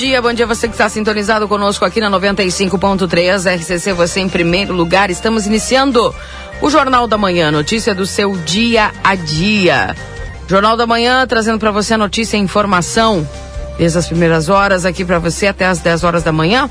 dia, bom dia você que está sintonizado conosco aqui na 95.3 RCC, você em primeiro lugar. Estamos iniciando o Jornal da Manhã, notícia do seu dia a dia. Jornal da Manhã trazendo para você a notícia e informação desde as primeiras horas aqui para você até as 10 horas da manhã.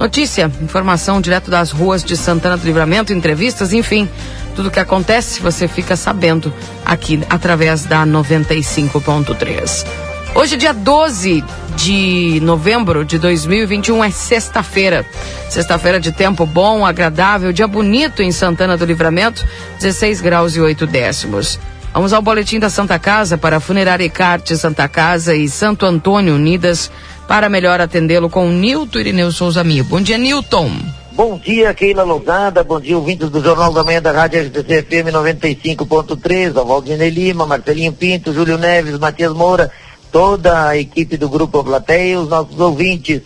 Notícia, informação direto das ruas de Santana do Livramento, entrevistas, enfim, tudo que acontece você fica sabendo aqui através da 95.3. Hoje, dia 12 de novembro de 2021, é sexta-feira. Sexta-feira de tempo bom, agradável, dia bonito em Santana do Livramento, 16 graus e 8 décimos. Vamos ao boletim da Santa Casa para Funerária Ecarte Santa Casa e Santo Antônio Unidas para melhor atendê-lo com Nilton Irineu Souza Mio. Bom dia, Nilton. Bom dia, Keila Lousada. Bom dia, ouvintes do Jornal da Manhã da Rádio RTC FM 95.3. A Valdinei Lima, Marcelinho Pinto, Júlio Neves, Matias Moura toda a equipe do Grupo Plateia e os nossos ouvintes.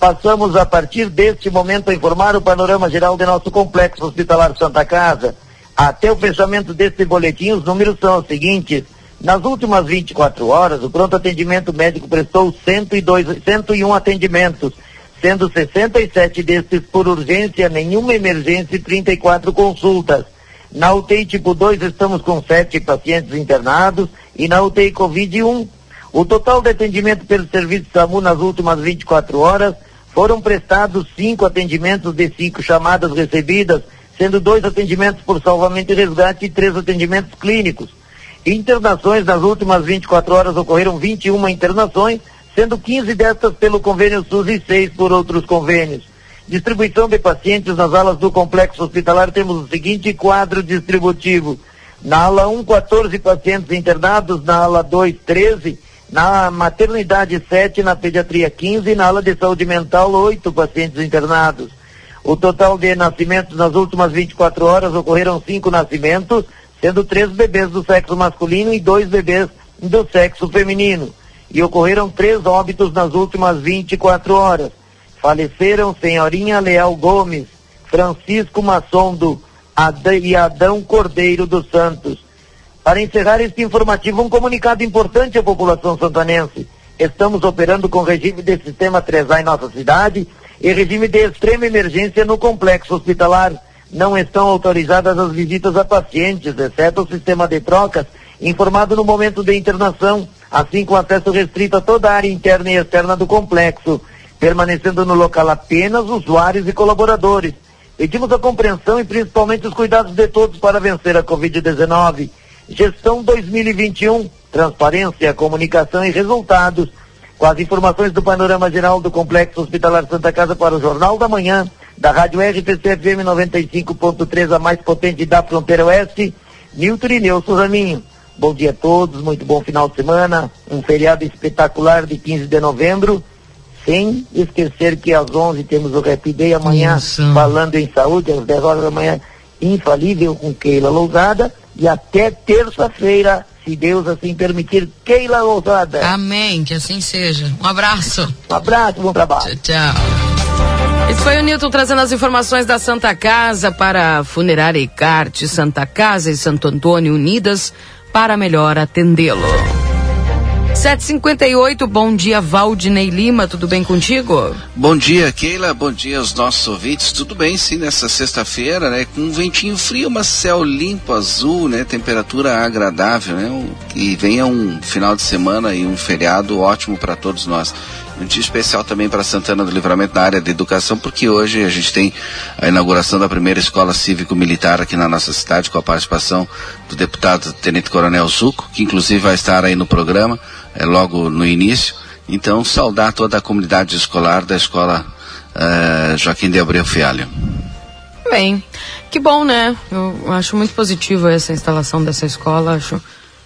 Passamos a partir deste momento a informar o panorama geral de nosso complexo hospitalar Santa Casa. Até o fechamento deste boletim, os números são os seguintes. Nas últimas 24 horas, o pronto atendimento médico prestou 102, 101 atendimentos, sendo 67 destes por urgência, nenhuma emergência e 34 consultas. Na UTI tipo 2 estamos com 7 pacientes internados e na UTI Covid 1 o total de atendimento pelo serviço SAMU nas últimas 24 horas foram prestados cinco atendimentos de cinco chamadas recebidas, sendo dois atendimentos por salvamento e resgate e três atendimentos clínicos. Internações nas últimas 24 horas ocorreram 21 internações, sendo 15 destas pelo convênio SUS e seis por outros convênios. Distribuição de pacientes nas alas do complexo hospitalar temos o seguinte quadro distributivo. Na ala 1, 14 pacientes internados, na ala 2, 13 na maternidade 7, na pediatria 15 na ala de saúde mental 8 pacientes internados. O total de nascimentos nas últimas 24 horas ocorreram cinco nascimentos, sendo três bebês do sexo masculino e dois bebês do sexo feminino. E ocorreram três óbitos nas últimas 24 horas. Faleceram Senhorinha Leal Gomes, Francisco Massondo e Adão Cordeiro dos Santos. Para encerrar este informativo, um comunicado importante à população santanense. Estamos operando com regime de sistema 3A em nossa cidade e regime de extrema emergência no complexo hospitalar. Não estão autorizadas as visitas a pacientes, exceto o sistema de trocas, informado no momento de internação, assim com acesso restrito a toda a área interna e externa do complexo, permanecendo no local apenas usuários e colaboradores. Pedimos a compreensão e principalmente os cuidados de todos para vencer a Covid-19. Gestão 2021, transparência, comunicação e resultados. Com as informações do panorama geral do Complexo Hospitalar Santa Casa para o Jornal da Manhã, da Rádio RTC FM 95.3, a mais potente da fronteira oeste, Nilton Nilson Raminho. Bom dia a todos, muito bom final de semana, um feriado espetacular de 15 de novembro, sem esquecer que às 11 temos o Rap Day amanhã, Isso. falando em saúde, às 10 horas da manhã, infalível com Keila Lousada e até terça-feira, se Deus assim permitir, Keila Lousada. Amém, que assim seja. Um abraço. Um abraço, bom trabalho. Tchau, tchau. Esse foi o Nilton trazendo as informações da Santa Casa para a Funerária Icarte, Santa Casa e Santo Antônio Unidas para melhor atendê-lo. 758, bom dia, Valdinei Lima, tudo bem contigo? Bom dia, Keila, bom dia aos nossos ouvintes, tudo bem sim, nessa sexta-feira, né, com um ventinho frio, mas céu limpo, azul, né, temperatura agradável, né, e venha um final de semana e um feriado ótimo para todos nós. Um dia especial também para Santana do Livramento na área de educação, porque hoje a gente tem a inauguração da primeira escola cívico-militar aqui na nossa cidade, com a participação do deputado Tenente Coronel Zuco, que inclusive vai estar aí no programa é, logo no início. Então, saudar toda a comunidade escolar da escola é, Joaquim de Abreu Fialho. Bem, que bom, né? Eu acho muito positivo essa instalação dessa escola. Acho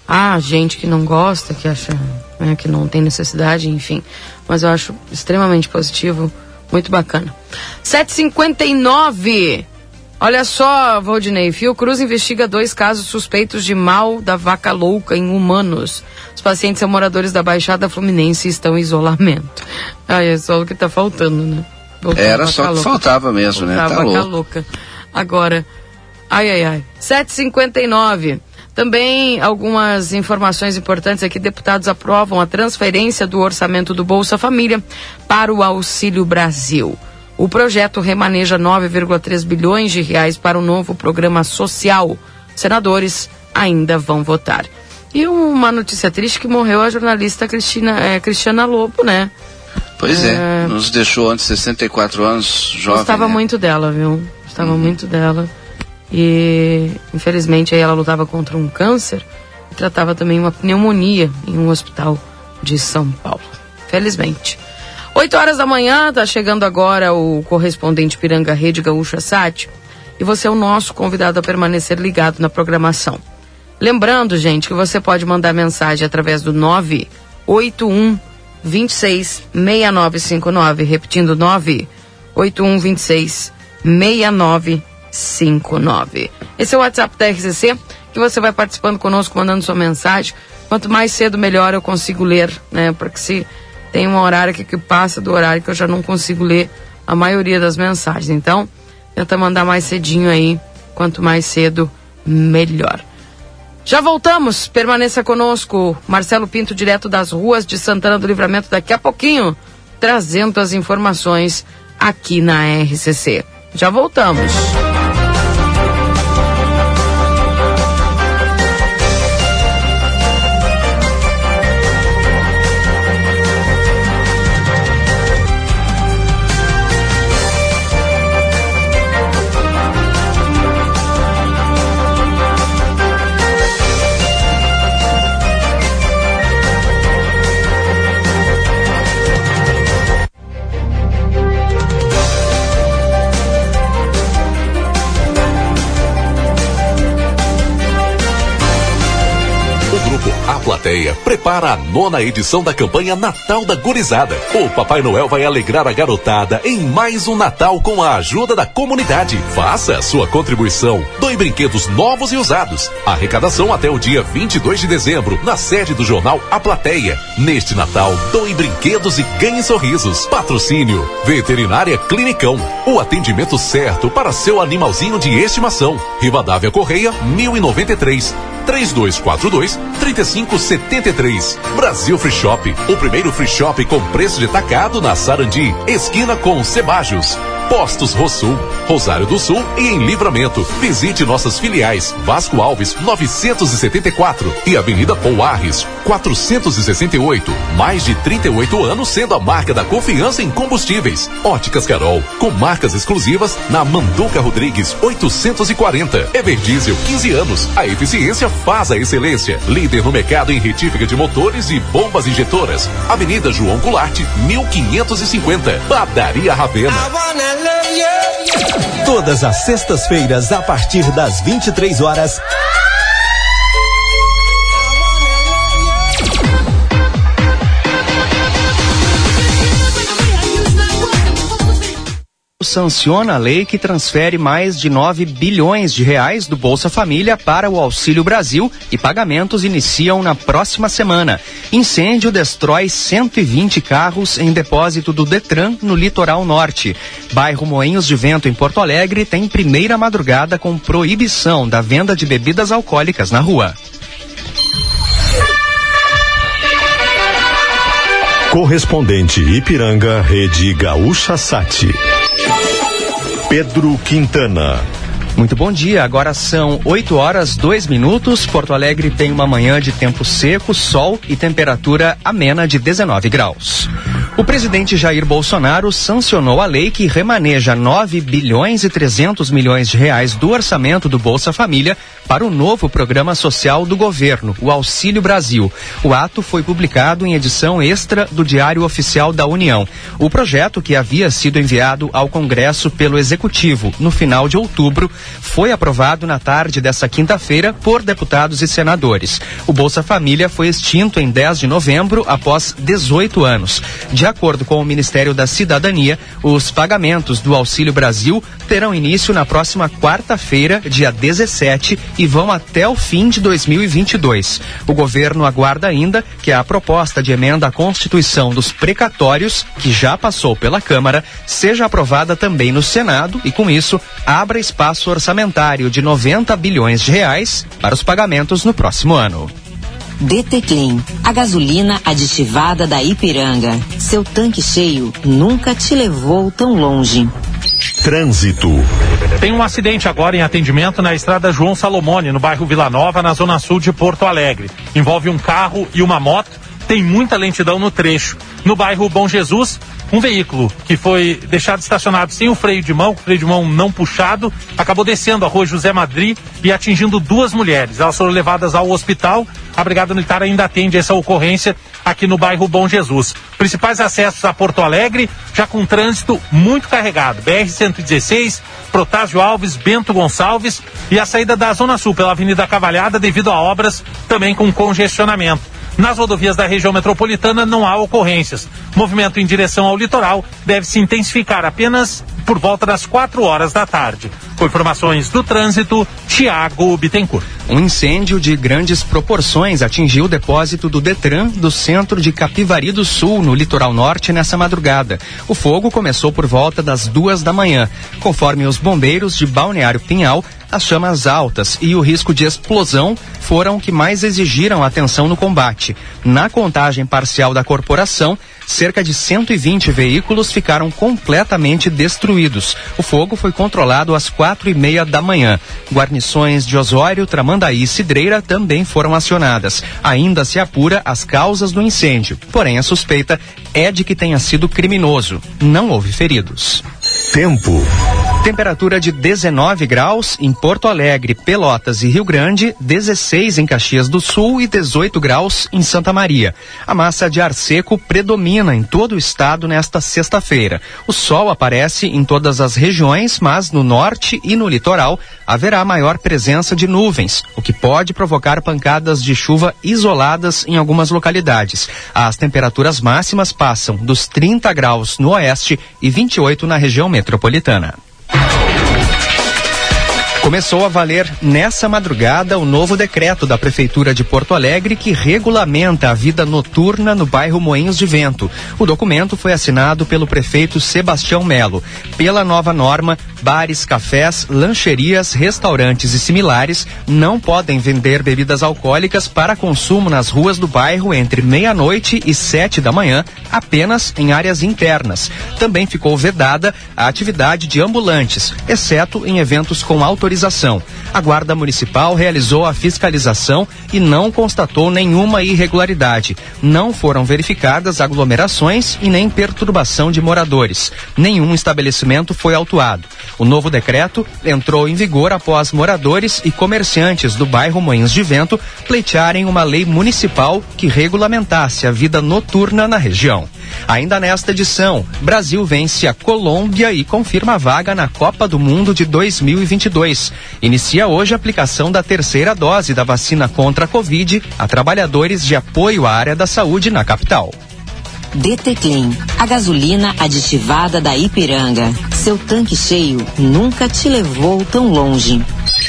há gente que não gosta, que acha né, que não tem necessidade, enfim. Mas eu acho extremamente positivo, muito bacana. 759. Olha só, Valdinei, Fiocruz investiga dois casos suspeitos de mal da vaca louca em humanos. Os pacientes são moradores da Baixada Fluminense e estão em isolamento. Ah, é só o que está faltando, né? Voltar Era só que faltava mesmo, Voltar né? Tá vaca louca. Agora, ai, ai, ai. 759. Também algumas informações importantes aqui. Deputados aprovam a transferência do orçamento do Bolsa Família para o Auxílio Brasil. O projeto remaneja 9,3 bilhões de reais para o novo programa social. Senadores ainda vão votar. E uma notícia triste que morreu a jornalista Cristina, é, Cristiana Lobo, né? Pois é, é, nos deixou antes de 64 anos, jovem. Gostava né? muito dela, viu? Gostava uhum. muito dela. E infelizmente aí ela lutava contra um câncer e tratava também uma pneumonia em um hospital de São Paulo. Felizmente. 8 horas da manhã, tá chegando agora o correspondente Piranga Rede Gaúcha Sat. E você é o nosso convidado a permanecer ligado na programação. Lembrando, gente, que você pode mandar mensagem através do 981 26 6959. Repetindo, 981 26 6959. Esse é o WhatsApp da RCC, que você vai participando conosco, mandando sua mensagem. Quanto mais cedo, melhor eu consigo ler, né? Porque se tem um horário que, que passa do horário que eu já não consigo ler a maioria das mensagens. Então, tenta mandar mais cedinho aí. Quanto mais cedo, melhor. Já voltamos, permaneça conosco. Marcelo Pinto, direto das ruas de Santana do Livramento, daqui a pouquinho, trazendo as informações aqui na RCC. Já voltamos. Plateia prepara a nona edição da campanha Natal da Gurizada. O Papai Noel vai alegrar a garotada em mais um Natal com a ajuda da comunidade. Faça a sua contribuição. Doe brinquedos novos e usados. Arrecadação até o dia 22 de dezembro, na sede do jornal A Plateia. Neste Natal, doe brinquedos e ganhe sorrisos. Patrocínio: Veterinária Clinicão. O atendimento certo para seu animalzinho de estimação. Rivadavia Correia, 1093. 3242 3573. Brasil Free Shop, o primeiro free shop com preço de tacado na Sarandi, esquina com Cebajos. Postos Rosul, Rosário do Sul e em Livramento. Visite nossas filiais Vasco Alves 974 e Avenida Pouarres 468. Mais de 38 anos sendo a marca da confiança em combustíveis. Óticas Carol, com marcas exclusivas na Manduca Rodrigues 840. Everdiesel 15 anos. A eficiência faz a excelência. Líder no mercado em retífica de motores e bombas injetoras. Avenida João Goulart 1550. Padaria Ravena. Todas as sextas-feiras, a partir das 23 horas. Sanciona a lei que transfere mais de 9 bilhões de reais do Bolsa Família para o Auxílio Brasil e pagamentos iniciam na próxima semana. Incêndio destrói 120 carros em depósito do Detran no litoral norte. Bairro Moinhos de Vento em Porto Alegre tem primeira madrugada com proibição da venda de bebidas alcoólicas na rua. Correspondente Ipiranga, Rede Gaúcha Sati. Pedro Quintana. Muito bom dia, agora são 8 horas 2 minutos. Porto Alegre tem uma manhã de tempo seco, sol e temperatura amena de 19 graus. O presidente Jair Bolsonaro sancionou a lei que remaneja 9 bilhões e 300 milhões de reais do orçamento do Bolsa Família para o novo programa social do governo, o Auxílio Brasil. O ato foi publicado em edição extra do Diário Oficial da União. O projeto, que havia sido enviado ao Congresso pelo Executivo no final de outubro, foi aprovado na tarde dessa quinta-feira por deputados e senadores. O Bolsa Família foi extinto em 10 de novembro após 18 anos. De acordo com o Ministério da Cidadania, os pagamentos do Auxílio Brasil terão início na próxima quarta-feira, dia 17, e vão até o fim de 2022. O governo aguarda ainda que a proposta de emenda à Constituição dos precatórios, que já passou pela Câmara, seja aprovada também no Senado e, com isso, abra espaço orçamentário de 90 bilhões de reais para os pagamentos no próximo ano. DT Clean, a gasolina aditivada da Ipiranga. Seu tanque cheio nunca te levou tão longe. Trânsito. Tem um acidente agora em atendimento na estrada João Salomone, no bairro Vila Nova, na zona sul de Porto Alegre. Envolve um carro e uma moto. Tem muita lentidão no trecho. No bairro Bom Jesus, um veículo que foi deixado estacionado sem o freio de mão, freio de mão não puxado, acabou descendo a rua José Madri e atingindo duas mulheres. Elas foram levadas ao hospital. A Brigada Militar ainda atende essa ocorrência aqui no bairro Bom Jesus. Principais acessos a Porto Alegre, já com trânsito muito carregado. BR-116, Protásio Alves, Bento Gonçalves e a saída da Zona Sul pela Avenida Cavalhada devido a obras também com congestionamento. Nas rodovias da região metropolitana não há ocorrências. Movimento em direção ao litoral deve se intensificar apenas por volta das 4 horas da tarde. Com informações do trânsito, Tiago Bittencourt. Um incêndio de grandes proporções atingiu o depósito do Detran do centro de Capivari do Sul, no litoral norte, nessa madrugada. O fogo começou por volta das duas da manhã. Conforme os bombeiros de Balneário Pinhal, as chamas altas e o risco de explosão foram o que mais exigiram atenção no combate. Na contagem parcial da corporação, cerca de 120 veículos ficaram completamente destruídos. O fogo foi controlado às quatro e meia da manhã. Guarnições de Osório, Tramandaí e Cidreira também foram acionadas. Ainda se apura as causas do incêndio. Porém, a suspeita é de que tenha sido criminoso. Não houve feridos. Tempo. Temperatura de 19 graus em Porto Alegre, Pelotas e Rio Grande, 16 em Caxias do Sul e 18 graus em Santa Maria. A massa de ar seco predomina em todo o estado nesta sexta-feira. O sol aparece em todas as regiões, mas no norte e no litoral haverá maior presença de nuvens, o que pode provocar pancadas de chuva isoladas em algumas localidades. As temperaturas máximas passam dos 30 graus no oeste e 28 na região metropolitana. Começou a valer nessa madrugada o novo decreto da Prefeitura de Porto Alegre que regulamenta a vida noturna no bairro Moinhos de Vento. O documento foi assinado pelo prefeito Sebastião Melo. Pela nova norma, bares, cafés, lancherias, restaurantes e similares não podem vender bebidas alcoólicas para consumo nas ruas do bairro entre meia-noite e sete da manhã, apenas em áreas internas. Também ficou vedada a atividade de ambulantes, exceto em eventos com autorização fiscalização. A Guarda Municipal realizou a fiscalização e não constatou nenhuma irregularidade. Não foram verificadas aglomerações e nem perturbação de moradores. Nenhum estabelecimento foi autuado. O novo decreto entrou em vigor após moradores e comerciantes do bairro Moinhos de Vento pleitearem uma lei municipal que regulamentasse a vida noturna na região. Ainda nesta edição, Brasil vence a Colômbia e confirma a vaga na Copa do Mundo de 2022. Inicia hoje a aplicação da terceira dose da vacina contra a Covid a trabalhadores de apoio à área da saúde na capital. DT Clean, a gasolina aditivada da Ipiranga. Seu tanque cheio nunca te levou tão longe.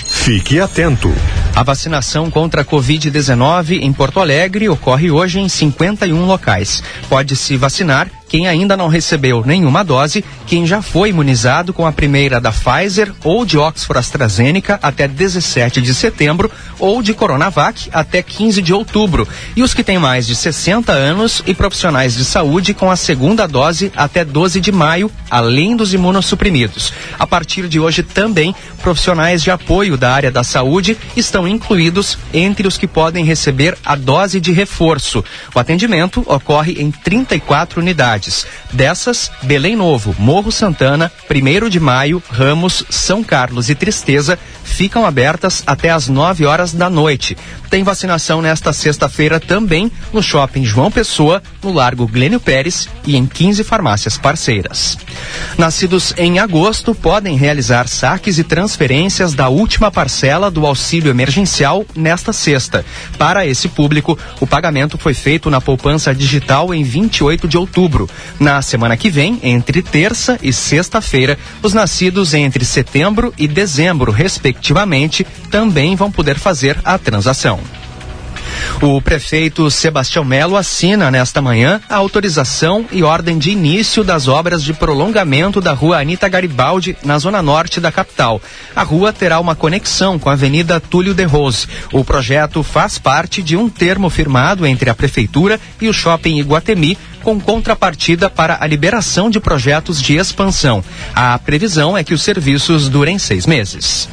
Fique atento. A vacinação contra a Covid-19 em Porto Alegre ocorre hoje em 51 locais. Pode se vacinar quem ainda não recebeu nenhuma dose, quem já foi imunizado com a primeira da Pfizer ou de Oxford AstraZeneca até 17 de setembro ou de Coronavac até 15 de outubro, e os que têm mais de 60 anos e profissionais de saúde com a segunda dose até 12 de maio, além dos imunossuprimidos. A partir de hoje também, profissionais de apoio da área da saúde estão incluídos entre os que podem receber a dose de reforço. O atendimento ocorre em 34 unidades cidades. Dessas, Belém Novo, Morro Santana, 1 de Maio, Ramos, São Carlos e Tristeza ficam abertas até às 9 horas da noite. Tem vacinação nesta sexta-feira também no Shopping João Pessoa, no Largo Glênio Pérez e em 15 farmácias parceiras. Nascidos em agosto podem realizar saques e transferências da última parcela do auxílio emergencial nesta sexta. Para esse público, o pagamento foi feito na poupança digital em 28 de outubro. Na semana que vem, entre terça e sexta-feira, os nascidos entre setembro e dezembro, respectivamente, também vão poder fazer a transação. O prefeito Sebastião Melo assina nesta manhã a autorização e ordem de início das obras de prolongamento da rua Anita Garibaldi, na zona norte da capital. A rua terá uma conexão com a Avenida Túlio de Rose. O projeto faz parte de um termo firmado entre a prefeitura e o shopping Iguatemi com contrapartida para a liberação de projetos de expansão. A previsão é que os serviços durem seis meses.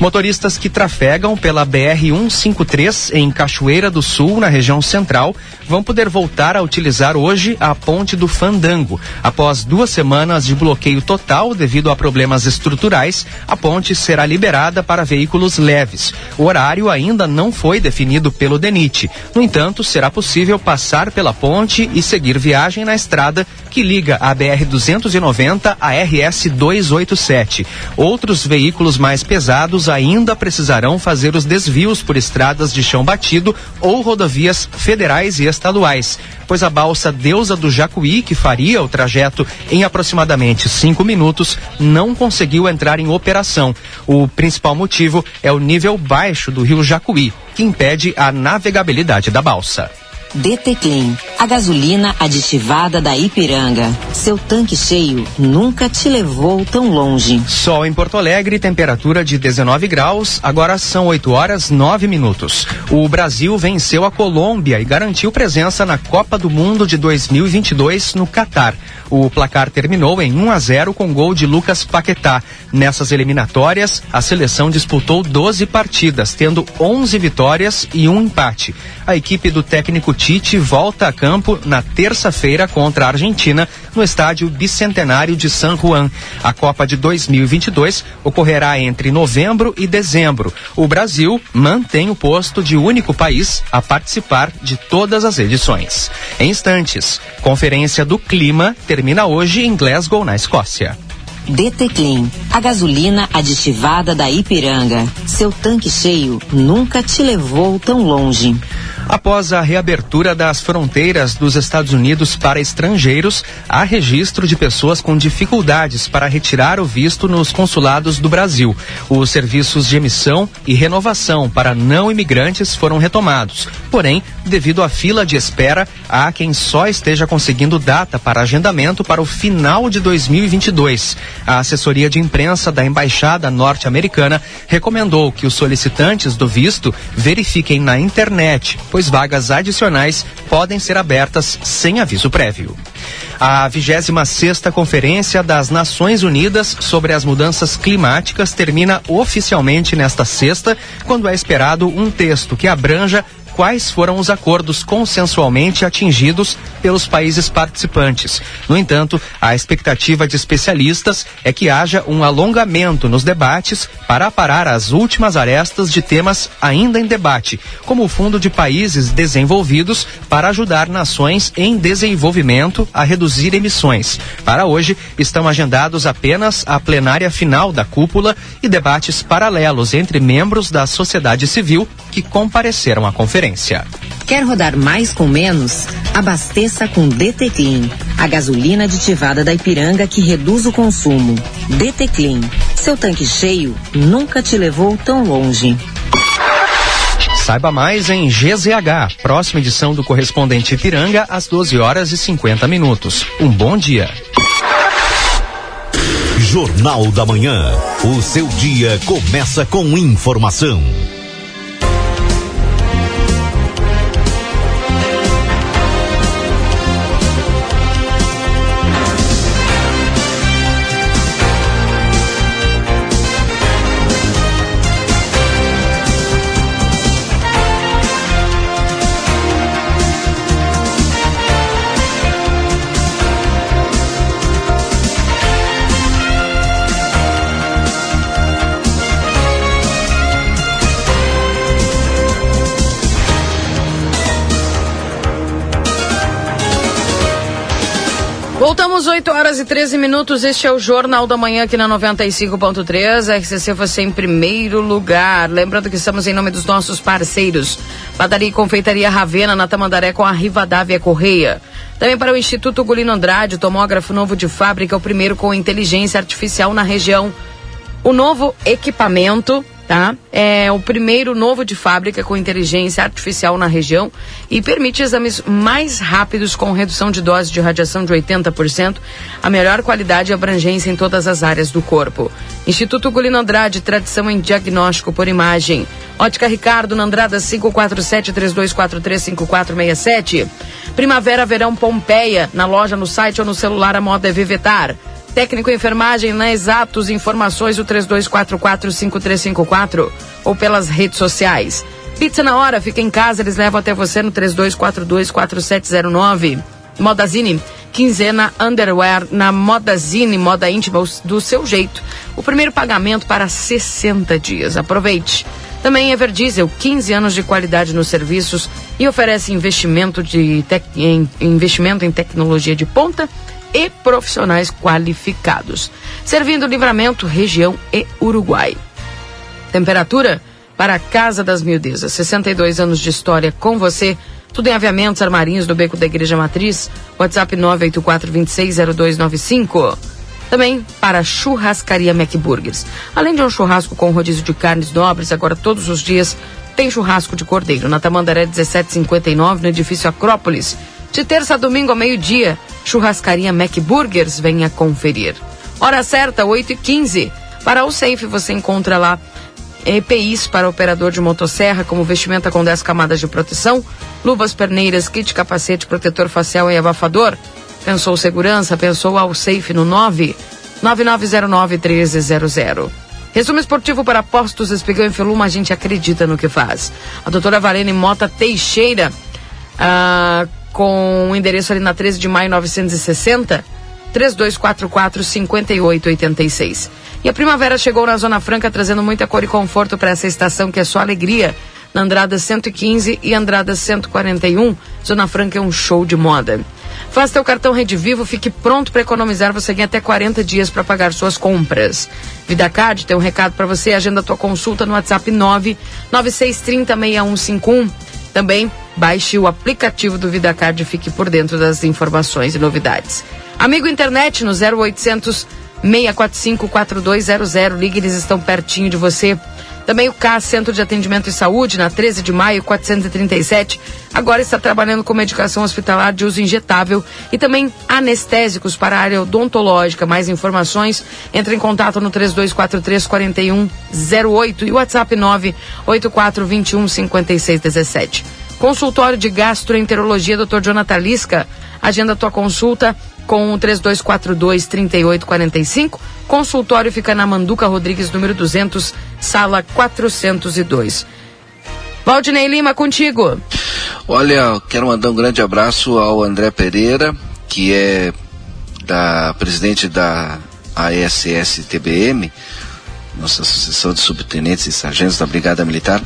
Motoristas que trafegam pela BR-153 em Cachoeira do Sul, na região central, vão poder voltar a utilizar hoje a ponte do Fandango. Após duas semanas de bloqueio total devido a problemas estruturais, a ponte será liberada para veículos leves. O horário ainda não foi definido pelo DENIT. No entanto, será possível passar pela ponte e seguir viagem na estrada que liga a BR-290 à RS-287. Outros veículos mais pesados ainda precisarão fazer os desvios por estradas de chão batido ou rodovias federais e estaduais, pois a balsa Deusa do Jacuí, que faria o trajeto em aproximadamente cinco minutos, não conseguiu entrar em operação. O principal motivo é o nível baixo do rio Jacuí, que impede a navegabilidade da balsa. DT Clean, a gasolina aditivada da Ipiranga. Seu tanque cheio nunca te levou tão longe. Sol em Porto Alegre, temperatura de 19 graus, agora são 8 horas 9 minutos. O Brasil venceu a Colômbia e garantiu presença na Copa do Mundo de 2022 no Catar. O placar terminou em 1 a 0 com gol de Lucas Paquetá. Nessas eliminatórias, a seleção disputou 12 partidas, tendo 11 vitórias e um empate. A equipe do técnico Tite volta a campo na terça-feira contra a Argentina, no estádio Bicentenário de San Juan. A Copa de 2022 ocorrerá entre novembro e dezembro. O Brasil mantém o posto de único país a participar de todas as edições. Em instantes, Conferência do Clima termina hoje em Glasgow, na Escócia. DT a gasolina aditivada da Ipiranga. Seu tanque cheio nunca te levou tão longe. Após a reabertura das fronteiras dos Estados Unidos para estrangeiros, há registro de pessoas com dificuldades para retirar o visto nos consulados do Brasil. Os serviços de emissão e renovação para não imigrantes foram retomados. Porém, devido à fila de espera, há quem só esteja conseguindo data para agendamento para o final de 2022. A assessoria de imprensa da Embaixada Norte-Americana recomendou que os solicitantes do visto verifiquem na internet, pois vagas adicionais podem ser abertas sem aviso prévio. A 26 sexta Conferência das Nações Unidas sobre as Mudanças Climáticas termina oficialmente nesta sexta, quando é esperado um texto que abranja quais foram os acordos consensualmente atingidos pelos países participantes. No entanto, a expectativa de especialistas é que haja um alongamento nos debates para aparar as últimas arestas de temas ainda em debate, como o Fundo de Países Desenvolvidos para ajudar nações em desenvolvimento a reduzir emissões. Para hoje, estão agendados apenas a plenária final da cúpula e debates paralelos entre membros da sociedade civil que compareceram à conferência. Quer rodar mais com menos? Abasteça com DT Clean, a gasolina aditivada da Ipiranga que reduz o consumo. DT Clean, seu tanque cheio nunca te levou tão longe. Saiba mais em GZH, próxima edição do correspondente Ipiranga, às 12 horas e 50 minutos. Um bom dia. Jornal da Manhã. O seu dia começa com informação. Voltamos 8 horas e 13 minutos. Este é o Jornal da Manhã aqui na 95.3. A RCC você em primeiro lugar. Lembrando que estamos em nome dos nossos parceiros. Padaria e Confeitaria Ravena na Tamandaré com a Rivadavia Correia. Também para o Instituto Gulino Andrade, tomógrafo novo de fábrica, o primeiro com inteligência artificial na região. O novo equipamento tá? É o primeiro novo de fábrica com inteligência artificial na região e permite exames mais rápidos com redução de dose de radiação de 80%, a melhor qualidade e abrangência em todas as áreas do corpo. Instituto Gulino Andrade, tradição em diagnóstico por imagem. Ótica Ricardo, Nandrada 547-3243-5467. Primavera, verão Pompeia, na loja, no site ou no celular, a moda é Vivetar. Técnico em enfermagem na Exatos, informações o 3244-5354 ou pelas redes sociais. Pizza na hora, fica em casa, eles levam até você no 3242-4709. Modazine, quinzena underwear na Modazine, moda íntima do seu jeito. O primeiro pagamento para 60 dias. Aproveite. Também Everdiesel, 15 anos de qualidade nos serviços e oferece investimento, de em, investimento em tecnologia de ponta e profissionais qualificados. Servindo Livramento, região e Uruguai. Temperatura para a Casa das Mildezas. 62 anos de história com você. Tudo em aviamentos, armarinhos do Beco da Igreja Matriz. WhatsApp 984-260295. Também para Churrascaria McBurgers. Além de um churrasco com rodízio de carnes nobres, agora todos os dias tem churrasco de cordeiro. Na Tamandaré 1759, no edifício Acrópolis. De terça a domingo ao meio-dia, Churrascaria Mac Burgers, venha conferir. Hora certa, 8 e 15 Para o Safe você encontra lá EPIs para operador de motosserra, como vestimenta com 10 camadas de proteção, luvas, perneiras, kit, capacete, protetor facial e abafador. Pensou segurança? Pensou ao Safe no 9 9909 1300. Resumo esportivo para postos Espigão e Feluma, a gente acredita no que faz. A doutora Valene Mota Teixeira, ah, com o endereço ali na 13 de maio 960, 3244 5886. E a primavera chegou na Zona Franca trazendo muita cor e conforto para essa estação que é só alegria. Na Andrada 115 e Andrada 141, Zona Franca é um show de moda. Faça teu cartão Rede Vivo, fique pronto para economizar. Você ganha até 40 dias para pagar suas compras. VidaCard tem um recado para você. Agenda tua consulta no WhatsApp 99630 6151. Também baixe o aplicativo do VidaCard e fique por dentro das informações e novidades. Amigo internet no 0800 645 4200. Ligue, eles estão pertinho de você. Também o CAS, Centro de Atendimento e Saúde, na 13 de maio, 437, agora está trabalhando com medicação hospitalar de uso injetável e também anestésicos para a área odontológica. Mais informações, entre em contato no 3243 4108 e WhatsApp 984 21 5617. Consultório de Gastroenterologia, Dr. Jonathan Lisca. Agenda tua consulta com o 3242 3845. Consultório fica na Manduca Rodrigues, número 200, sala 402. Valdinei Lima, contigo. Olha, quero mandar um grande abraço ao André Pereira, que é da presidente da ASS-TBM, nossa Associação de Subtenentes e Sargentos da Brigada Militar,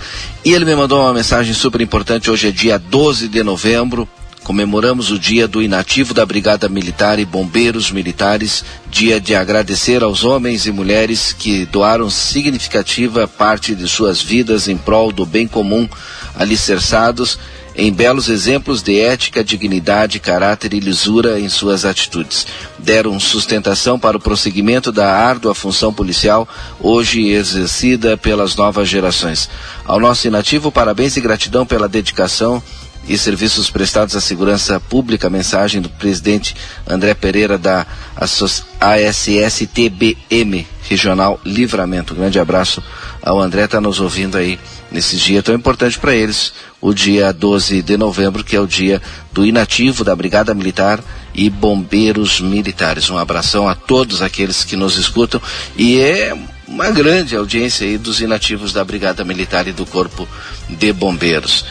e ele me mandou uma mensagem super importante. Hoje é dia 12 de novembro, comemoramos o dia do inativo da Brigada Militar e Bombeiros Militares, dia de agradecer aos homens e mulheres que doaram significativa parte de suas vidas em prol do bem comum, alicerçados em belos exemplos de ética, dignidade, caráter e lisura em suas atitudes. Deram sustentação para o prosseguimento da árdua função policial, hoje exercida pelas novas gerações. Ao nosso inativo, parabéns e gratidão pela dedicação e serviços prestados à segurança pública. Mensagem do presidente André Pereira da ASSTBM Regional Livramento. Um grande abraço ao André, está nos ouvindo aí nesse dia tão importante para eles, o dia 12 de novembro, que é o dia do inativo da Brigada Militar e Bombeiros Militares. Um abração a todos aqueles que nos escutam e é uma grande audiência aí dos inativos da Brigada Militar e do Corpo de Bombeiros.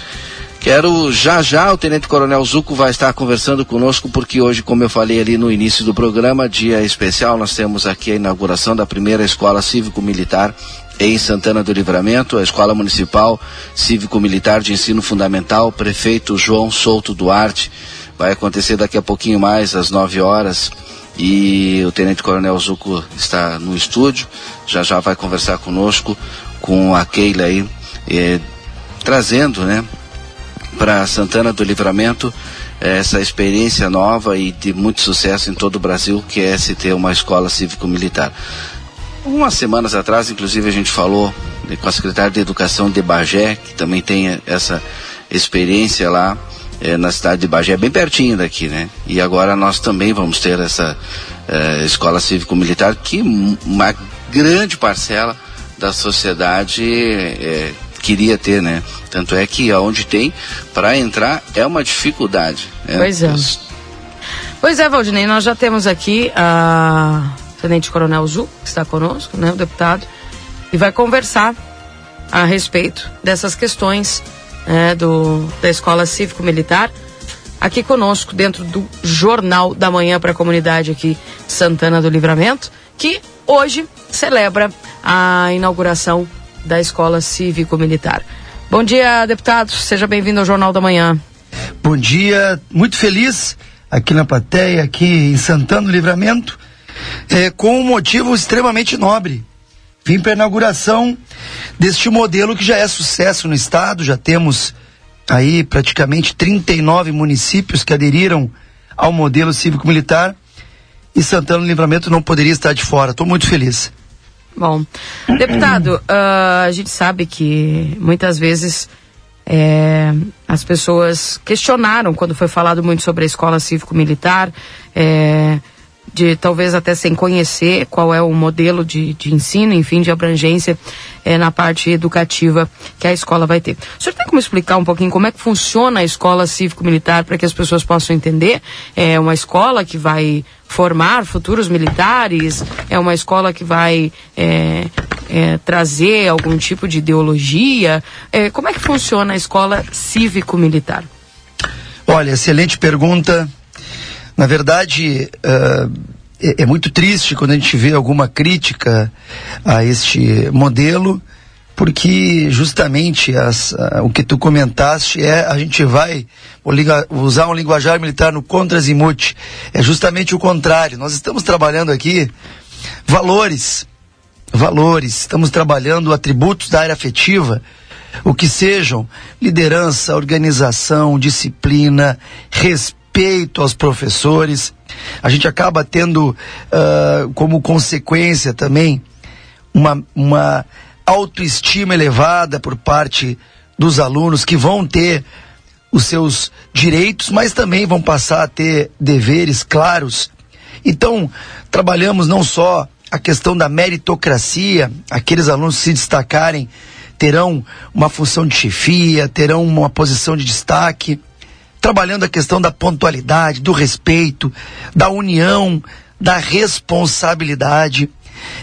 Quero já já o Tenente Coronel Zuco vai estar conversando conosco porque hoje, como eu falei ali no início do programa, dia especial, nós temos aqui a inauguração da primeira escola cívico-militar em Santana do Livramento, a Escola Municipal Cívico-Militar de Ensino Fundamental, prefeito João Souto Duarte. Vai acontecer daqui a pouquinho mais, às 9 horas, e o Tenente Coronel Zuco está no estúdio, já já vai conversar conosco, com a Keila aí, eh, trazendo, né, para Santana do Livramento essa experiência nova e de muito sucesso em todo o Brasil, que é se ter uma escola cívico-militar. Umas semanas atrás, inclusive, a gente falou com a secretária de Educação de Bagé, que também tem essa experiência lá eh, na cidade de Bagé, bem pertinho daqui, né? E agora nós também vamos ter essa eh, escola cívico-militar que uma grande parcela da sociedade eh, queria ter, né? Tanto é que aonde tem, para entrar é uma dificuldade. Né? Pois é. Pois é, Valdinei, nós já temos aqui a Tenente Coronel Zu, que está conosco, né, o deputado, e vai conversar a respeito dessas questões né, do, da Escola Cívico-Militar aqui conosco, dentro do Jornal da Manhã para a comunidade aqui Santana do Livramento, que hoje celebra a inauguração da Escola Cívico-Militar. Bom dia, deputado. Seja bem-vindo ao Jornal da Manhã. Bom dia, muito feliz aqui na plateia, aqui em Santana do Livramento é, com um motivo extremamente nobre. Vim para a inauguração deste modelo que já é sucesso no estado, já temos aí praticamente 39 municípios que aderiram ao modelo cívico-militar e Santana do Livramento não poderia estar de fora. Estou muito feliz. Bom, deputado, uh, a gente sabe que muitas vezes é, as pessoas questionaram quando foi falado muito sobre a escola cívico-militar. É, de talvez até sem conhecer qual é o modelo de, de ensino, enfim, de abrangência é, na parte educativa que a escola vai ter. O senhor tem como explicar um pouquinho como é que funciona a escola cívico-militar para que as pessoas possam entender? É uma escola que vai formar futuros militares? É uma escola que vai é, é, trazer algum tipo de ideologia? É, como é que funciona a escola cívico-militar? Olha, excelente pergunta. Na verdade, uh, é, é, muito triste quando a gente vê alguma crítica a este modelo, porque justamente as, uh, o que tu comentaste é a gente vai usar um linguajar militar no contra-azimuth. É justamente o contrário. Nós estamos trabalhando aqui valores, valores, estamos trabalhando atributos da área afetiva, o que sejam liderança, organização, disciplina, respeito respeito aos professores. A gente acaba tendo uh, como consequência também uma, uma autoestima elevada por parte dos alunos que vão ter os seus direitos, mas também vão passar a ter deveres claros. Então, trabalhamos não só a questão da meritocracia, aqueles alunos que se destacarem terão uma função de chefia, terão uma posição de destaque, trabalhando a questão da pontualidade, do respeito, da união, da responsabilidade.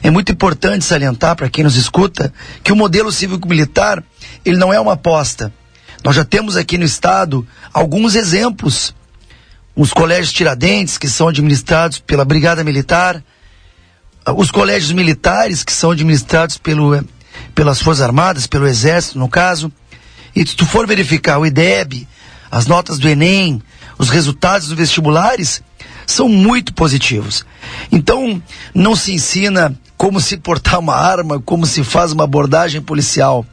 É muito importante salientar para quem nos escuta que o modelo cívico-militar ele não é uma aposta. Nós já temos aqui no estado alguns exemplos. Os colégios Tiradentes, que são administrados pela Brigada Militar, os colégios militares, que são administrados pelo, pelas Forças Armadas, pelo Exército, no caso. E se tu for verificar o IDEB, as notas do Enem, os resultados dos vestibulares são muito positivos. Então, não se ensina como se portar uma arma, como se faz uma abordagem policial.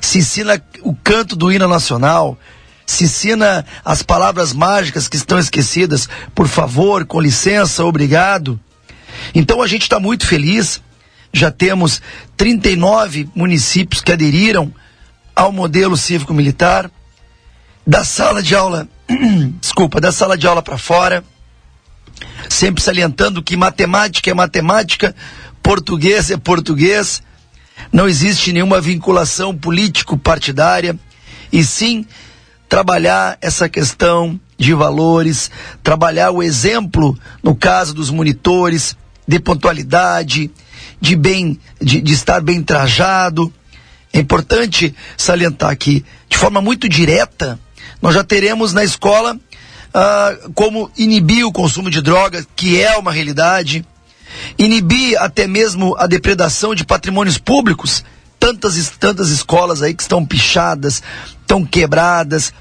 Se ensina o canto do hino nacional, se ensina as palavras mágicas que estão esquecidas, por favor, com licença, obrigado. Então a gente está muito feliz. Já temos 39 municípios que aderiram ao modelo cívico-militar da sala de aula, desculpa, da sala de aula para fora, sempre salientando que matemática é matemática, português é português, não existe nenhuma vinculação político-partidária, e sim trabalhar essa questão de valores, trabalhar o exemplo, no caso dos monitores, de pontualidade, de bem, de, de estar bem trajado. É importante salientar que, de forma muito direta, nós já teremos na escola uh, como inibir o consumo de drogas, que é uma realidade, inibir até mesmo a depredação de patrimônios públicos, tantas tantas escolas aí que estão pichadas, estão quebradas.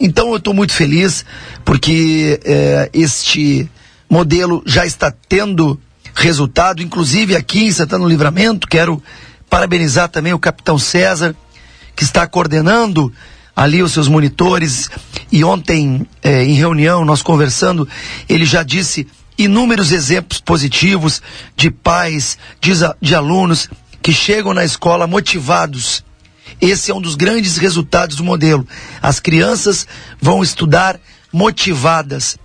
Então eu estou muito feliz porque eh, este modelo já está tendo resultado, inclusive aqui em Santana do Livramento. Quero parabenizar também o capitão César, que está coordenando ali os seus monitores. E ontem, eh, em reunião, nós conversando, ele já disse inúmeros exemplos positivos de pais, de, de alunos que chegam na escola motivados. Esse é um dos grandes resultados do modelo. As crianças vão estudar motivadas,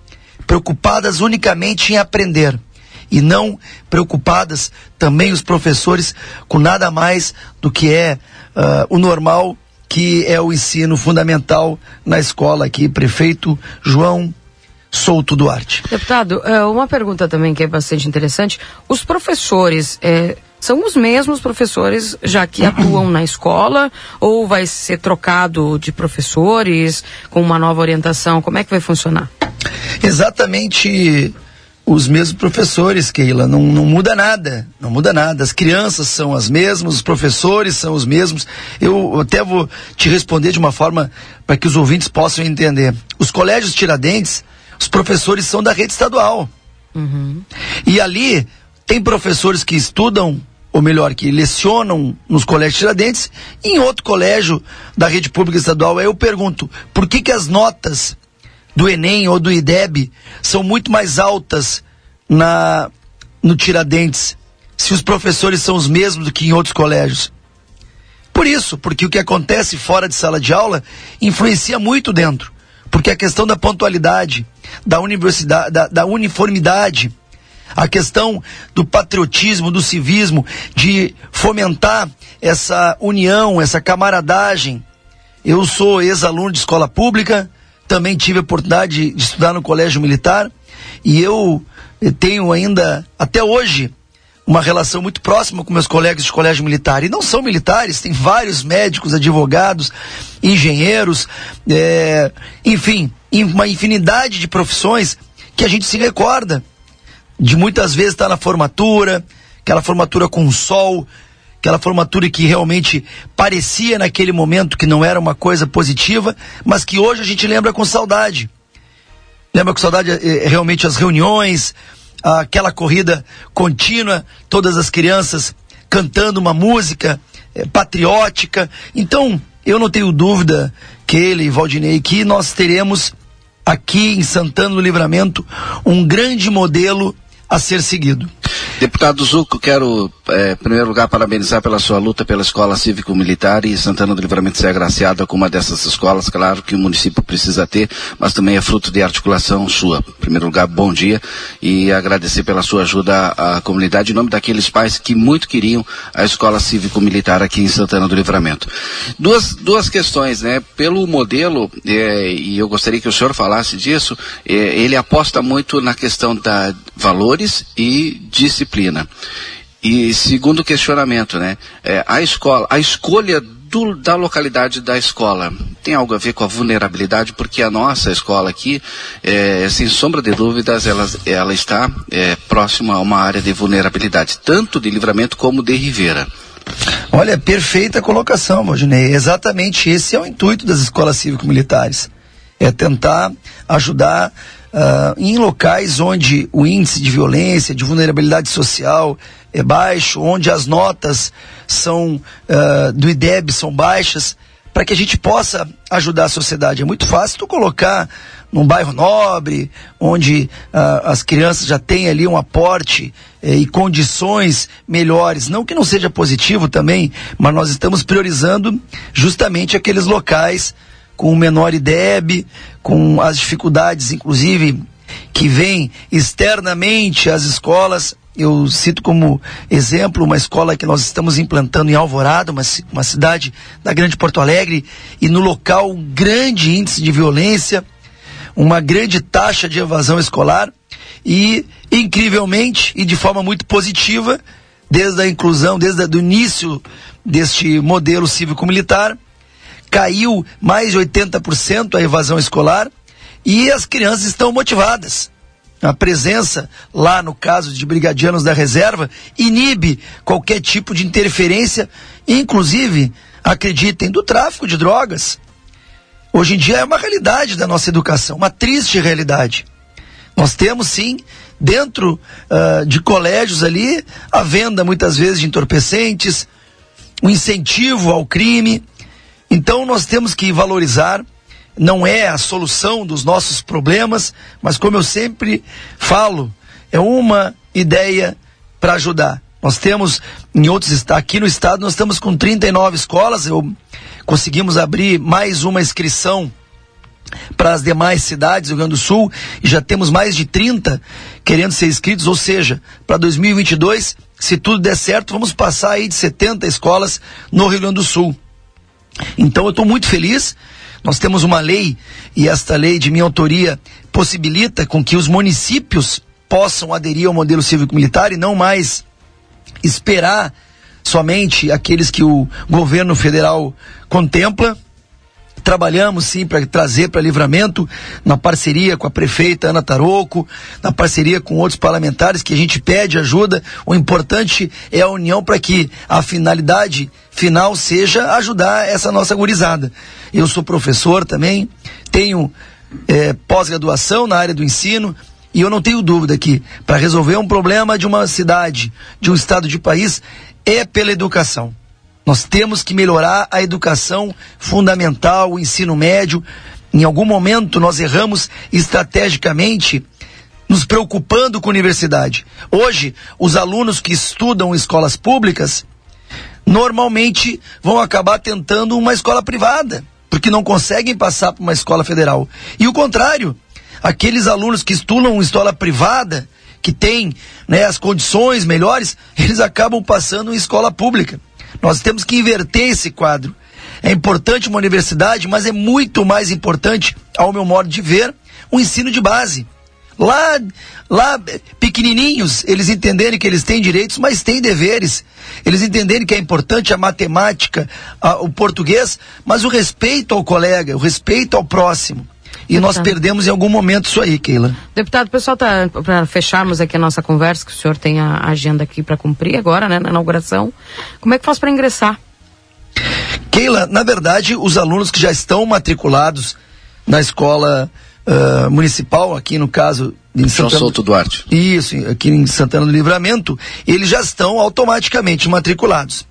preocupadas unicamente em aprender e não preocupadas também os professores com nada mais do que é uh, o normal, que é o ensino fundamental na escola aqui, prefeito João Souto Duarte. Deputado, uh, uma pergunta também que é bastante interessante. Os professores eh, são os mesmos professores já que atuam na escola ou vai ser trocado de professores com uma nova orientação? Como é que vai funcionar? Exatamente os mesmos professores, Keila. Não, não muda nada, não muda nada. As crianças são as mesmas, os professores são os mesmos. Eu até vou te responder de uma forma para que os ouvintes possam entender. Os colégios Tiradentes, os professores são da rede estadual. Uhum. E ali tem professores que estudam, ou melhor, que lecionam nos colégios Tiradentes, e em outro colégio da rede pública estadual. Aí eu pergunto, por que que as notas do Enem ou do IDEB são muito mais altas na no Tiradentes, se os professores são os mesmos do que em outros colégios. Por isso, porque o que acontece fora de sala de aula influencia muito dentro. Porque a questão da pontualidade, da universidade, da, da uniformidade, a questão do patriotismo, do civismo, de fomentar essa união, essa camaradagem. Eu sou ex-aluno de escola pública, também tive a oportunidade de estudar no colégio militar e eu tenho ainda, até hoje, uma relação muito próxima com meus colegas de colégio militar. E não são militares, tem vários médicos, advogados, engenheiros, é, enfim, uma infinidade de profissões que a gente se recorda de muitas vezes estar tá na formatura, aquela formatura com sol, aquela formatura que realmente parecia naquele momento que não era uma coisa positiva, mas que hoje a gente lembra com saudade. Lembra com saudade eh, realmente as reuniões, aquela corrida contínua, todas as crianças cantando uma música eh, patriótica. Então, eu não tenho dúvida, Keila e Valdinei, que nós teremos aqui em Santana do Livramento um grande modelo a ser seguido. Deputado Zuco, quero, é, em primeiro lugar, parabenizar pela sua luta pela Escola Cívico-Militar e Santana do Livramento ser agraciada com uma dessas escolas, claro que o município precisa ter, mas também é fruto de articulação sua. Em primeiro lugar, bom dia e agradecer pela sua ajuda à comunidade em nome daqueles pais que muito queriam a Escola Cívico-Militar aqui em Santana do Livramento. Duas, duas questões, né? Pelo modelo, é, e eu gostaria que o senhor falasse disso, é, ele aposta muito na questão da valores e disciplina. E segundo questionamento, né? É, a escola, a escolha do, da localidade da escola tem algo a ver com a vulnerabilidade, porque a nossa escola aqui, é, sem sombra de dúvidas, ela, ela está é, próxima a uma área de vulnerabilidade, tanto de livramento como de Ribeira. Olha, perfeita colocação, Valdinei. Exatamente esse é o intuito das escolas cívico-militares. É tentar ajudar uh, em locais onde o índice de violência, de vulnerabilidade social é baixo, onde as notas são uh, do IDEB são baixas, para que a gente possa ajudar a sociedade. É muito fácil tu colocar num bairro nobre, onde uh, as crianças já têm ali um aporte eh, e condições melhores. Não que não seja positivo também, mas nós estamos priorizando justamente aqueles locais com menor IDEB, com as dificuldades, inclusive, que vêm externamente às escolas. Eu cito como exemplo uma escola que nós estamos implantando em Alvorada, uma, uma cidade da Grande Porto Alegre, e no local um grande índice de violência, uma grande taxa de evasão escolar, e incrivelmente e de forma muito positiva, desde a inclusão, desde o início deste modelo cívico-militar, caiu mais de 80% a evasão escolar e as crianças estão motivadas. A presença lá no caso de brigadianos da reserva inibe qualquer tipo de interferência, inclusive, acreditem, do tráfico de drogas. Hoje em dia é uma realidade da nossa educação, uma triste realidade. Nós temos sim dentro uh, de colégios ali, a venda muitas vezes de entorpecentes, o um incentivo ao crime. Então nós temos que valorizar, não é a solução dos nossos problemas, mas como eu sempre falo, é uma ideia para ajudar. Nós temos em outros aqui no estado nós estamos com 39 escolas, eu conseguimos abrir mais uma inscrição para as demais cidades do Rio Grande do Sul e já temos mais de 30 querendo ser inscritos, ou seja, para 2022, se tudo der certo, vamos passar aí de 70 escolas no Rio Grande do Sul. Então eu estou muito feliz. Nós temos uma lei e esta lei de minha autoria possibilita com que os municípios possam aderir ao modelo cívico-militar e não mais esperar somente aqueles que o governo federal contempla. Trabalhamos sim para trazer para livramento, na parceria com a prefeita Ana Taroco, na parceria com outros parlamentares que a gente pede ajuda. O importante é a união para que a finalidade final seja ajudar essa nossa gurizada. Eu sou professor também, tenho é, pós-graduação na área do ensino, e eu não tenho dúvida que para resolver um problema de uma cidade, de um estado de país, é pela educação. Nós temos que melhorar a educação fundamental, o ensino médio. Em algum momento nós erramos estrategicamente nos preocupando com a universidade. Hoje, os alunos que estudam escolas públicas normalmente vão acabar tentando uma escola privada, porque não conseguem passar para uma escola federal. E o contrário, aqueles alunos que estudam escola privada, que têm né, as condições melhores, eles acabam passando em escola pública. Nós temos que inverter esse quadro. É importante uma universidade, mas é muito mais importante, ao meu modo de ver, o um ensino de base. Lá, lá, pequenininhos, eles entenderem que eles têm direitos, mas têm deveres. Eles entenderem que é importante a matemática, a, o português, mas o respeito ao colega, o respeito ao próximo. E Deputado. nós perdemos em algum momento isso aí, Keila. Deputado, o pessoal está para fecharmos aqui a nossa conversa, que o senhor tem a agenda aqui para cumprir agora, né, na inauguração. Como é que faz para ingressar? Keila, na verdade, os alunos que já estão matriculados na escola uh, municipal, aqui no caso em Santana, João Souto Duarte. Isso, aqui em Santana do Livramento, eles já estão automaticamente matriculados.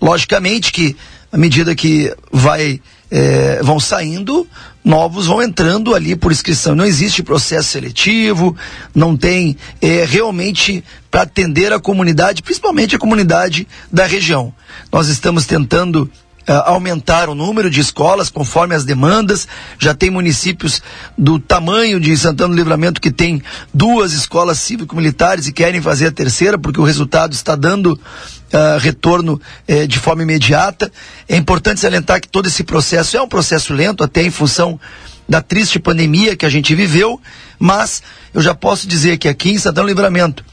Logicamente que, à medida que vai, eh, vão saindo, novos vão entrando ali por inscrição. Não existe processo seletivo, não tem é, realmente para atender a comunidade, principalmente a comunidade da região. Nós estamos tentando aumentar o número de escolas conforme as demandas. Já tem municípios do tamanho de Santana do Livramento que tem duas escolas cívico-militares e querem fazer a terceira porque o resultado está dando uh, retorno uh, de forma imediata. É importante salientar que todo esse processo é um processo lento, até em função da triste pandemia que a gente viveu, mas eu já posso dizer que aqui em Santana do Livramento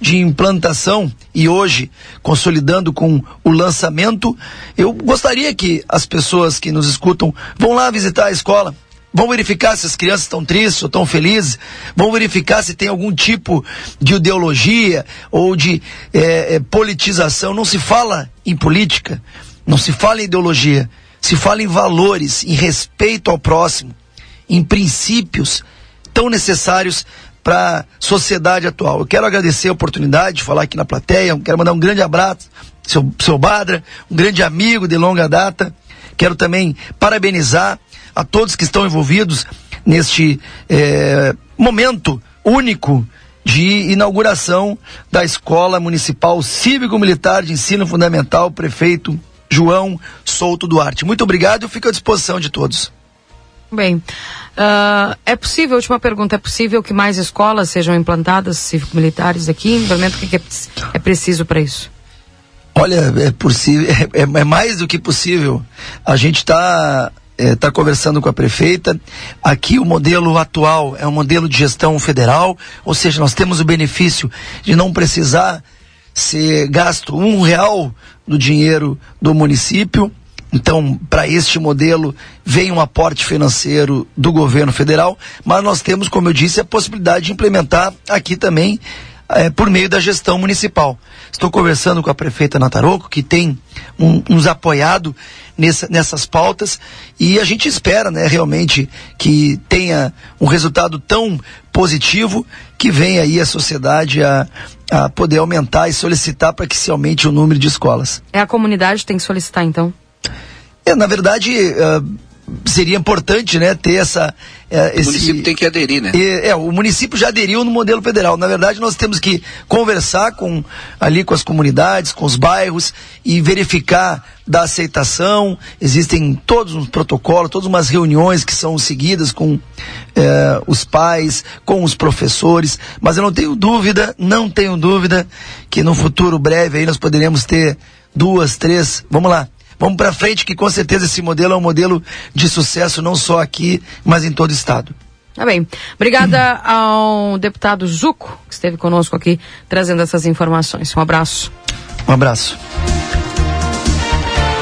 de implantação e hoje consolidando com o lançamento, eu gostaria que as pessoas que nos escutam vão lá visitar a escola. Vão verificar se as crianças estão tristes ou estão felizes. Vão verificar se tem algum tipo de ideologia ou de é, é, politização. Não se fala em política, não se fala em ideologia. Se fala em valores, em respeito ao próximo, em princípios tão necessários para a sociedade atual. Eu quero agradecer a oportunidade de falar aqui na plateia, quero mandar um grande abraço, seu, seu Badra, um grande amigo de longa data. Quero também parabenizar a todos que estão envolvidos neste eh, momento único de inauguração da Escola Municipal Cívico-Militar de Ensino Fundamental, prefeito João Souto Duarte. Muito obrigado, eu fico à disposição de todos. Bem, uh, é possível, última pergunta, é possível que mais escolas sejam implantadas cívico-militares aqui? O que é, é preciso para isso? Olha, é possível, é, é, mais do que possível. A gente está é, tá conversando com a prefeita. Aqui o modelo atual é um modelo de gestão federal, ou seja, nós temos o benefício de não precisar ser gasto um real do dinheiro do município. Então, para este modelo, vem um aporte financeiro do governo federal, mas nós temos, como eu disse, a possibilidade de implementar aqui também eh, por meio da gestão municipal. Estou conversando com a prefeita Nataroco, que tem um- nos apoiado nessa- nessas pautas, e a gente espera né, realmente que tenha um resultado tão positivo que venha aí a sociedade a, a poder aumentar e solicitar para que se aumente o número de escolas. É a comunidade que tem que solicitar, então. É, na verdade, ah, seria importante, né, ter essa. O esse, município tem que aderir, né? É, é, o município já aderiu no modelo federal. Na verdade, nós temos que conversar com ali com as comunidades, com os bairros e verificar da aceitação. Existem todos uns protocolos, todas umas reuniões que são seguidas com eh, os pais, com os professores. Mas eu não tenho dúvida, não tenho dúvida que no futuro breve aí nós poderemos ter duas, três. Vamos lá. Vamos para frente que com certeza esse modelo é um modelo de sucesso não só aqui, mas em todo o estado. Tá bem. Obrigada ao deputado Zuco, que esteve conosco aqui trazendo essas informações. Um abraço. Um abraço.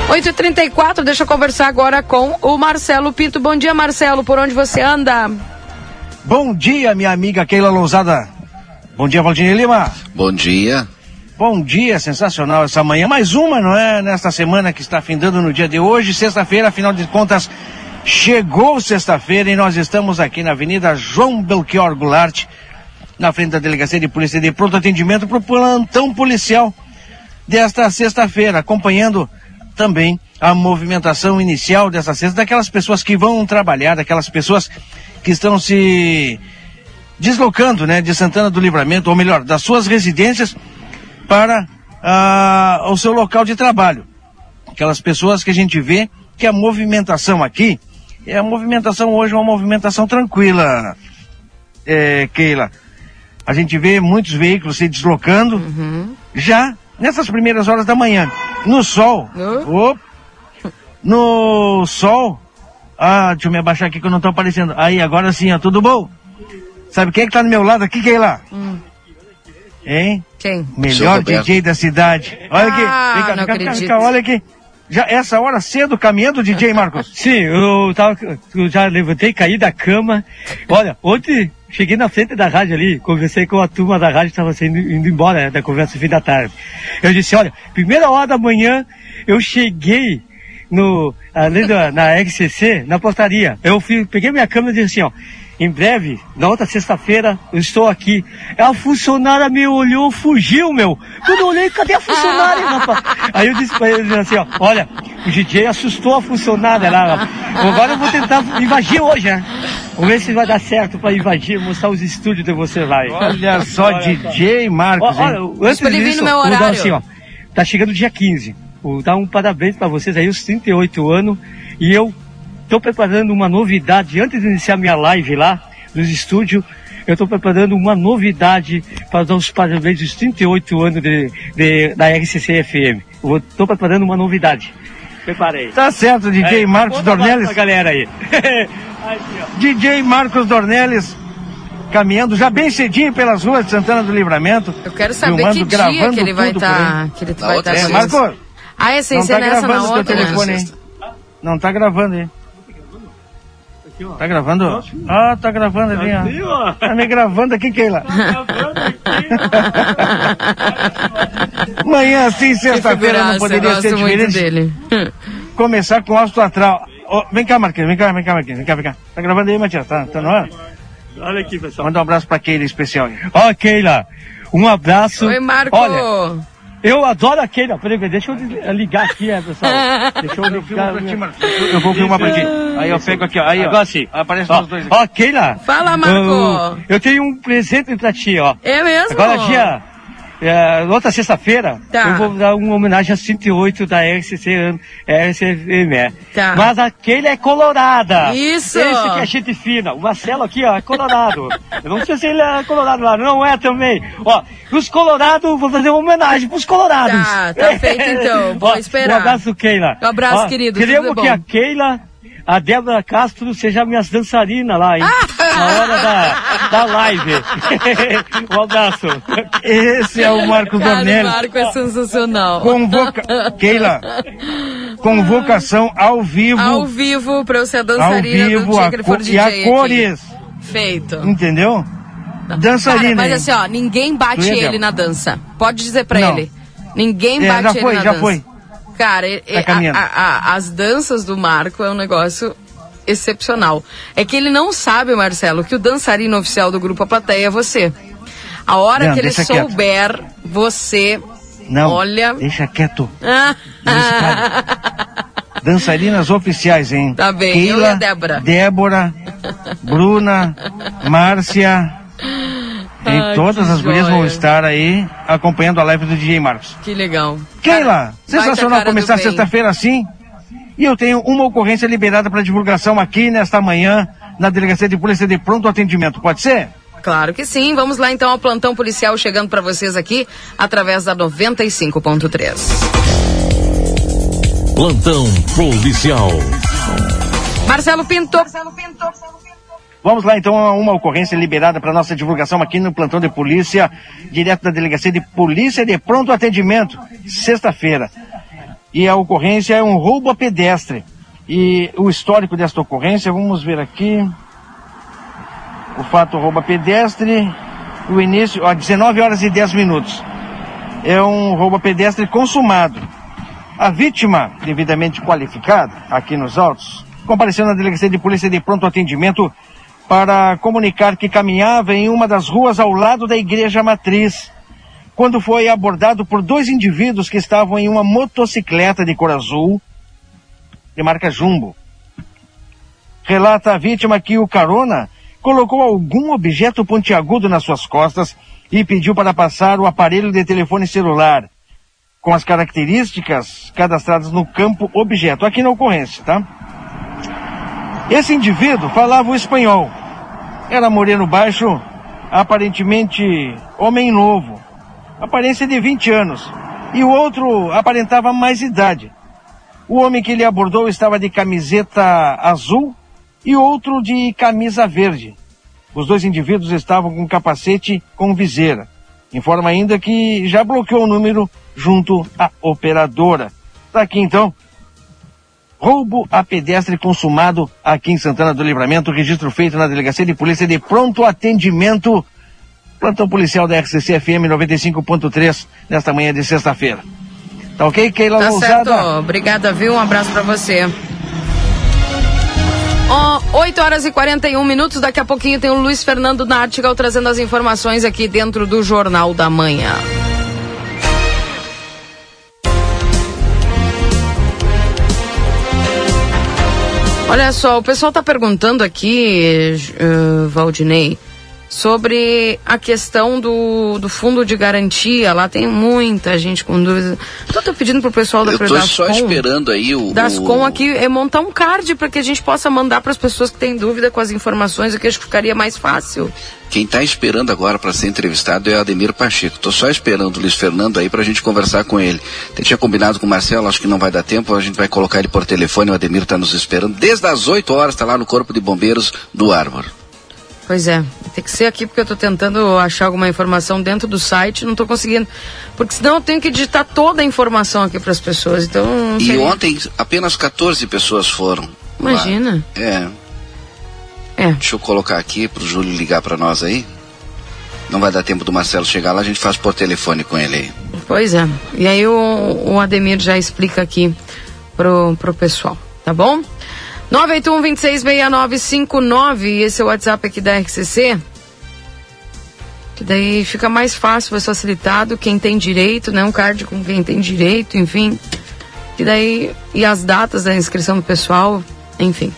8h34, deixa eu conversar agora com o Marcelo Pinto. Bom dia, Marcelo. Por onde você anda? Bom dia, minha amiga Keila Lousada. Bom dia, Valdinei Lima. Bom dia. Bom dia, sensacional essa manhã. Mais uma, não é? Nesta semana que está findando no dia de hoje, sexta-feira, afinal de contas, chegou sexta-feira e nós estamos aqui na Avenida João Belchior Goulart, na frente da Delegacia de Polícia de Pronto Atendimento para o plantão policial desta sexta-feira, acompanhando também a movimentação inicial dessa sexta, daquelas pessoas que vão trabalhar, daquelas pessoas que estão se deslocando, né, de Santana do Livramento, ou melhor, das suas residências para ah, o seu local de trabalho. Aquelas pessoas que a gente vê que a movimentação aqui, é a movimentação hoje é uma movimentação tranquila, é, Keila. A gente vê muitos veículos se deslocando já nessas primeiras horas da manhã. No sol. Op, no sol. Ah, deixa eu me abaixar aqui que eu não tô aparecendo. Aí, agora sim, ó, tudo bom? Sabe quem é que tá do meu lado aqui, Keila? Hein? Quem? Melhor. DJ da cidade. Olha aqui. Ah, vem cá, não vem cá, vem cá, vem acredito. cá, olha aqui. Já essa hora cedo caminhando, DJ Marcos. Sim, eu, tava, eu já levantei, caí da cama. Olha, ontem cheguei na frente da rádio ali, conversei com a turma da rádio que estava saindo, indo embora né, da conversa no fim da tarde. Eu disse, olha, primeira hora da manhã eu cheguei no, ali da, na RCC, na portaria. Eu fui, peguei minha câmera e disse assim, ó, em breve, na outra sexta-feira, eu estou aqui. A funcionária me olhou, fugiu, meu. Quando eu olhei, cadê a funcionária, rapaz? Aí eu disse pra ele assim, ó, olha, o DJ assustou a funcionária lá, rapaz. Agora eu vou tentar invadir hoje, né? Vamos ver se vai dar certo pra invadir, mostrar os estúdios de você lá. aí. Olha só, DJ Marcos, Ó, olha, hein? antes pra ele vir disso, no meu eu vou dar horário. assim, ó. Tá chegando dia 15. Vou dar um parabéns pra vocês aí, os 38 anos. E eu tô preparando uma novidade. Antes de iniciar minha live lá, nos estúdios, eu tô preparando uma novidade para dar os parabéns dos 38 anos de, de- da RCC FM. Tô preparando uma novidade. Preparei. Tá certo, DJ É, Marcos Dornelles. galera aí. DJ Marcos Dornelles caminhando já bem cedinho pelas ruas de Santana do Livramento. Eu quero saber filmando, que dia gravando que ele vai estar. aí. que ele vai estar. É, Marcos, Ah, é sem ser tá nessa na gravando o teu outra. né? telefone, hein? Não tá gravando aí. Tá gravando? Ah, tá gravando ali, ó. Tá me gravando aqui, Keila. Manhã assim, sexta-feira, não poderia ser diferente. dele. Começar com áudio astral. Ó, vem cá, Marquinhos, vem cá, vem cá, Marquinhos, vem cá, vem cá. Tá gravando aí, Matias? Tá, tá no ar? Olha aqui, pessoal. Manda um abraço pra Keila especial. Ó, Keila, um abraço. Oi, Marco. Olha, eu adoro a Keila. Peraí, deixa eu ligar aqui, é, pessoal. Deixa eu Eu ligar. pra ti, Marcos. Eu- Eu vou filmar pra ti. Aí eu pego aqui, ó. Aí, ó. Agora sim. Aparece Ó, os dois aqui. ó, Keila. Fala, Marco. Eu, eu tenho um presente pra ti, ó. É mesmo? Agora, dia. É, outra sexta-feira, Tá. eu vou dar uma homenagem a 108 da RCC, é. Tá. Mas aquele é colorada. Isso. Esse que é gente fina. O Marcelo aqui, ó, é colorado. eu não sei se ele é colorado lá. Não é também. Ó, os colorados, vou fazer uma homenagem pros colorados. Tá, tá feito então. Vou Ó, esperar. Um abraço, Keila. Um abraço, Ó, querido, Queremos que a Keila, a Débora Castro, seja minhas dançarinas lá, hein? Na hora da, da live. um abraço. Esse é o Marcos Cara, o Dornelles. Marco é sensacional. Convoca... Keila, convocação ao vivo. Ao vivo, pra eu ser a ao dançarina do vivo ele co- DJ e a aqui. cores. Feito. Entendeu? dançarina. Cara, mas assim, ó, ninguém bate ele na dança. Pode dizer pra Não. ele. Ninguém É, bate já ele foi, na já dança. foi. Cara, e- a- a- as danças do Marco é um negócio excepcional. É que ele não sabe, Marcelo, que o dançarino oficial do grupo A Plateia é você. A hora Não, que ele deixa quieto. souber, você. Não, Olha. deixa quieto. Ah, Dançarinas oficiais, hein? Tá bem, eu Keila, e a Débora. Débora, Bruna, Márcia. E Ai, todas as gurias vão joia. estar aí acompanhando a live do DJ Marcos. que legal. Keila, sensacional começar sexta-feira assim. E eu tenho uma ocorrência liberada para divulgação aqui nesta manhã na Delegacia de Polícia de Pronto Atendimento. Pode ser? Claro que sim. Vamos lá então ao plantão policial chegando para vocês aqui através da 95.3. Plantão policial. Marcelo Pinto. Vamos lá então a uma ocorrência liberada para nossa divulgação aqui no plantão de polícia, direto da Delegacia de Polícia de Pronto Atendimento, sexta-feira. E a ocorrência é um roubo a pedestre. E o histórico desta ocorrência, vamos ver aqui. O fato roubo a pedestre, o início, às 19 horas e 10 minutos. É um roubo a pedestre consumado. A vítima, devidamente qualificada, aqui nos autos, compareceu na delegacia de polícia de pronto atendimento para comunicar que caminhava em uma das ruas ao lado da igreja matriz, quando foi abordado por dois indivíduos que estavam em uma motocicleta de cor azul, de marca Jumbo. Relata a vítima que o carona colocou algum objeto pontiagudo nas suas costas e pediu para passar o aparelho de telefone celular com as características cadastradas no campo objeto, aqui na ocorrência, tá? Esse indivíduo falava o espanhol. Era moreno baixo, aparentemente homem novo, aparência de 20 anos. E o outro aparentava mais idade. O homem que ele abordou estava de camiseta azul e outro de camisa verde. Os dois indivíduos estavam com capacete com viseira. Informa ainda que já bloqueou o número junto à operadora. Tá aqui então. Roubo a pedestre consumado aqui em Santana do Livramento, registro feito na Delegacia de Polícia de Pronto Atendimento, plantão policial da RCC FM 95.3, nesta manhã de sexta-feira. Tá ok, Keila Tá Lousada? certo. Obrigada, viu? Um abraço pra você. Ó, 8 horas e 41 minutos. Daqui a pouquinho tem o Luiz Fernando Nartigal trazendo as informações aqui dentro do Jornal da Manhã. Olha só, o pessoal está perguntando aqui, uh, Valdinei, sobre a questão do, do fundo de garantia. Lá tem muita gente com dúvidas. Então, eu tô pedindo pro pessoal da Eu das só esperando aí o. das o- com aqui é montar um card para que a gente possa mandar para as pessoas que têm dúvida com as informações, o que acho que ficaria mais fácil. Quem está esperando agora para ser entrevistado é o Ademir Pacheco. Tô só esperando o Luiz Fernando aí para a gente conversar com ele. Eu tinha combinado com o Marcelo, acho que não vai dar tempo, a gente vai colocar ele por telefone, o Ademir está nos esperando. Desde as 8 horas está lá no Corpo de Bombeiros do Árvore. Pois é, tem que ser aqui porque eu tô tentando achar alguma informação dentro do site, não tô conseguindo. Porque senão eu tenho que digitar toda a informação aqui para as pessoas. Então, E ontem apenas 14 pessoas foram. lá. Imagina. É. É. Deixa eu colocar aqui pro Júlio ligar para nós aí. Não vai dar tempo do Marcelo chegar lá, a gente faz por telefone com ele aí. Pois é. E aí o, o Ademir já explica aqui pro, pro pessoal, tá bom? 981-266959, esse é o WhatsApp aqui da RCC. Que daí fica mais fácil, mais facilitado, quem tem direito, né? Um card com quem tem direito, enfim. E daí, e as datas da inscrição do pessoal, enfim.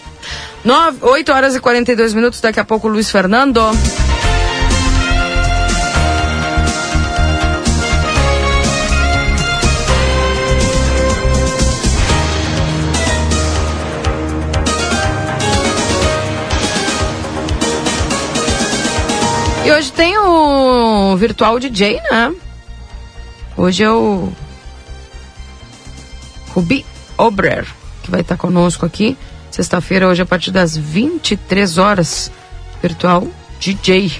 9, 8 horas e 42 minutos, daqui a pouco Luiz Fernando. E hoje tem o Virtual DJ, né? Hoje é o Rubi Obrer, que vai estar conosco aqui. Sexta-feira, hoje, a partir das 23 horas. Virtual DJ.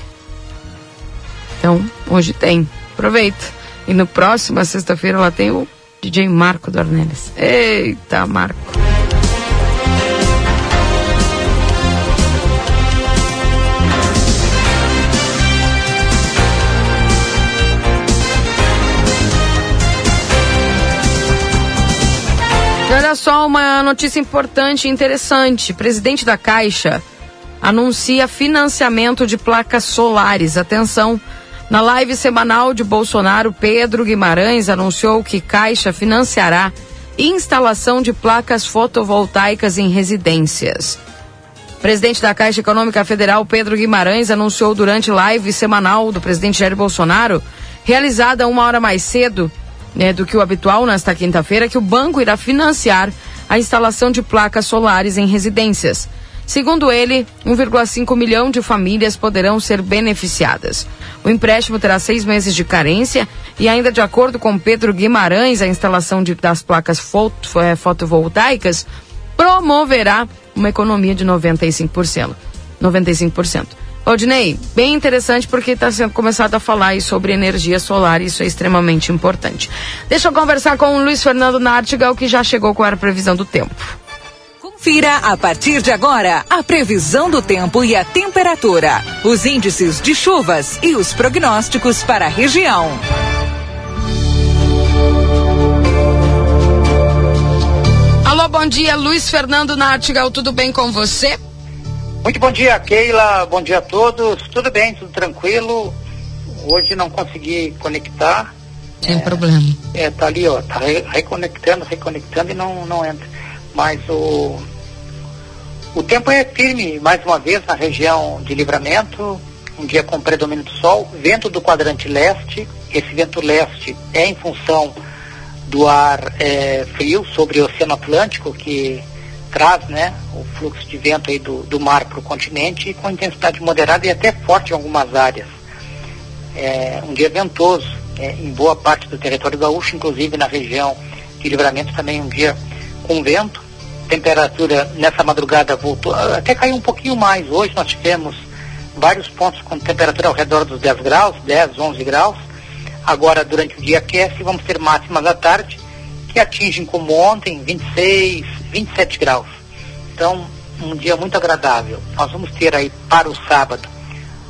Então, hoje tem. Aproveita. E no próximo, sexta-feira, lá tem o DJ Marco Dornelles. Eita, Marco. Olha só uma notícia importante e interessante. Presidente da Caixa anuncia financiamento de placas solares. Atenção. Na live semanal de Bolsonaro, Pedro Guimarães anunciou que Caixa financiará instalação de placas fotovoltaicas em residências. Presidente da Caixa Econômica Federal, Pedro Guimarães, anunciou durante live semanal do presidente Jair Bolsonaro, realizada uma hora mais cedo né, do que o habitual nesta quinta-feira, que o banco irá financiar a instalação de placas solares em residências. Segundo ele, 1,5 milhão de famílias poderão ser beneficiadas. O empréstimo terá seis meses de carência e, ainda de acordo com Pedro Guimarães, a instalação de, das placas foto, é, fotovoltaicas promoverá uma economia de 95%. 95%. Odinei, bem interessante porque está sendo começado a falar sobre energia solar, isso é extremamente importante. Deixa eu conversar com o Luiz Fernando Nartigal, que já chegou com a previsão do tempo. Confira a partir de agora a previsão do tempo e a temperatura, os índices de chuvas e os prognósticos para a região. Alô, bom dia, Luiz Fernando Nartigal, tudo bem com você? Muito bom dia, Keila, bom dia a todos, tudo bem, tudo tranquilo. Hoje não consegui conectar. Sem é, problema. É, tá ali, ó, tá re reconectando, reconectando e não, não entra. Mas o, o tempo é firme, mais uma vez, na região de livramento, um dia com predomínio do sol, vento do quadrante leste, esse vento leste é em função do ar é, frio sobre o Oceano Atlântico, que traz né, o fluxo de vento aí do, do mar para o continente, com intensidade moderada e até forte em algumas áreas. É, um dia ventoso é, em boa parte do território gaúcho, inclusive na região de livramento também um dia com vento. Temperatura nessa madrugada voltou, até caiu um pouquinho mais. Hoje nós tivemos vários pontos com temperatura ao redor dos 10 graus, 10, 11 graus. Agora, durante o dia aquece, vamos ter máximas à tarde que atingem, como ontem, 26, 27 graus. Então, um dia muito agradável. Nós vamos ter aí para o sábado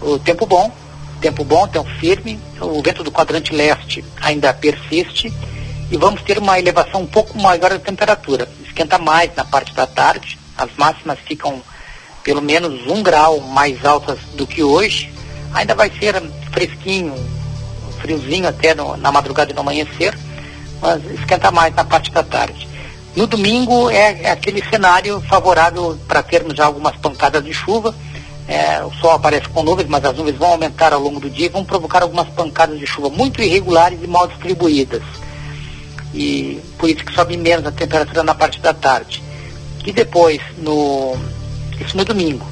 o tempo bom, tempo bom, tempo firme, o vento do quadrante leste ainda persiste e vamos ter uma elevação um pouco maior da temperatura. Esquenta mais na parte da tarde, as máximas ficam pelo menos um grau mais altas do que hoje. Ainda vai ser fresquinho, friozinho até no, na madrugada e no amanhecer, mas esquenta mais na parte da tarde. No domingo é, é aquele cenário favorável para termos já algumas pancadas de chuva. É, o sol aparece com nuvens, mas as nuvens vão aumentar ao longo do dia e vão provocar algumas pancadas de chuva muito irregulares e mal distribuídas. E por isso que sobe menos a temperatura na parte da tarde. E depois, no, isso no domingo.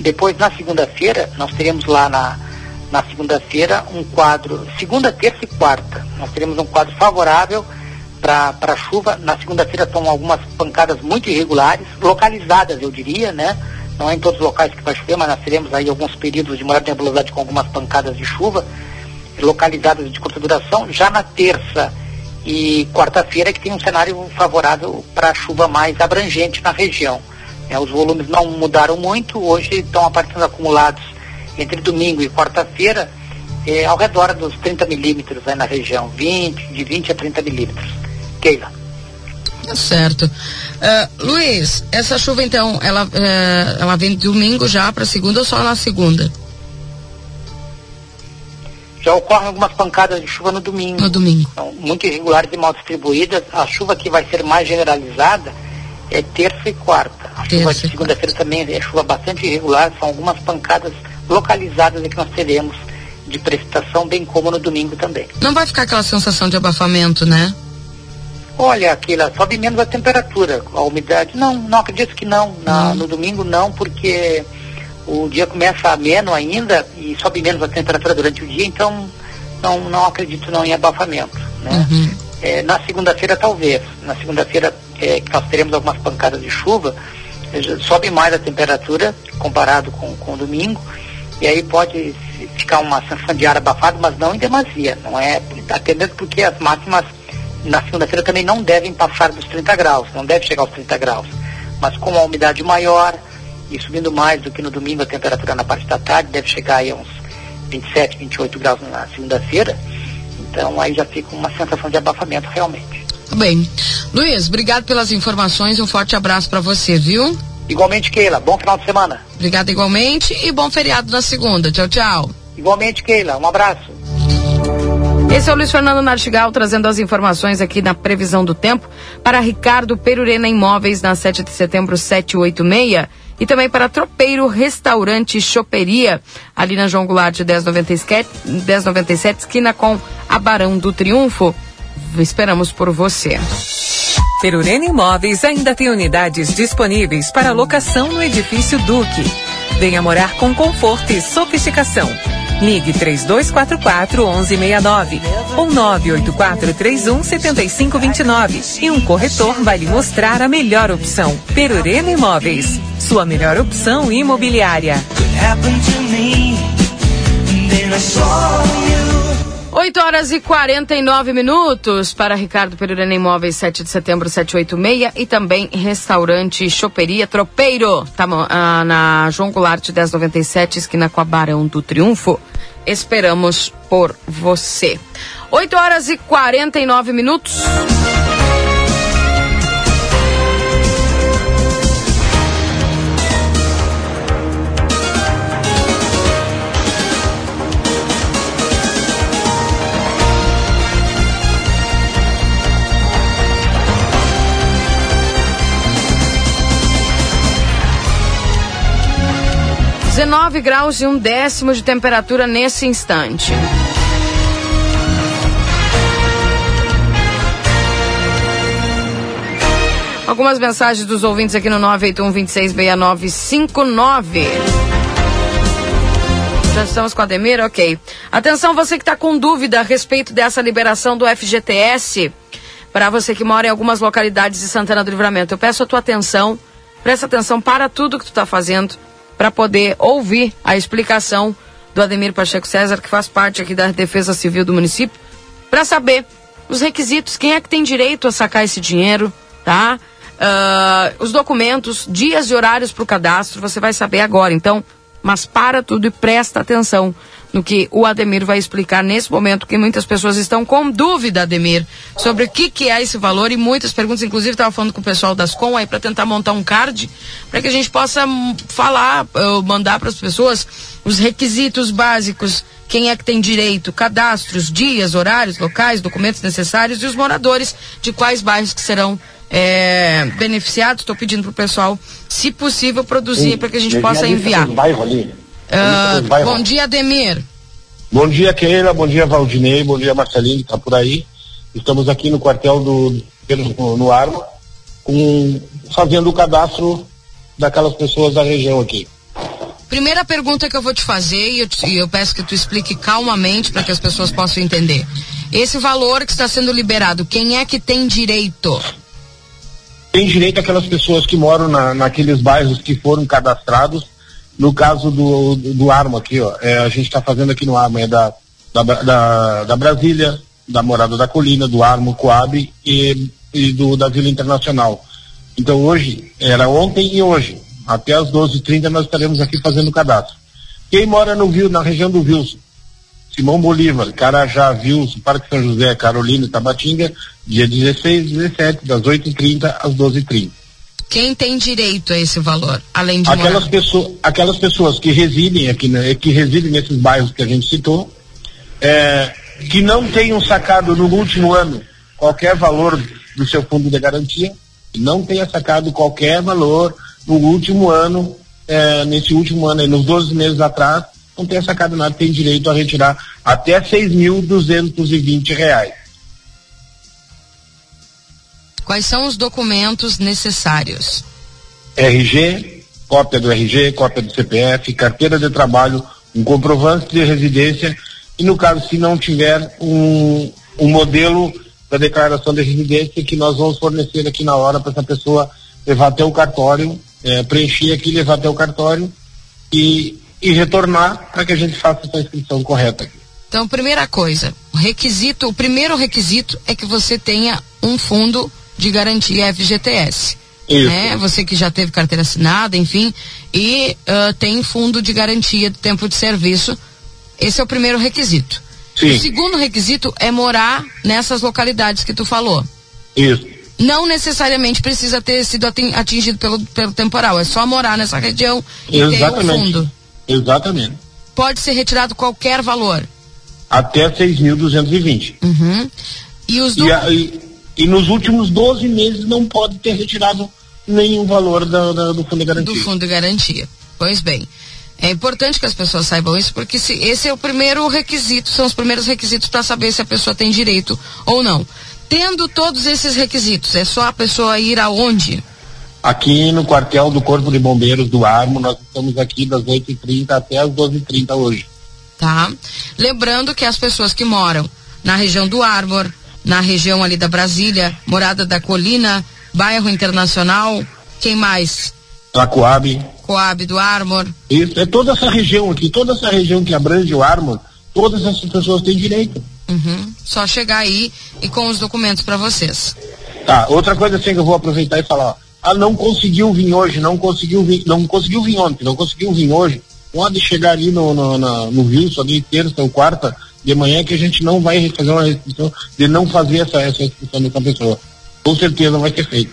Depois, na segunda-feira, nós teremos lá na, na segunda-feira um quadro, segunda, terça e quarta, nós teremos um quadro favorável para chuva. Na segunda-feira estão algumas pancadas muito irregulares, localizadas, eu diria, né? Não é em todos os locais que vai chover, mas nós teremos aí alguns períodos de maior nebulosidade com algumas pancadas de chuva localizadas de curta duração. Já na terça e quarta-feira que tem um cenário favorável para chuva mais abrangente na região. É, os volumes não mudaram muito, hoje estão aparecendo acumulados entre domingo e quarta-feira, é, ao redor dos 30 milímetros aí na região, 20, de 20 a 30 milímetros. Keila. Tá certo. Uh, Luiz, essa chuva então, ela, uh, ela vem domingo já para segunda ou só na segunda? Já ocorrem algumas pancadas de chuva no domingo. No domingo. São muito irregulares e mal distribuídas. A chuva que vai ser mais generalizada é terça e quarta. A terça chuva de segunda-feira também é chuva bastante irregular, são algumas pancadas localizadas que nós teremos de precipitação, bem como no domingo também. Não vai ficar aquela sensação de abafamento, né? Olha, aquela sobe menos a temperatura, a umidade. Não, não acredito que não. Na, no domingo não, porque o dia começa ameno ainda e sobe menos a temperatura durante o dia, então não, não acredito não em abafamento. Né? Uhum. É, na segunda-feira talvez. Na segunda-feira é, que nós teremos algumas pancadas de chuva, sobe mais a temperatura comparado com, com o domingo e aí pode ficar uma sensação de ar abafado, mas não em demasia, não é? Até mesmo porque as máximas na segunda-feira também não devem passar dos 30 graus, não deve chegar aos 30 graus. Mas com a umidade maior e subindo mais do que no domingo a temperatura na parte da tarde, deve chegar aí a uns 27, 28 graus na segunda-feira. Então aí já fica uma sensação de abafamento realmente. Tá bem. Luiz, obrigado pelas informações. Um forte abraço para você, viu? Igualmente, Keila. Bom final de semana. Obrigada igualmente e bom feriado na segunda. Tchau, tchau. Igualmente, Keila. Um abraço. Esse é o Luiz Fernando Nartigal trazendo as informações aqui na previsão do tempo para Ricardo Perurena Imóveis na 7 de setembro 786 e também para Tropeiro Restaurante Choperia ali na João Goulart 1097, 1097 esquina com a Barão do Triunfo. Esperamos por você. Perurena Imóveis ainda tem unidades disponíveis para locação no edifício Duque. Venha morar com conforto e sofisticação. Ligue 3244 1169 ou 98431 7529 e um corretor vai lhe mostrar a melhor opção. Perurena Imóveis, sua melhor opção imobiliária. 8 horas e 49 minutos para Ricardo Perurena Imóveis, 7 de setembro, 786 e também restaurante Choperia Tropeiro, tá, ah, na João Goulart 1097, esquina com a Barão do Triunfo. Esperamos por você. 8 horas e 49 minutos. Dezenove graus e um décimo de temperatura nesse instante. Algumas mensagens dos ouvintes aqui no 981 266959. Já estamos com a Ademir? Ok. Atenção, você que está com dúvida a respeito dessa liberação do FGTS, para você que mora em algumas localidades de Santana do Livramento, eu peço a tua atenção, presta atenção para tudo que tu está fazendo, para poder ouvir a explicação do Ademir Pacheco César, que faz parte aqui da Defesa Civil do município, para saber os requisitos, quem é que tem direito a sacar esse dinheiro, tá? Uh, os documentos, dias e horários para o cadastro, você vai saber agora. Então, mas para tudo e presta atenção no que o Ademir vai explicar nesse momento, que muitas pessoas estão com dúvida, Ademir, sobre o que, que é esse valor e muitas perguntas, inclusive estava falando com o pessoal das Com aí para tentar montar um card para que a gente possa hum, falar, uh, mandar para as pessoas os requisitos básicos, quem é que tem direito, cadastros, dias, horários, locais, documentos necessários e os moradores de quais bairros que serão é, beneficiados. Estou pedindo para o pessoal, se possível, produzir para que a gente possa enviar. Uh, bom dia, Ademir. Bom dia, Keila. Bom dia, Valdinei. Bom dia, Marcelinho, que está por aí. Estamos aqui no quartel do, no, no Arma, com, fazendo o cadastro daquelas pessoas da região aqui. Primeira pergunta que eu vou te fazer, e eu, e eu peço que tu explique calmamente para que as pessoas possam entender. Esse valor que está sendo liberado, quem é que tem direito? Tem direito aquelas pessoas que moram na, naqueles bairros que foram cadastrados no caso do, do, do Arma aqui, ó, é, a gente está fazendo aqui no Arma, é da, da, da, da, Brasília, da Morada da Colina, do Armo, Coab e, e do, da Vila Internacional. Então hoje, era ontem e hoje, até as 12h30 nós estaremos aqui fazendo o cadastro. Quem mora no Vil, na região do Vilso, Simão Bolívar, Carajá, Vilso, Parque São José, Carolina Tabatinga, dia 16 e 17, das 8h30 às 12h30 quem tem direito a esse valor, além de aquelas pessoas, aquelas pessoas que residem aqui, né, que residem nesses bairros que a gente citou, é, que não tenham sacado no último ano qualquer valor do seu fundo de garantia, não tenha sacado qualquer valor no último ano, é, nesse último ano, nos 12 meses atrás, não tenha sacado nada, tem direito a retirar até seis mil duzentos e vinte reais. Quais são os documentos necessários? RG, cópia do RG, cópia do CPF, carteira de trabalho, um comprovante de residência e no caso se não tiver um, um modelo da declaração de residência que nós vamos fornecer aqui na hora para essa pessoa levar até o cartório, é, preencher aqui, levar até o cartório e, e retornar para que a gente faça essa inscrição correta aqui. Então, primeira coisa, o requisito, o primeiro requisito é que você tenha um fundo de garantia FGTS. Isso. Né? Você que já teve carteira assinada, enfim, e uh, tem fundo de garantia de tempo de serviço. Esse é o primeiro requisito. Sim. O segundo requisito é morar nessas localidades que tu falou. Isso. Não necessariamente precisa ter sido atin- atingido pelo, pelo temporal, é só morar nessa região e ter o Exatamente. fundo. Exatamente. Pode ser retirado qualquer valor. Até 6.220. Uhum. E os do... E, a- e- e nos últimos 12 meses não pode ter retirado nenhum valor da- da- do fundo de garantia. do fundo de garantia. Pois bem, é importante que as pessoas saibam isso, porque se, esse é o primeiro requisito, são os primeiros requisitos para saber se a pessoa tem direito ou não. Tendo todos esses requisitos, é só a pessoa ir aonde? Aqui no quartel do Corpo de Bombeiros do Armo, nós estamos aqui das 8h30 até as 12h30 hoje. tá? Lembrando que as pessoas que moram na região do Arbor, na região ali da Brasília, Morada da Colina, Bairro Internacional, quem mais? Tacoabe. Coab do Arbor. Isso, é toda essa região aqui, toda essa região que abrange o Armo, todas essas pessoas têm direito. Uhum. Só chegar aí e com os documentos para vocês. Tá, outra coisa assim que eu vou aproveitar e falar, ó, ah, não conseguiu vir hoje, não conseguiu vir, não conseguiu vir ontem, não conseguiu vir hoje, pode chegar ali no, no, na- no Wilson, ali terça ou quarta de manhã, que a gente não vai fazer uma restrição de não fazer essa, essa restrição dessa pessoa. Com certeza vai ser feito.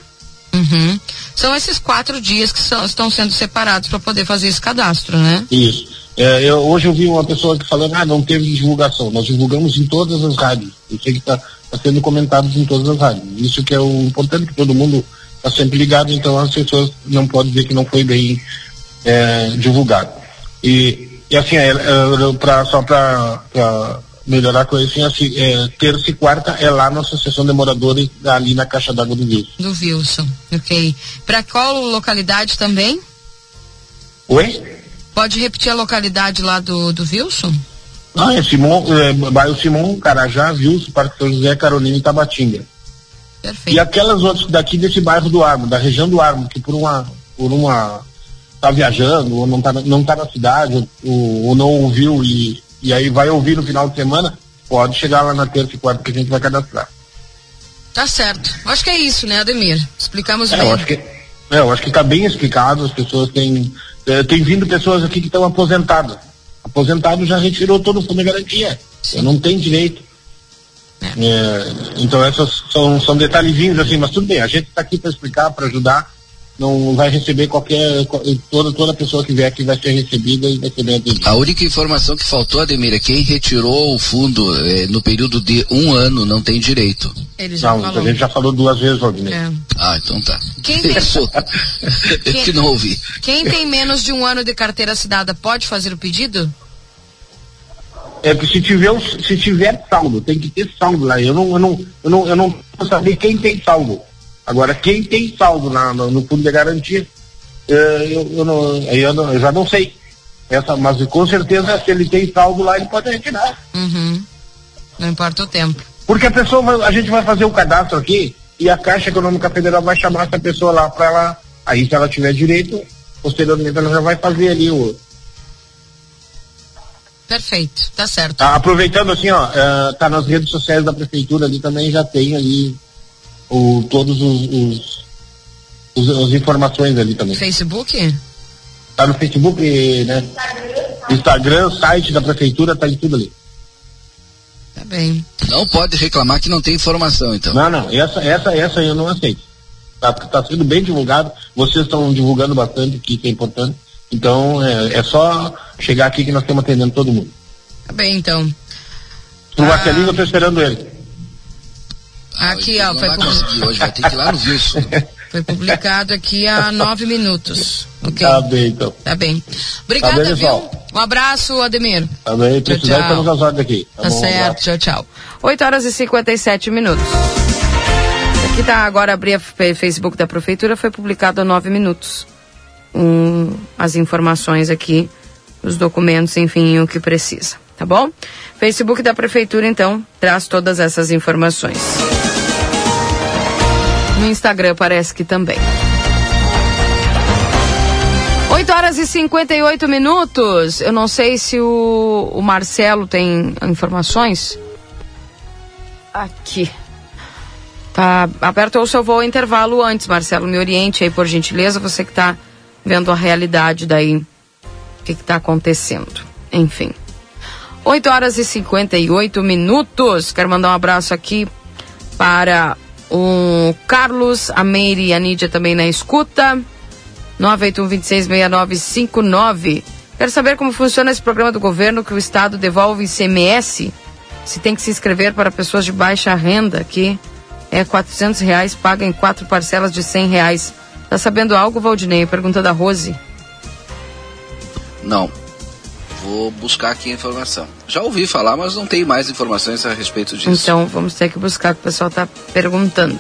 Uhum. São esses quatro dias que são- estão sendo separados para poder fazer esse cadastro, né? Isso. É, eu- hoje eu vi uma pessoa que falando, ah, não teve divulgação. Nós divulgamos em todas as rádios. Eu sei que está sendo comentado em todas as rádios. Isso que é o importante, que todo mundo está sempre ligado, então as pessoas não podem dizer que não foi bem é, divulgado. E, e assim, é, é, pra, só para melhorar a coisa, assim, assim, é, terça e quarta é lá na Associação de Moradores, ali na Caixa d'Água do Rio. Do Wilson, ok. Para qual localidade também? Oi? Pode repetir a localidade lá do, do Wilson? Ah, é Simão, é, bairro Simão, Carajá, Vilso, Parque São José, Carolina e Tabatinga. Perfeito. E aquelas outras daqui desse bairro do Armo, da região do Armo, que por uma, por uma, tá viajando, ou não tá, na- não tá na cidade, ou, ou não ouviu e, e aí vai ouvir no final de semana, pode chegar lá na terça e quarta que a gente vai cadastrar. Tá certo. Acho que é isso, né, Ademir? Explicamos É, bem. eu acho que, é, eu acho que tá bem explicado, as pessoas têm, é, tem vindo pessoas aqui que estão aposentadas. Aposentado já retirou todo o fundo de garantia. Não tenho direito. É, então essas são, são detalhezinhos assim, mas tudo bem, a gente está aqui para explicar, para ajudar, não vai receber qualquer, qual- toda, toda pessoa que vier aqui vai ser recebida e vai ser bem atendida. A única informação que faltou, Ademir, é quem retirou o fundo eh, no período de um ano não tem direito. Ele já Não, falou. a gente já falou duas vezes, Valdinei. É. Ah, então tá. Quem tem-. Eu que não ouvi. Quem tem menos de um ano de carteira assinada pode fazer o pedido? É que se tiver, se tiver saldo, tem que ter saldo lá. Eu não, eu não, eu não, eu não vou saber quem tem saldo. Agora, quem tem saldo na, no, no fundo de garantia, eh, eu, eu, não, eu, não- eu já não sei. Essa, mas com certeza, se ele tem saldo lá, ele pode retirar. Uhum. Não importa o tempo. Porque a pessoa, vai- a gente vai fazer o cadastro aqui e a Caixa Econômica Federal vai chamar essa pessoa lá para ela. Aí, se ela tiver direito, posteriormente ela já vai fazer ali o, Perfeito, tá certo. Tá, aproveitando assim, ó, eh, tá nas redes sociais da prefeitura ali também já tem ali o, todos os, os, os- as informações ali também. Facebook? Tá no Facebook, né? Instagram, site da prefeitura, tá em tudo ali. Tá bem. Não pode reclamar que não tem informação, então. Não, não, essa, essa, essa eu não aceito. Tá, tá sendo bem divulgado, vocês estão divulgando bastante aqui, que é importante. Então, é, é só chegar aqui que nós estamos atendendo todo mundo. Tá bem, então. O Marcelinho, eu tô esperando ele. Aqui, ó, Não foi, vai pub- conseguir hoje, vai ter que ir lá no Wilson. foi publicado aqui há nove minutos. Ok. Tá bem, então. Tá bem. Obrigada, Tá bem, viu? Um abraço, Ademir. Tá bem, Tchau, precisar, estamos às ordens aqui. Tá bom, um certo, tchau, tchau. 8 horas e 57 minutos. Aqui tá agora abri a fe- Facebook da prefeitura, foi publicado há nove minutos. Um, as informações aqui, os documentos, enfim, o que precisa, tá bom? Facebook da prefeitura, então, traz todas essas informações. No Instagram parece que também. 8 horas e 58 minutos. Eu não sei se o, o Marcelo tem informações. Aqui. Tá aberto ou se eu vou ao intervalo antes, Marcelo. Me oriente aí, por gentileza. Você que tá vendo a realidade daí. O que que tá acontecendo. Enfim. 8 horas e 58 minutos. Quero mandar um abraço aqui para O Carlos, a Meire e a Nídia também na escuta. 981-266959. Quero saber como funciona esse programa do governo que o Estado devolve ICMS. Se tem que se inscrever para pessoas de baixa renda, que é 400 reais, paga em quatro parcelas de 100 reais. Tá sabendo algo, Valdinei? Pergunta da Rose. Não. Vou buscar aqui a informação. Já ouvi falar, mas não tenho mais informações a respeito disso. Então vamos ter que buscar, que o pessoal está perguntando.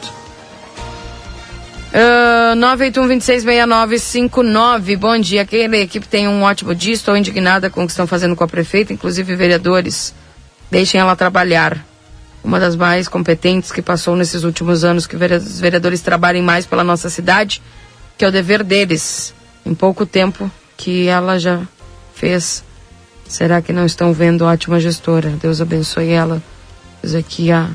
Uh, 981-266959. Bom dia. Aquela equipe tem um ótimo dia. Estou indignada com o que estão fazendo com a prefeita, inclusive vereadores. Deixem ela trabalhar. Uma das mais competentes que passou nesses últimos anos, que os vereadores trabalhem mais pela nossa cidade, que é o dever deles. Em pouco tempo que ela já fez. Será que não estão vendo ótima gestora? Deus abençoe ela. Diz aqui a.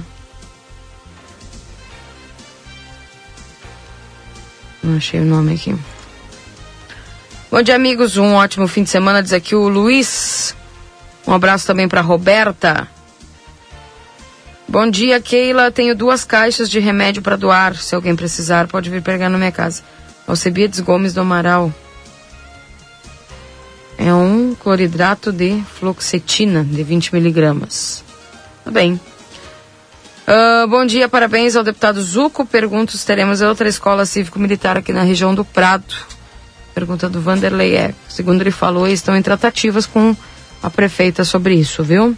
Não achei o nome aqui. Bom dia, amigos. Um ótimo fim de semana. Diz aqui o Luiz. Um abraço também para Roberta. Bom dia, Keila. Tenho duas caixas de remédio para doar. Se alguém precisar, pode vir pegar na minha casa. Alcebiades Gomes do Amaral. É um cloridrato de fluoxetina de 20 miligramas. Tá bem. Uh, bom dia, parabéns ao deputado Zuco. Pergunto se teremos outra escola cívico-militar aqui na região do Prado. Pergunta do Vanderlei é. Segundo ele falou, estão em tratativas com a prefeita sobre isso, viu?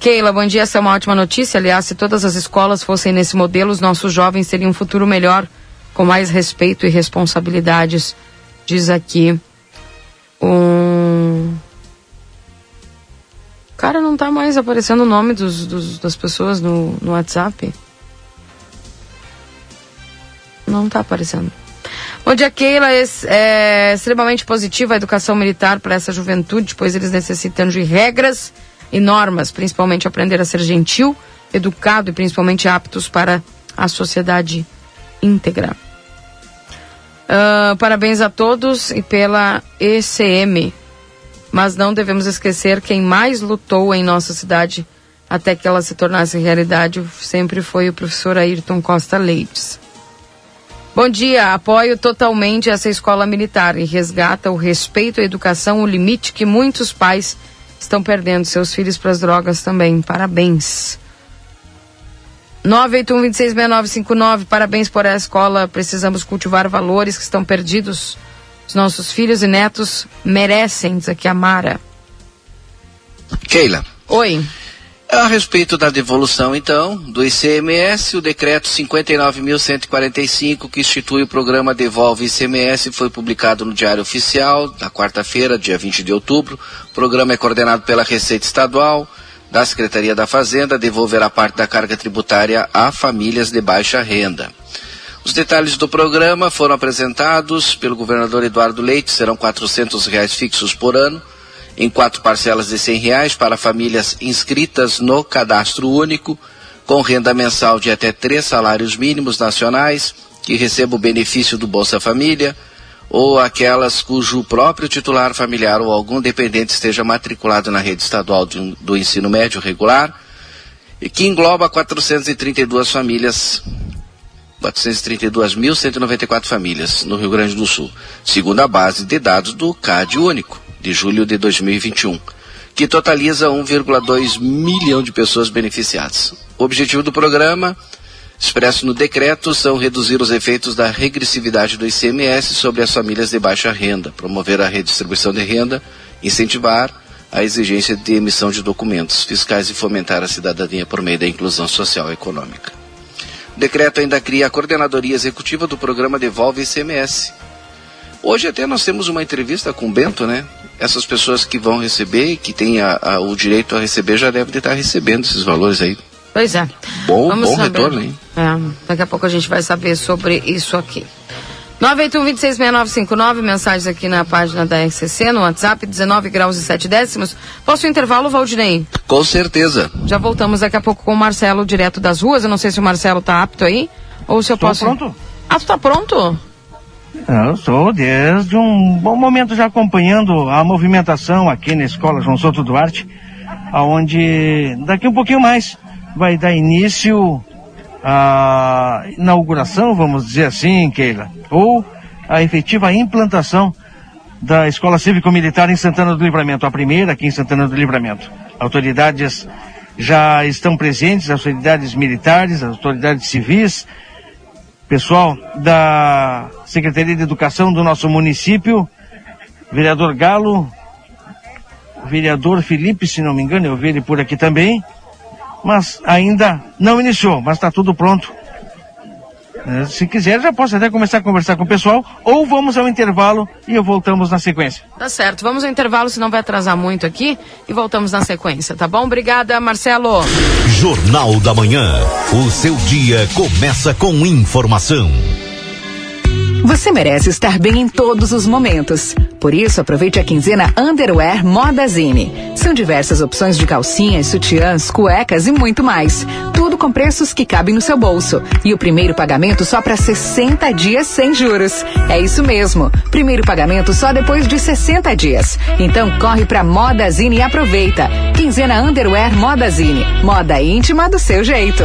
Keila, bom dia. Essa é uma ótima notícia. Aliás, se todas as escolas fossem nesse modelo, os nossos jovens teriam um futuro melhor, com mais respeito e responsabilidades, diz aqui um. Cara, não tá mais aparecendo o nome dos, dos, das pessoas no, no WhatsApp. Não tá aparecendo. Bom dia, Keila. É, extremamente positiva a educação militar para essa juventude, pois eles necessitam de regras e normas, principalmente aprender a ser gentil, educado e principalmente aptos para a sociedade íntegra. Uh, parabéns a todos e pela ECM. Mas não devemos esquecer quem mais lutou em nossa cidade até que ela se tornasse realidade sempre foi o professor Ayrton Costa Leites. Bom dia, apoio totalmente essa escola militar e resgata o respeito à educação, o limite que muitos pais estão perdendo seus filhos para as drogas também. Parabéns. 981-266959, parabéns por essa escola. Precisamos cultivar valores que estão perdidos. Os nossos filhos e netos merecem, diz aqui a Mara. Keila. Oi. A respeito da devolução, então, do ICMS, o decreto 59.145, que institui o programa Devolve ICMS, foi publicado no Diário Oficial, na quarta-feira, dia 20 de outubro. O programa é coordenado pela Receita Estadual da Secretaria da Fazenda devolverá parte da carga tributária a famílias de baixa renda. Os detalhes do programa foram apresentados pelo governador Eduardo Leite, serão R$ reais fixos por ano, em quatro parcelas de R$ reais para famílias inscritas no cadastro único, com renda mensal de até três salários mínimos nacionais, que recebam o benefício do Bolsa Família, ou aquelas cujo próprio titular familiar ou algum dependente esteja matriculado na rede estadual do, do ensino médio regular, e que engloba 432 famílias, 432.194 famílias no Rio Grande do Sul, segundo a base de dados do CAD Único, de julho de 2021, que totaliza 1,2 milhão de pessoas beneficiadas. O objetivo do programa expresso no decreto são reduzir os efeitos da regressividade do ICMS sobre as famílias de baixa renda, promover a redistribuição de renda, incentivar a exigência de emissão de documentos fiscais e fomentar a cidadania por meio da inclusão social e econômica. O decreto ainda cria a coordenadoria executiva do programa Devolve ICMS. Hoje até nós temos uma entrevista com o Bento, né? Essas pessoas que vão receber que têm a, a, o direito a receber já devem estar recebendo esses valores aí Pois é. Bom, Vamos bom saber. retorno, hein? É, daqui a pouco a gente vai saber sobre isso aqui. 981-266959, mensagens aqui na página da RCC, no WhatsApp, 19 graus e 7 décimos. Posso intervalo, Valdinei? Com certeza. Já voltamos daqui a pouco com o Marcelo, direto das ruas. Eu não sei se o Marcelo está apto aí, ou se eu Estou posso... pronto. Ah, tu tá pronto? Eu sou desde um bom momento já acompanhando a movimentação aqui na Escola João Souto Duarte, aonde daqui um pouquinho mais vai dar início a inauguração, vamos dizer assim, Keila, ou a efetiva implantação da Escola Cívico-Militar em Santana do Livramento, a primeira aqui em Santana do Livramento. Autoridades já estão presentes, autoridades militares, autoridades civis, pessoal da Secretaria de Educação do nosso município, vereador Galo, vereador Felipe, se não me engano, eu vi ele por aqui também, mas ainda não iniciou, mas está tudo pronto. É, Se quiser, já posso até começar a conversar com o pessoal, ou vamos ao intervalo e eu voltamos na sequência. Tá certo, vamos ao intervalo, senão vai atrasar muito aqui e voltamos na sequência, tá bom? Obrigada, Marcelo. Jornal da Manhã. O seu dia começa com informação. Você merece estar bem em todos os momentos. Por isso, aproveite a quinzena Underwear Moda Zine. São diversas opções de calcinhas, sutiãs, cuecas e muito mais. Tudo com preços que cabem no seu bolso. E o primeiro pagamento só para 60 dias sem juros. É isso mesmo. Primeiro pagamento só depois de 60 dias. Então corre para Moda Zine e aproveita. Quinzena Underwear Moda Zine. Moda íntima do seu jeito.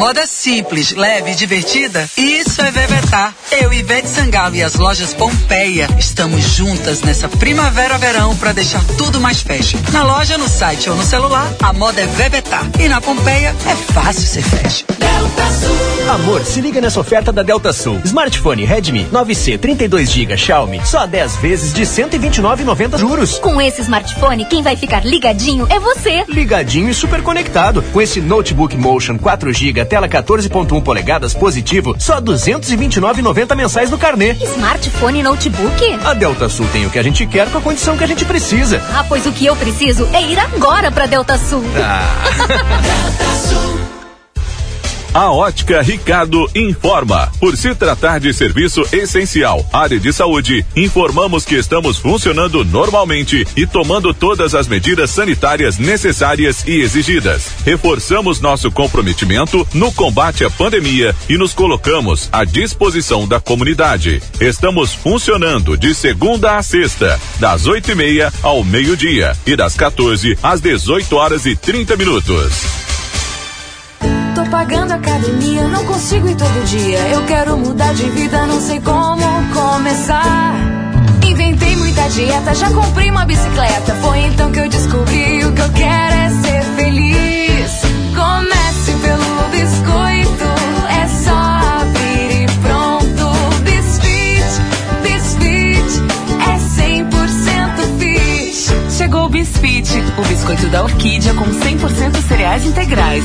Moda simples, leve e divertida? Isso é Vevetar. Eu, Ivete Sangalo e as lojas Pompeia estamos juntas nessa primavera-verão para deixar tudo mais fashion. Na loja, no site ou no celular, a moda é Vevetar. E na Pompeia, é fácil ser fashion. Amor, se liga nessa oferta da Delta Sul. Smartphone Redmi 9C 32GB Xiaomi, só 10 vezes de 129,90 juros. Com esse smartphone, quem vai ficar ligadinho é você. Ligadinho e super conectado. Com esse notebook Motion 4GB, tela 14.1 polegadas positivo, só 229,90 mensais no carnê. Smartphone e notebook? A Delta Sul tem o que a gente quer com a condição que a gente precisa. Ah, pois o que eu preciso é ir agora pra Delta Sul. A Ótica Ricardo informa. Por se tratar de serviço essencial, área de saúde, informamos que estamos funcionando normalmente e tomando todas as medidas sanitárias necessárias e exigidas. Reforçamos nosso comprometimento no combate à pandemia e nos colocamos à disposição da comunidade. Estamos funcionando de segunda a sexta, das oito e meia ao meio-dia e das 14 às 18 horas e 30 minutos. Tô pagando academia, não consigo ir todo dia. Eu quero mudar de vida, não sei como começar. Inventei muita dieta, já comprei uma bicicleta. Foi então que eu descobri o que eu quero é ser feliz. Comece pelo biscoito, é só abrir e pronto. Bisfit, Bisfit, é 100% fit. Chegou o Bisfit, o biscoito da orquídea com 100% cereais integrais.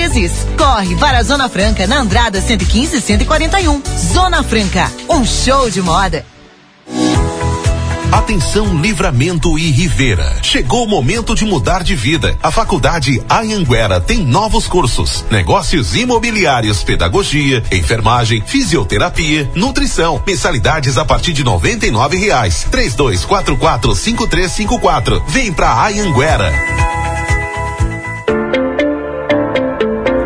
Corre para a Zona Franca na Andrada 115 e 141. Zona Franca, um show de moda. Atenção Livramento e Rivera. Chegou o momento de mudar de vida. A Faculdade Anhanguera tem novos cursos: negócios imobiliários, pedagogia, enfermagem, fisioterapia, nutrição. Mensalidades a partir de noventa e nove reais. Três dois quatro quatro cinco três cinco quatro. Vem pra Anhanguera.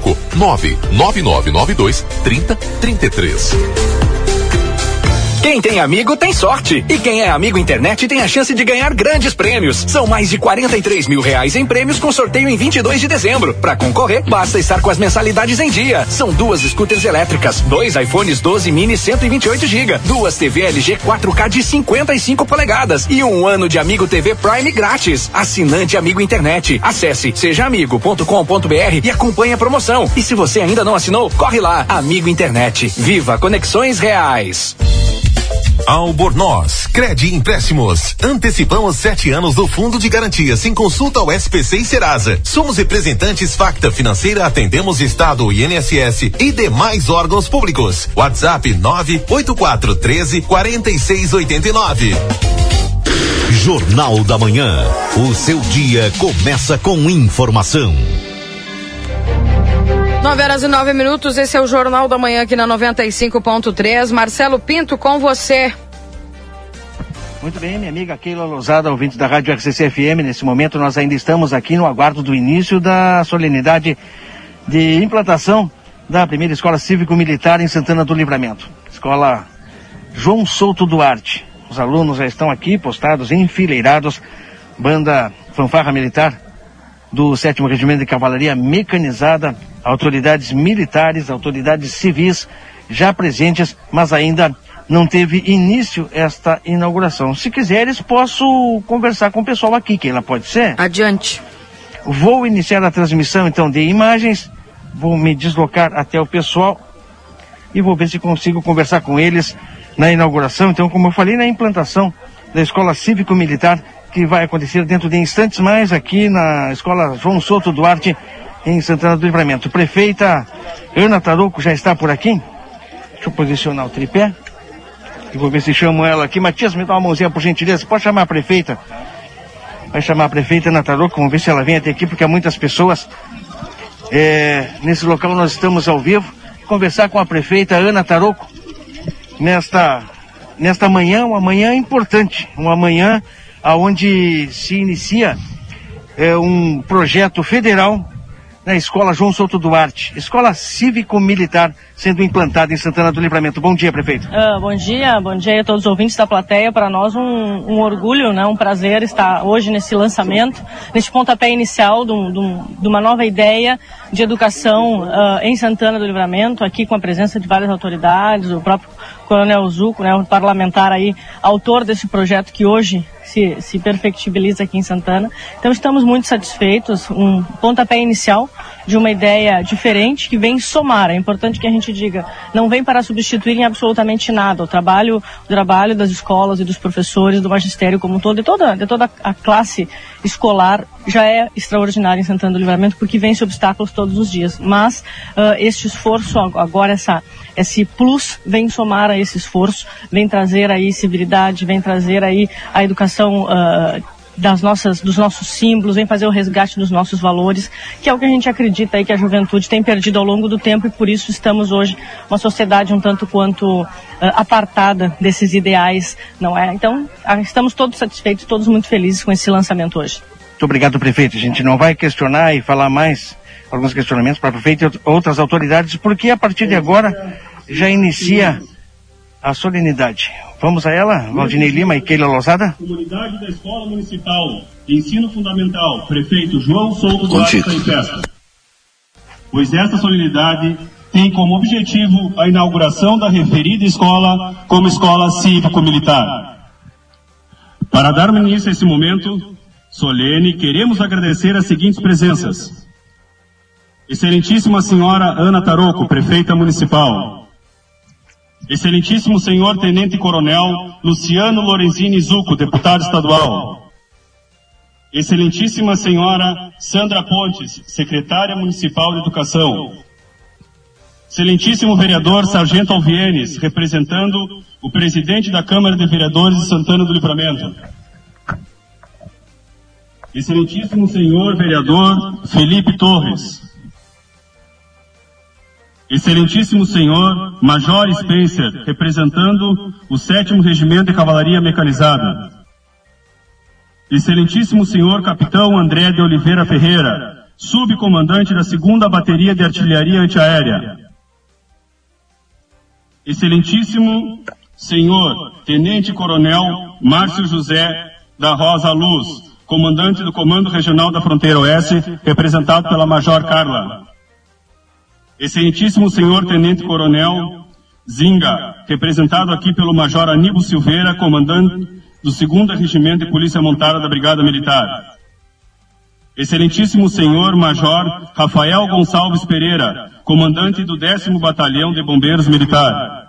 99992 3033. Quem tem amigo tem sorte. E quem é amigo internet tem a chance de ganhar grandes prêmios. São mais de 43 mil reais em prêmios com sorteio em 22 de dezembro. Para concorrer, basta estar com as mensalidades em dia. São duas scooters elétricas, dois iPhones 12 mini 128 GB, duas TV LG 4K de 55 polegadas e um ano de Amigo TV Prime grátis. Assinante Amigo Internet. Acesse sejaamigo.com.br e acompanhe a promoção. E se você ainda não assinou, corre lá. Amigo Internet. Viva conexões reais. Albornoz, Crede Empréstimos. Antecipamos sete anos do Fundo de Garantia sem consulta ao SPC e Serasa. Somos representantes Facta Financeira, atendemos Estado, INSS e demais órgãos públicos. WhatsApp 984 13 4689. Jornal da Manhã. O seu dia começa com informação. 9 horas e 9 minutos, esse é o Jornal da Manhã aqui na 95.3. Marcelo Pinto com você. Muito bem, minha amiga Keila Lousada, ouvinte da Rádio RCC FM. Nesse momento nós ainda estamos aqui no aguardo do início da solenidade de implantação da primeira escola cívico-militar em Santana do Livramento. Escola João Souto Duarte. Os alunos já estão aqui postados, enfileirados. Banda Fanfarra Militar do 7 Regimento de Cavalaria Mecanizada, autoridades militares, autoridades civis já presentes, mas ainda não teve início esta inauguração. Se quiseres, posso conversar com o pessoal aqui, que ela pode ser? Adiante. Vou iniciar a transmissão então de imagens, vou me deslocar até o pessoal e vou ver se consigo conversar com eles na inauguração. Então, como eu falei, na implantação da Escola Cívico-Militar, que vai acontecer dentro de instantes mais aqui na Escola João Souto Duarte, em Santana do Livramento. Prefeita Ana Tarouco já está por aqui? Deixa eu posicionar o tripé. E vou ver se chamo ela aqui. Matias, me dá uma mãozinha por gentileza. Pode chamar a prefeita? Vai chamar a prefeita Ana Tarouco. Vamos ver se ela vem até aqui, porque há muitas pessoas. É, nesse local nós estamos ao vivo. Conversar com a prefeita Ana Tarouco nesta, nesta manhã, uma manhã importante. Uma manhã onde se inicia é, um projeto federal na Escola João Souto Duarte, Escola Cívico-Militar, sendo implantada em Santana do Livramento. Bom dia, prefeito. Uh, bom dia, bom dia a todos os ouvintes da plateia. Para nós um, um, orgulho, né, um prazer estar hoje nesse lançamento, nesse pontapé inicial de, um, de uma nova ideia de educação uh, em Santana do Livramento, aqui com a presença de várias autoridades, o próprio Coronel Zuco, né, um parlamentar aí, autor desse projeto que hoje se, se perfectibiliza aqui em Santana. Então estamos muito satisfeitos, um pontapé inicial de uma ideia diferente que vem somar. É importante que a gente diga, não vem para substituir em absolutamente nada. O trabalho, o trabalho das escolas e dos professores, do magistério como um todo, de toda, de toda a classe escolar já é extraordinário em Santana do Livramento porque vence obstáculos todos os dias. Mas uh, este esforço, agora essa, esse plus vem somar a esse esforço, vem trazer aí civilidade, vem trazer aí a educação uh, das nossas, dos nossos símbolos, vem fazer o resgate dos nossos valores, que é o que a gente acredita aí que a juventude tem perdido ao longo do tempo e por isso estamos hoje uma sociedade um tanto quanto uh, apartada desses ideais, não é? Então, uh, estamos todos satisfeitos, todos muito felizes com esse lançamento hoje. Muito obrigado, prefeito. A gente não vai questionar e falar mais alguns questionamentos para o prefeito e outras autoridades, porque a partir de agora já inicia a solenidade. Vamos a ela, Valdinei Lima e Keila Lozada? Comunidade da Escola Municipal de Ensino Fundamental, prefeito João Souto Duarte está em festa. Pois esta solenidade tem como objetivo a inauguração da referida escola como escola cívico-militar. Para dar início a esse momento solene, queremos agradecer as seguintes presenças. Excelentíssima Senhora Ana Taroco, prefeita municipal. Excelentíssimo senhor Tenente Coronel Luciano Lorenzini Zuco, deputado estadual. Excelentíssima Senhora Sandra Pontes, Secretária Municipal de Educação. Excelentíssimo Vereador Sargento Alvienes, representando o Presidente da Câmara de Vereadores de Santana do Livramento. Excelentíssimo Senhor Vereador Felipe Torres. Excelentíssimo Senhor Major Spencer, representando o 7 Regimento de Cavalaria Mecanizada. Excelentíssimo Senhor Capitão André de Oliveira Ferreira, subcomandante da 2 Bateria de Artilharia Antiaérea. Excelentíssimo Senhor Tenente Coronel Márcio José da Rosa Luz, comandante do Comando Regional da Fronteira Oeste, representado pela Major Carla. Excelentíssimo Senhor Tenente Coronel Zinga, representado aqui pelo Major Aníbal Silveira, comandante do 2 Regimento de Polícia Montada da Brigada Militar. Excelentíssimo Senhor Major Rafael Gonçalves Pereira, comandante do 10 Batalhão de Bombeiros Militar.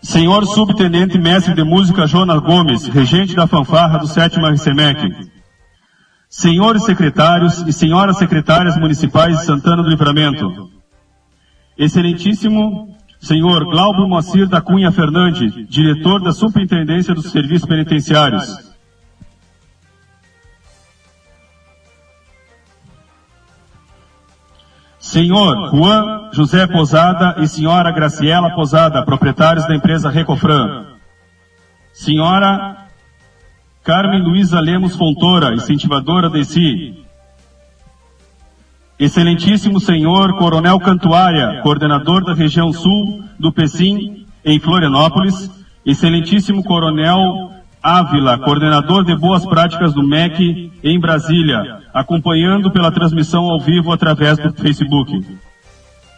Senhor Subtenente Mestre de Música Jonas Gomes, regente da fanfarra do 7 RCMEC. Senhores secretários e senhoras secretárias municipais de Santana do Livramento. Excelentíssimo Senhor Glauber Moacir da Cunha Fernandes, diretor da Superintendência dos Serviços Penitenciários. Senhor Juan José Posada e Senhora Graciela Posada, proprietários da empresa Recofran. Senhora Carmen Luiza Lemos Fontoura, incentivadora de si. Excelentíssimo Senhor Coronel Cantuária, coordenador da região sul do PECIM, em Florianópolis. Excelentíssimo Coronel Ávila, coordenador de boas práticas do MEC em Brasília, acompanhando pela transmissão ao vivo através do Facebook.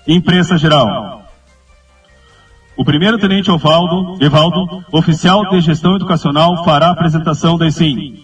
Imprensa geral. O primeiro tenente Evaldo, Evaldo, oficial de gestão educacional, fará a apresentação da ESIM.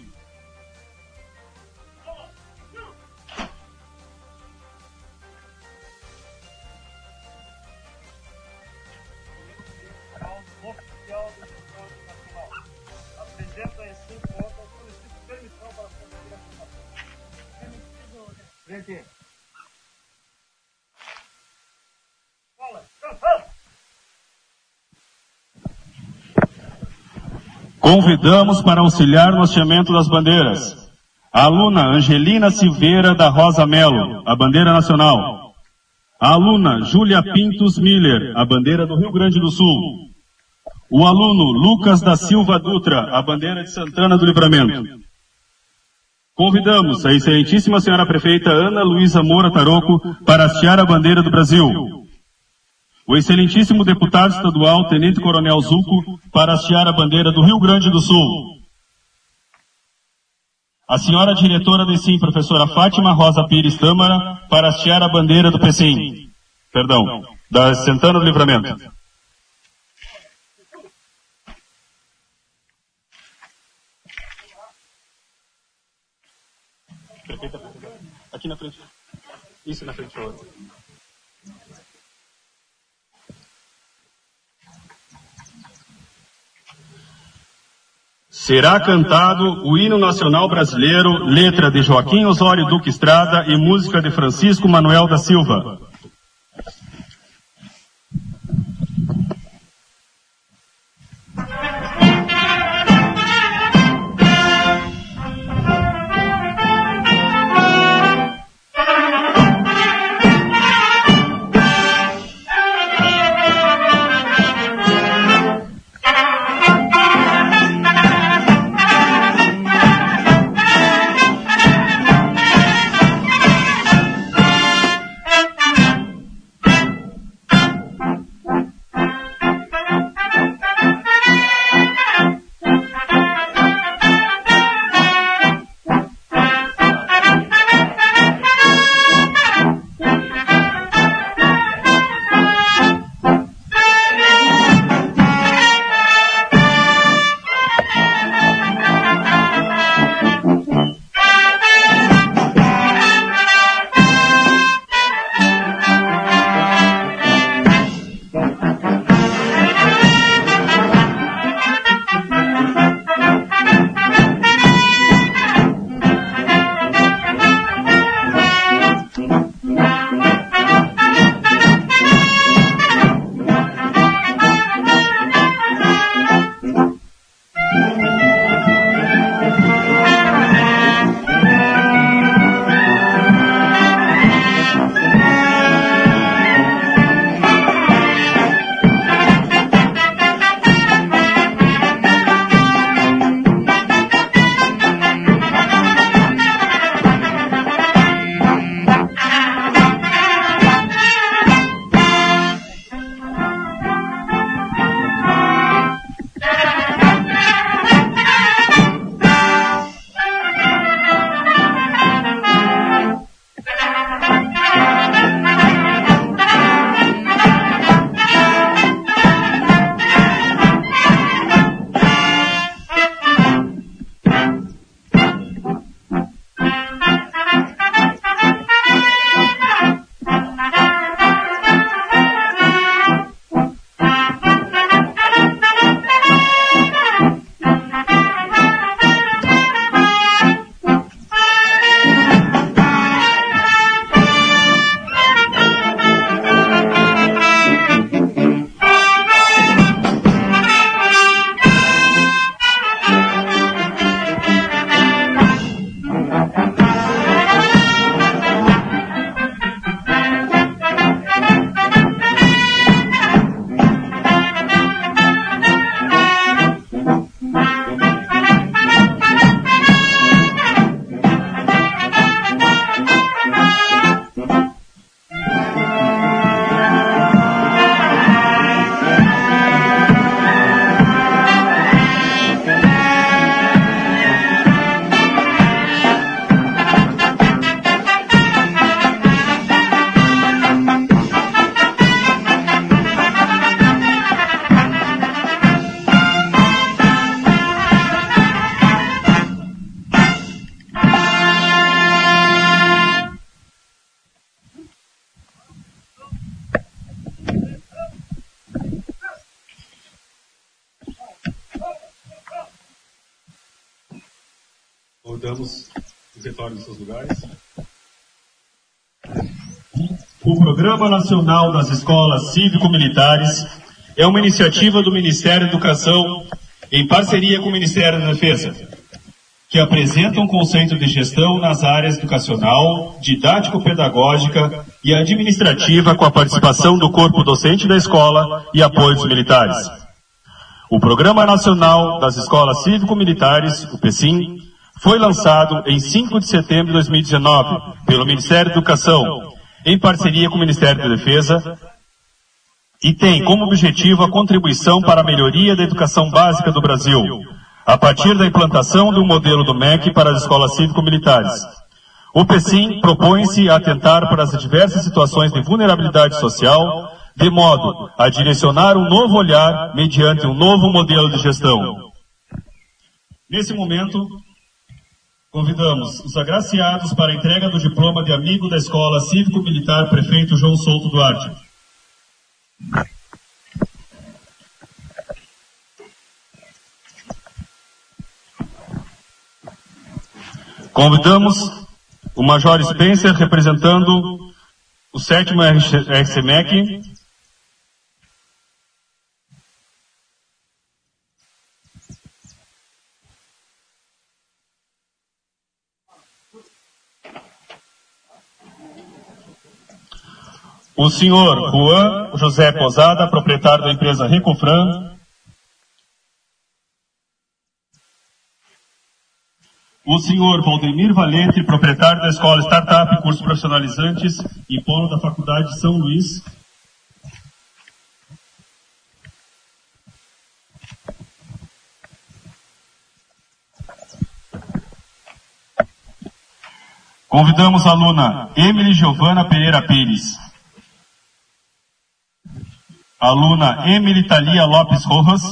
Convidamos para auxiliar no hasteamento das bandeiras a aluna Angelina Silveira da Rosa Melo, a bandeira nacional. A aluna Júlia Pintos Miller, a bandeira do Rio Grande do Sul. O aluno Lucas da Silva Dutra, a bandeira de Santana do Livramento. Convidamos a excelentíssima senhora prefeita Ana Luísa Moura Taroco para hastear a bandeira do Brasil. O excelentíssimo deputado estadual, Tenente Coronel Zuco, para hastear a bandeira do Rio Grande do Sul. A senhora diretora do SIM, professora Fátima Rosa Pires Tâmara, para hastear a bandeira do PCIM. Perdão, da Santana do Livramento. Aqui na frente. Isso na frente. Será cantado o hino nacional brasileiro, letra de Joaquim Osório Duque Estrada e música de Francisco Manuel da Silva. Programa Nacional das Escolas Cívico-Militares é uma iniciativa do Ministério da Educação em parceria com o Ministério da Defesa, que apresenta um conceito de gestão nas áreas educacional, didático-pedagógica e administrativa com a participação do corpo docente da escola e apoio dos militares. O Programa Nacional das Escolas Cívico-Militares, o PECIM, foi lançado em 5 de setembro de 2019 pelo Ministério da Educação, em parceria com o Ministério da Defesa, e tem como objetivo a contribuição para a melhoria da educação básica do Brasil, a partir da implantação do modelo do MEC para as escolas cívico-militares. O PECIM propõe-se a atentar para as diversas situações de vulnerabilidade social, de modo a direcionar um novo olhar mediante um novo modelo de gestão. Nesse momento, convidamos os agraciados para a entrega do diploma de amigo da Escola Cívico-Militar Prefeito João Souto Duarte. Convidamos o Major Spencer representando o sétimo RCMEC. O senhor Juan José Posada, proprietário da empresa Recofran. O senhor Valdemir Valente, proprietário da escola Startup Cursos Profissionalizantes e polo da Faculdade de São Luís. Convidamos a aluna Emily Giovana Pereira Pires. Aluna Emily Thalia Lopes Rojas.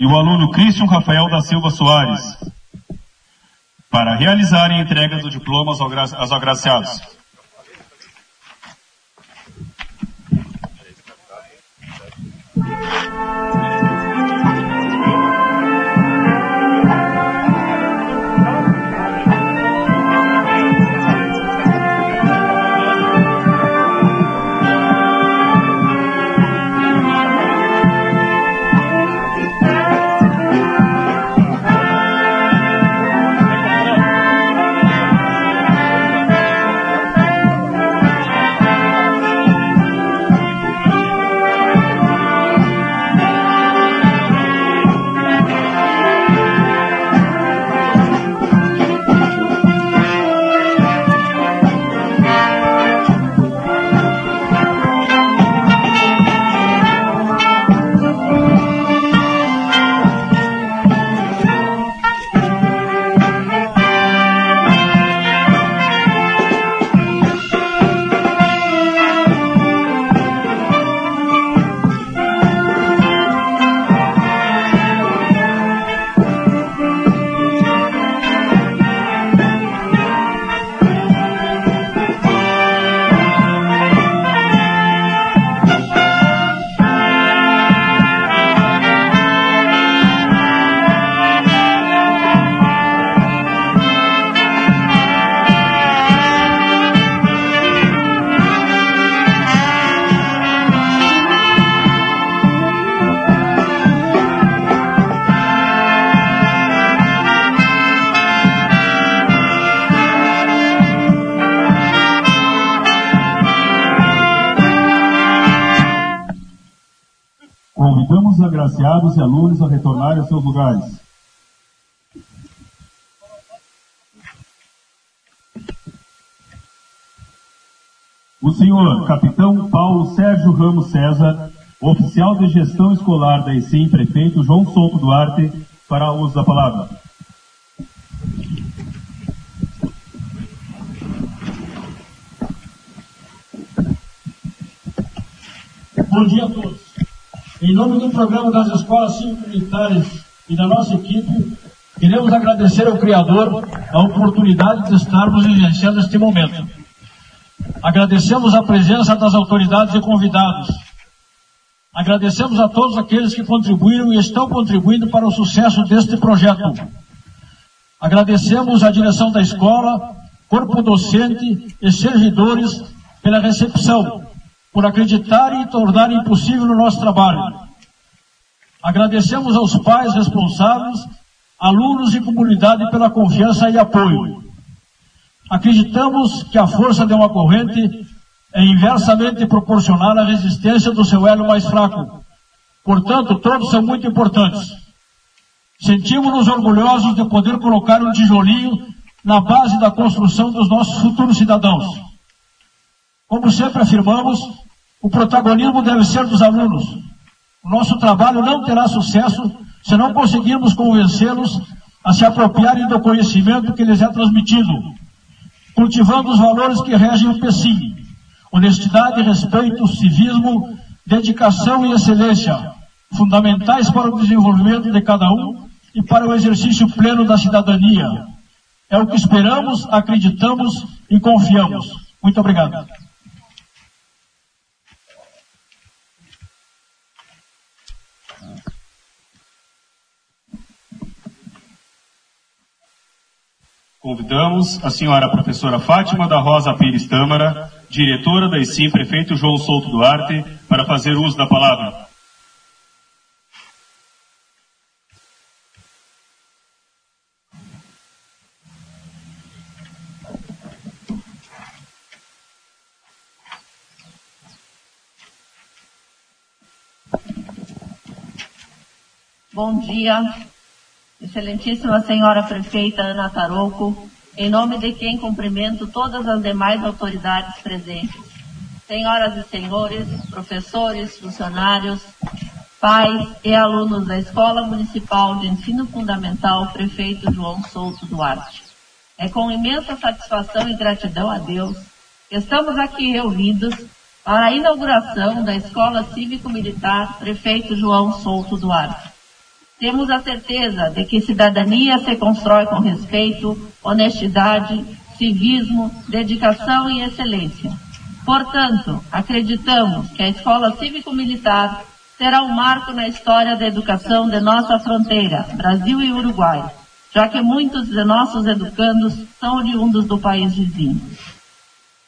E o aluno Christian Rafael da Silva Soares. Para realizarem a entrega do diploma aos agraciados. Oficial de gestão escolar da ECIM, prefeito João Souto Duarte, para o uso da palavra. Bom dia a todos. Em nome do programa das escolas cívico-militares e da nossa equipe, queremos agradecer ao Criador a oportunidade de estarmos vivenciando este momento. Agradecemos a presença das autoridades e convidados, Agradecemos a todos aqueles que contribuíram e estão contribuindo para o sucesso deste projeto. Agradecemos à direção da escola, corpo docente e servidores pela recepção, por acreditarem e tornarem possível o nosso trabalho. Agradecemos aos pais responsáveis, alunos e comunidade pela confiança e apoio. Acreditamos que a força de uma corrente é inversamente proporcional à resistência do seu elo mais fraco. Portanto, todos são muito importantes. Sentimos-nos orgulhosos de poder colocar um tijolinho na base da construção dos nossos futuros cidadãos. Como sempre afirmamos, o protagonismo deve ser dos alunos. O nosso trabalho não terá sucesso se não conseguirmos convencê-los a se apropriarem do conhecimento que lhes é transmitido, cultivando os valores que regem o PECIM, honestidade, respeito, civismo, dedicação e excelência, fundamentais para o desenvolvimento de cada um e para o exercício pleno da cidadania. É o que esperamos, acreditamos e confiamos. Muito obrigado. Convidamos a senhora professora Fátima da Rosa Pires Tâmara, diretora da ESIM Prefeito João Souto Duarte, para fazer uso da palavra. Bom dia, Excelentíssima Senhora Prefeita Ana Tarouco, em nome de quem cumprimento todas as demais autoridades presentes. Senhoras e senhores, professores, funcionários, pais e alunos da Escola Municipal de Ensino Fundamental Prefeito João Souto Duarte. É com imensa satisfação e gratidão a Deus que estamos aqui reunidos para a inauguração da Escola Cívico-Militar Prefeito João Souto Duarte. Temos a certeza de que cidadania se constrói com respeito, honestidade, civismo, dedicação e excelência. Portanto, acreditamos que a Escola Cívico-Militar será um marco na história da educação de nossa fronteira, Brasil e Uruguai, já que muitos de nossos educandos são oriundos do país vizinho.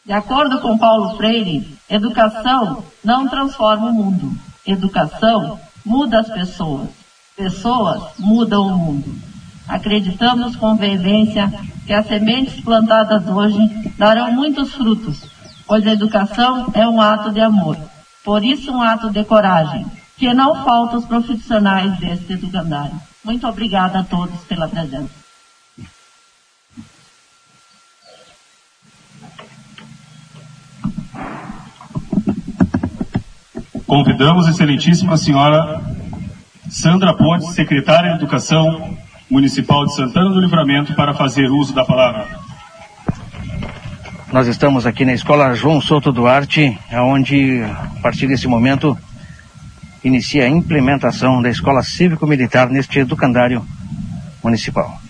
De acordo com Paulo Freire, educação não transforma o mundo, educação muda as pessoas. Pessoas mudam o mundo. Acreditamos com veemência que as sementes plantadas hoje darão muitos frutos, pois a educação é um ato de amor. Por isso, um ato de coragem, que não falta os profissionais deste educandário. Muito obrigada a todos pela presença. Convidamos a excelentíssima senhora Sandra Pontes, secretária de Educação Municipal de Santana do Livramento, para fazer uso da palavra. Nós estamos aqui na Escola João Souto Duarte, onde, a partir desse momento, inicia a implementação da Escola Cívico-Militar neste educandário municipal.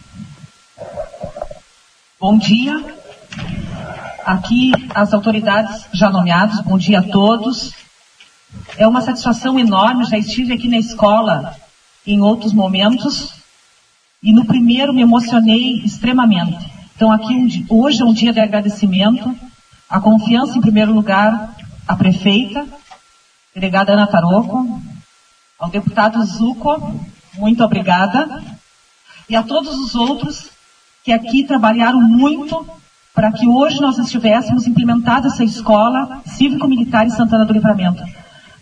Bom dia. Aqui as autoridades já nomeadas, bom dia a todos. É uma satisfação enorme, já estive aqui na escola em outros momentos e no primeiro me emocionei extremamente. Então aqui um, hoje é um dia de agradecimento, a confiança em primeiro lugar à prefeita, delegada Ana Taroco, ao deputado Zuco, muito obrigada, e a todos os outros que aqui trabalharam muito para que hoje nós estivéssemos implementada essa escola cívico-militar em Santana do Livramento.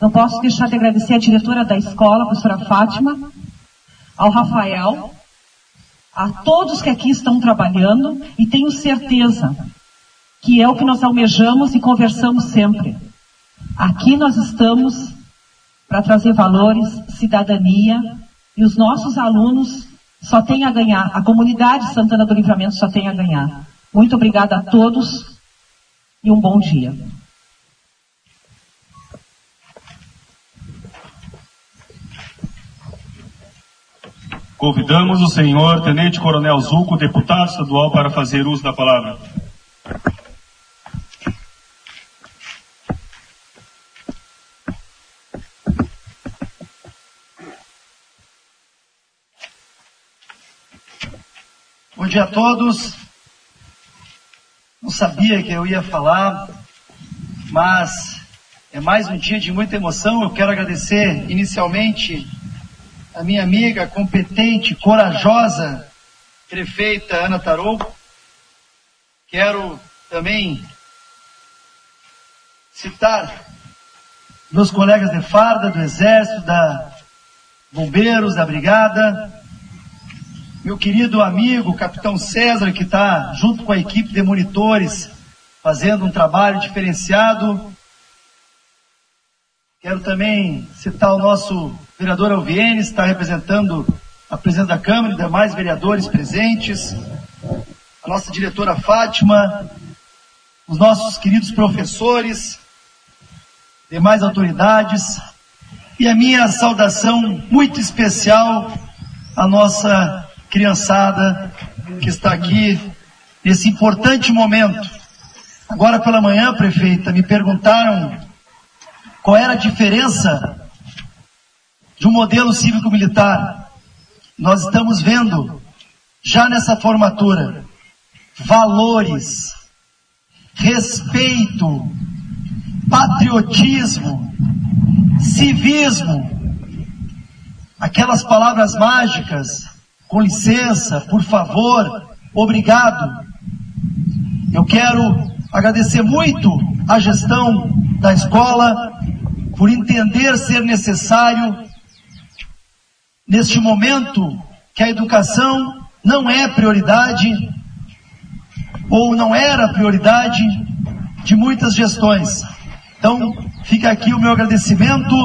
Não posso deixar de agradecer à diretora da escola, a professora Fátima, ao Rafael, a todos que aqui estão trabalhando e tenho certeza que é o que nós almejamos e conversamos sempre. Aqui nós estamos para trazer valores, cidadania e os nossos alunos só têm a ganhar, a comunidade Santana do Livramento só tem a ganhar. Muito obrigada a todos e um bom dia. Convidamos o senhor Tenente Coronel Zuco, deputado estadual, para fazer uso da palavra. Bom dia a todos. Não sabia que eu ia falar, mas é mais um dia de muita emoção. Eu quero agradecer inicialmente a minha amiga competente, corajosa, prefeita Ana Tarou. Quero também citar meus colegas de farda, do Exército, da Bombeiros, da Brigada, meu querido amigo, capitão César, que está junto com a equipe de monitores, fazendo um trabalho diferenciado. Quero também citar o nosso vereador Alvienes, está representando a presidente da Câmara e demais vereadores presentes, a nossa diretora Fátima, os nossos queridos professores, demais autoridades, e a minha saudação muito especial à nossa criançada que está aqui nesse importante momento. Agora pela manhã, prefeita, me perguntaram qual era a diferença de um modelo cívico-militar. Nós estamos vendo, já nessa formatura, valores, respeito, patriotismo, civismo, aquelas palavras mágicas, com licença, por favor, obrigado. Eu quero agradecer muito à gestão da escola por entender ser necessário, neste momento, que a educação não é prioridade, ou não era prioridade de muitas gestões. Então, fica aqui o meu agradecimento,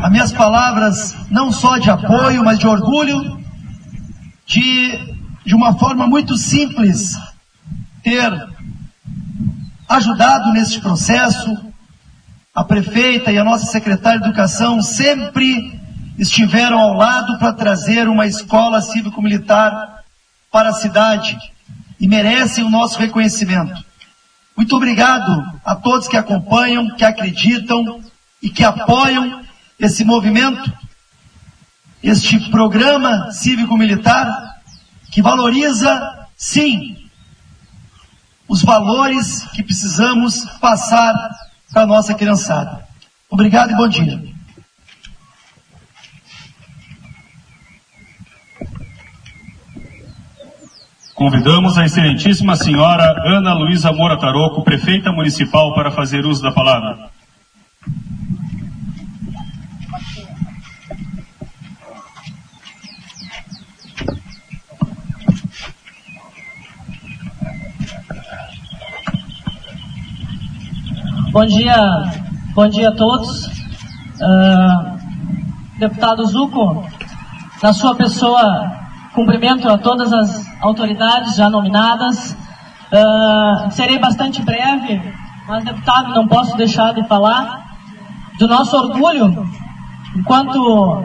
as minhas palavras não só de apoio, mas de orgulho, de, de uma forma muito simples, ter ajudado neste processo. A prefeita e a nossa secretária de Educação sempre estiveram ao lado para trazer uma escola cívico-militar para a cidade e merecem o nosso reconhecimento. Muito obrigado a todos que acompanham, que acreditam e que apoiam esse movimento, este programa cívico-militar que valoriza, sim, os valores que precisamos passar para a nossa criançada. Obrigado e bom dia. Convidamos a excelentíssima senhora Ana Luísa Moura Taroco, prefeita municipal, para fazer uso da palavra. Bom dia, bom dia a todos. Uh, deputado Zuco, na sua pessoa, cumprimento a todas as autoridades já nominadas. Uh, serei bastante breve, mas, deputado, não posso deixar de falar do nosso orgulho enquanto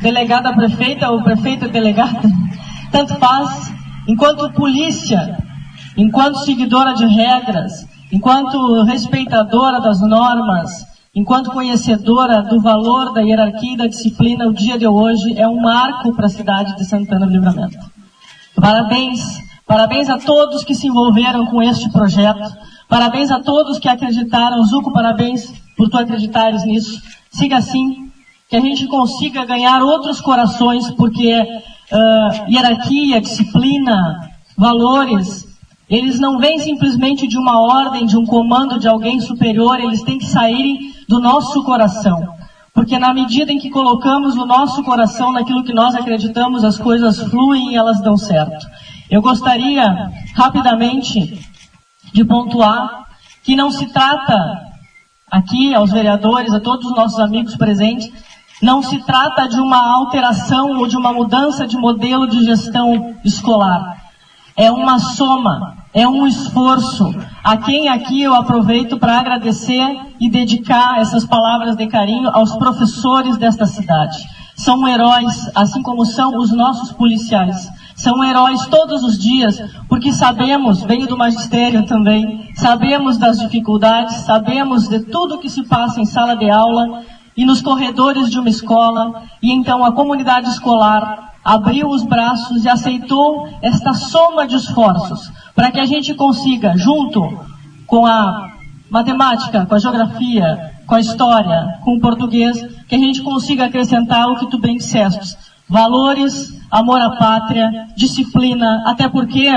delegada prefeita ou prefeita delegada, tanto faz, enquanto polícia, enquanto seguidora de regras, enquanto respeitadora das normas, enquanto conhecedora do valor da hierarquia e da disciplina, o dia de hoje é um marco para a cidade de Santana do Livramento. Parabéns, parabéns a todos que se envolveram com este projeto. Parabéns a todos que acreditaram. Zuco, parabéns por tu acreditares nisso. Siga assim, que a gente consiga ganhar outros corações, porque uh, hierarquia, disciplina, valores, eles não vêm simplesmente de uma ordem, de um comando de alguém superior, eles têm que sair do nosso coração. Porque na medida em que colocamos o nosso coração naquilo que nós acreditamos, as coisas fluem e elas dão certo. Eu gostaria, rapidamente, de pontuar que não se trata, aqui aos vereadores, a todos os nossos amigos presentes, não se trata de uma alteração ou de uma mudança de modelo de gestão escolar. É uma soma, é um esforço. A quem aqui eu aproveito para agradecer e dedicar essas palavras de carinho aos professores desta cidade. São heróis, assim como são os nossos policiais. São heróis todos os dias, porque sabemos, venho do magistério também, sabemos das dificuldades, sabemos de tudo que se passa em sala de aula e nos corredores de uma escola, e então a comunidade escolar abriu os braços e aceitou esta soma de esforços para que a gente consiga, junto com a matemática, com a geografia, com a história, com o português, que a gente consiga acrescentar o que tu bem disseste. Valores, amor à pátria, disciplina, até porque,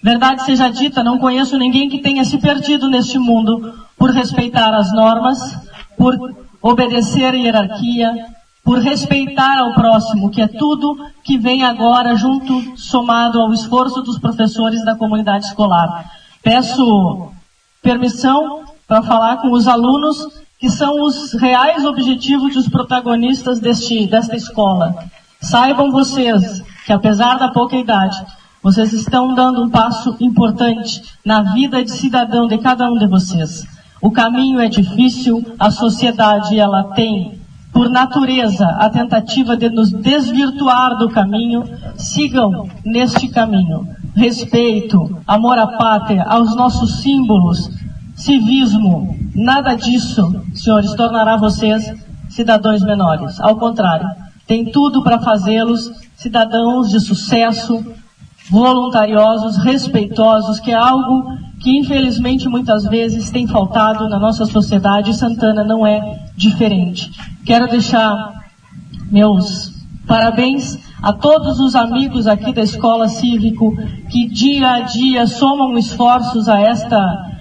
verdade seja dita, não conheço ninguém que tenha se perdido neste mundo por respeitar as normas, por obedecer a hierarquia, por respeitar ao próximo, que é tudo que vem agora junto, somado ao esforço dos professores da comunidade escolar. Peço permissão para falar com os alunos que são os reais objetivos dos protagonistas deste, desta escola. Saibam vocês que, apesar da pouca idade, vocês estão dando um passo importante na vida de cidadão de cada um de vocês. O caminho é difícil, a sociedade ela tem por natureza, a tentativa de nos desvirtuar do caminho, sigam neste caminho. Respeito, amor à pátria, aos nossos símbolos, civismo, nada disso, senhores, tornará vocês cidadãos menores. Ao contrário, tem tudo para fazê-los cidadãos de sucesso, voluntariosos, respeitosos, que é algo que infelizmente muitas vezes tem faltado na nossa sociedade Santana não é diferente. Quero deixar meus parabéns a todos os amigos aqui da Escola Cívico que dia a dia somam esforços a esta,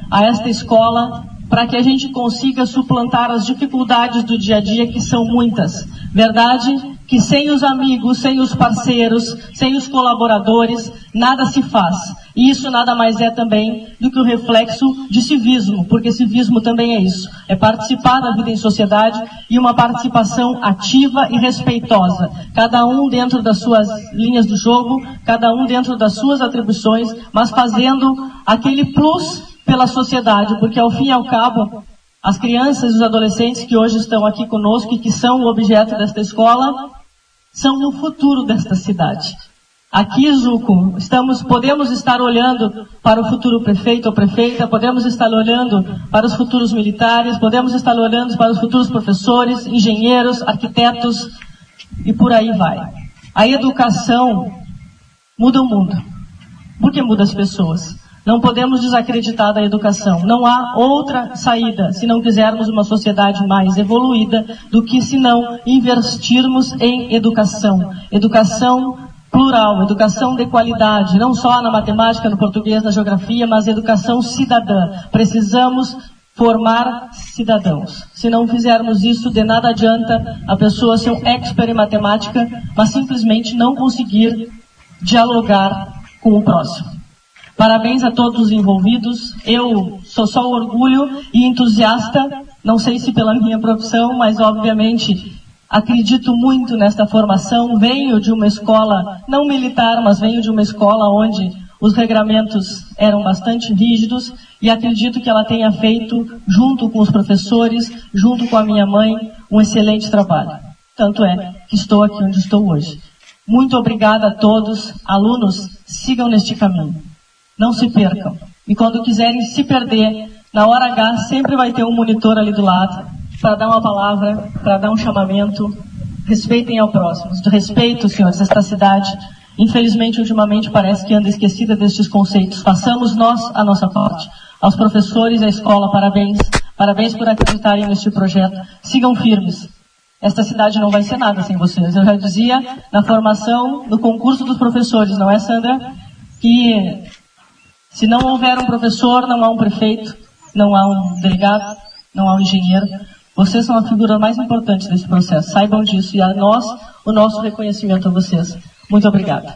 a esta escola para que a gente consiga suplantar as dificuldades do dia a dia, que são muitas. Verdade que sem os amigos, sem os parceiros, sem os colaboradores, nada se faz. E isso nada mais é também do que o reflexo de civismo, porque civismo também é isso. É participar da vida em sociedade e uma participação ativa e respeitosa. Cada um dentro das suas linhas do jogo, cada um dentro das suas atribuições, mas fazendo aquele plus pela sociedade, porque ao fim e ao cabo, as crianças e os adolescentes que hoje estão aqui conosco e que são o objeto desta escola, são o futuro desta cidade. Aqui, Zuco, estamos, podemos estar olhando para o futuro prefeito ou prefeita, podemos estar olhando para os futuros militares, podemos estar olhando para os futuros professores, engenheiros, arquitetos e por aí vai. A educação muda o mundo. Por que muda as pessoas? Não podemos desacreditar da educação. Não há outra saída se não quisermos uma sociedade mais evoluída do que se não investirmos em educação. Educação plural, educação de qualidade, não só na matemática, no português, na geografia, mas educação cidadã. Precisamos formar cidadãos. Se não fizermos isso, de nada adianta a pessoa ser um expert em matemática, mas simplesmente não conseguir dialogar com o próximo. Parabéns a todos os envolvidos. Eu sou só orgulho e entusiasta, não sei se pela minha profissão, mas obviamente acredito muito nesta formação. Venho de uma escola, não militar, mas venho de uma escola onde os regramentos eram bastante rígidos e acredito que ela tenha feito, junto com os professores, junto com a minha mãe, um excelente trabalho. Tanto é que estou aqui onde estou hoje. Muito obrigada a todos. Alunos, sigam neste caminho. Não se percam. E quando quiserem se perder, na hora H sempre vai ter um monitor ali do lado para dar uma palavra, para dar um chamamento. Respeitem ao próximo. Respeito, senhores, esta cidade, infelizmente, ultimamente parece que anda esquecida destes conceitos. Façamos nós a nossa parte. Aos professores e à escola, parabéns. Parabéns por acreditarem neste projeto. Sigam firmes. Esta cidade não vai ser nada sem vocês. Eu já dizia na formação, no concurso dos professores, não é, Sandra? Que se não houver um professor, não há um prefeito, não há um delegado, não há um engenheiro. Vocês são a figura mais importante desse processo. Saibam disso e a nós, o nosso reconhecimento a vocês. Muito obrigada.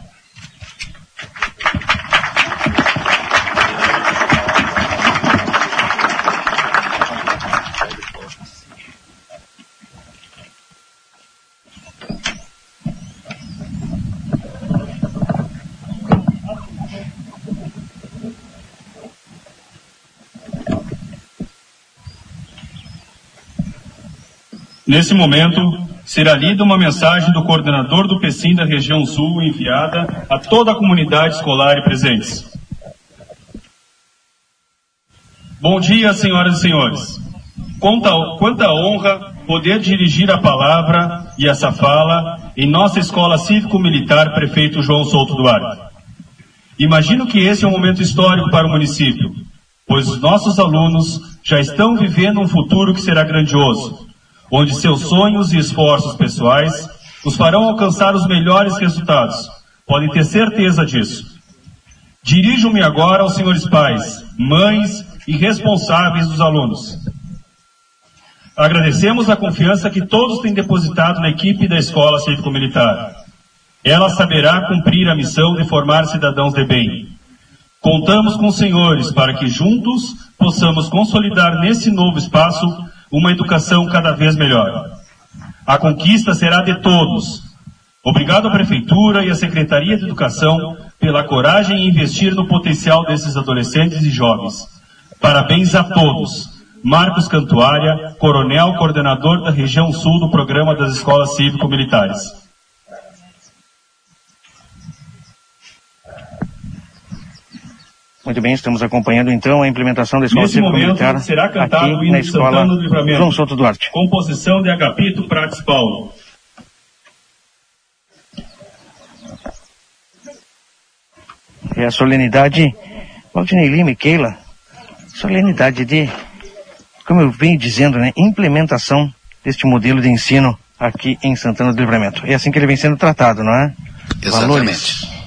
Nesse momento, será lida uma mensagem do coordenador do PECIM da região sul enviada a toda a comunidade escolar e presentes. Bom dia, senhoras e senhores. Quanta, quanta honra poder dirigir a palavra e essa fala em nossa escola cívico-militar Prefeito João Souto Duarte. Imagino que esse é um momento histórico para o município, pois os nossos alunos já estão vivendo um futuro que será grandioso, onde seus sonhos e esforços pessoais os farão alcançar os melhores resultados. Podem ter certeza disso. Dirijo-me agora aos senhores pais, mães e responsáveis dos alunos. Agradecemos a confiança que todos têm depositado na equipe da Escola Cívico-Militar. Ela saberá cumprir a missão de formar cidadãos de bem. Contamos com os senhores para que juntos possamos consolidar nesse novo espaço uma educação cada vez melhor. A conquista será de todos. Obrigado à Prefeitura e à Secretaria de Educação pela coragem em investir no potencial desses adolescentes e jovens. Parabéns a todos. Marcos Cantuária, coronel coordenador da região sul do programa das escolas cívico-militares. Muito bem, estamos acompanhando então a implementação da escola Nesse momento será cantado aqui na escola Santana do Livramento. João Souto Duarte. Composição de Agapito Prates Paulo. É a solenidade, Valdinei Lima e Keila, solenidade de, como eu venho dizendo, né, implementação deste modelo de ensino aqui em Santana do Livramento. É assim que ele vem sendo tratado, não é? Exatamente. Valores.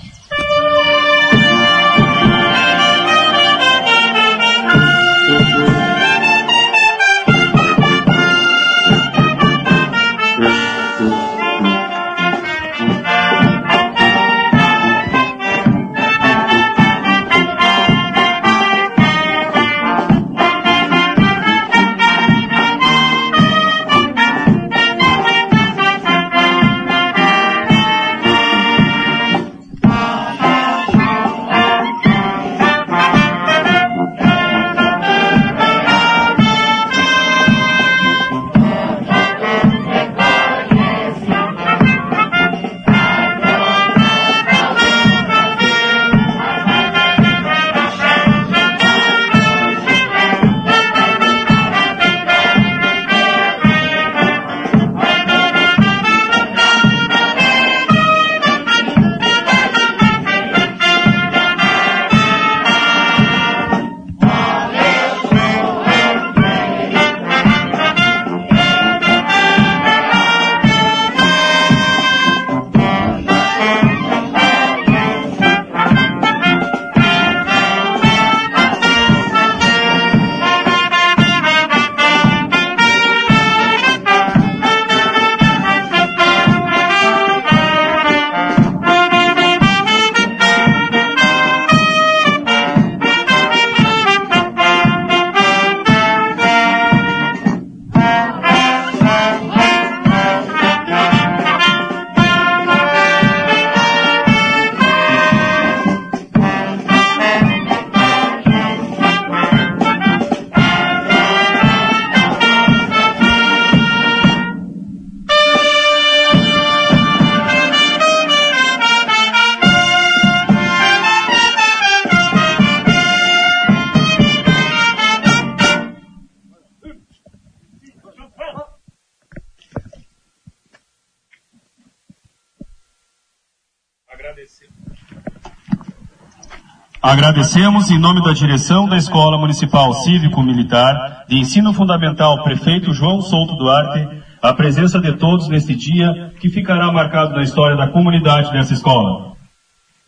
Agradecemos em nome da direção da Escola Municipal Cívico-Militar de Ensino Fundamental Prefeito João Souto Duarte a presença de todos neste dia que ficará marcado na história da comunidade dessa escola.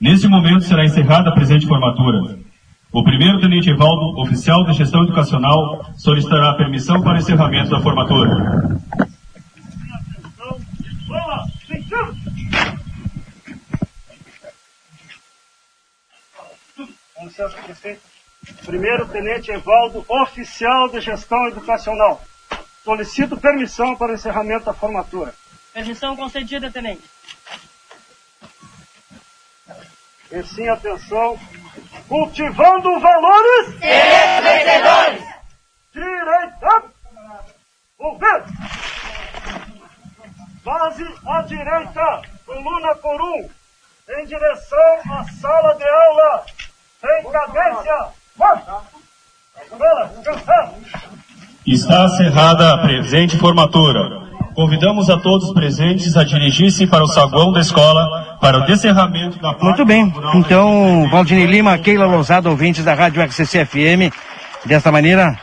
Neste momento será encerrada a presente formatura. O primeiro tenente Evaldo, oficial de gestão educacional, solicitará permissão para encerramento da formatura. Com licença, prefeito. Primeiro tenente Evaldo, oficial de gestão educacional. Solicito permissão para o encerramento da formatura. Permissão concedida, tenente. E sim, atenção. Cultivando valores. Vencedores! Direita. Ouvir. Base à direita. Coluna por um. Em direção à sala de aula. Em cadência. Força. Está encerrada a presente formatura. convidamos a todos presentes a dirigir-se para o saguão da escola para o descerramento da Muito bem. Então, Valdinei Lima, Keila Lousada, ouvintes da Rádio XCC FM, desta maneira,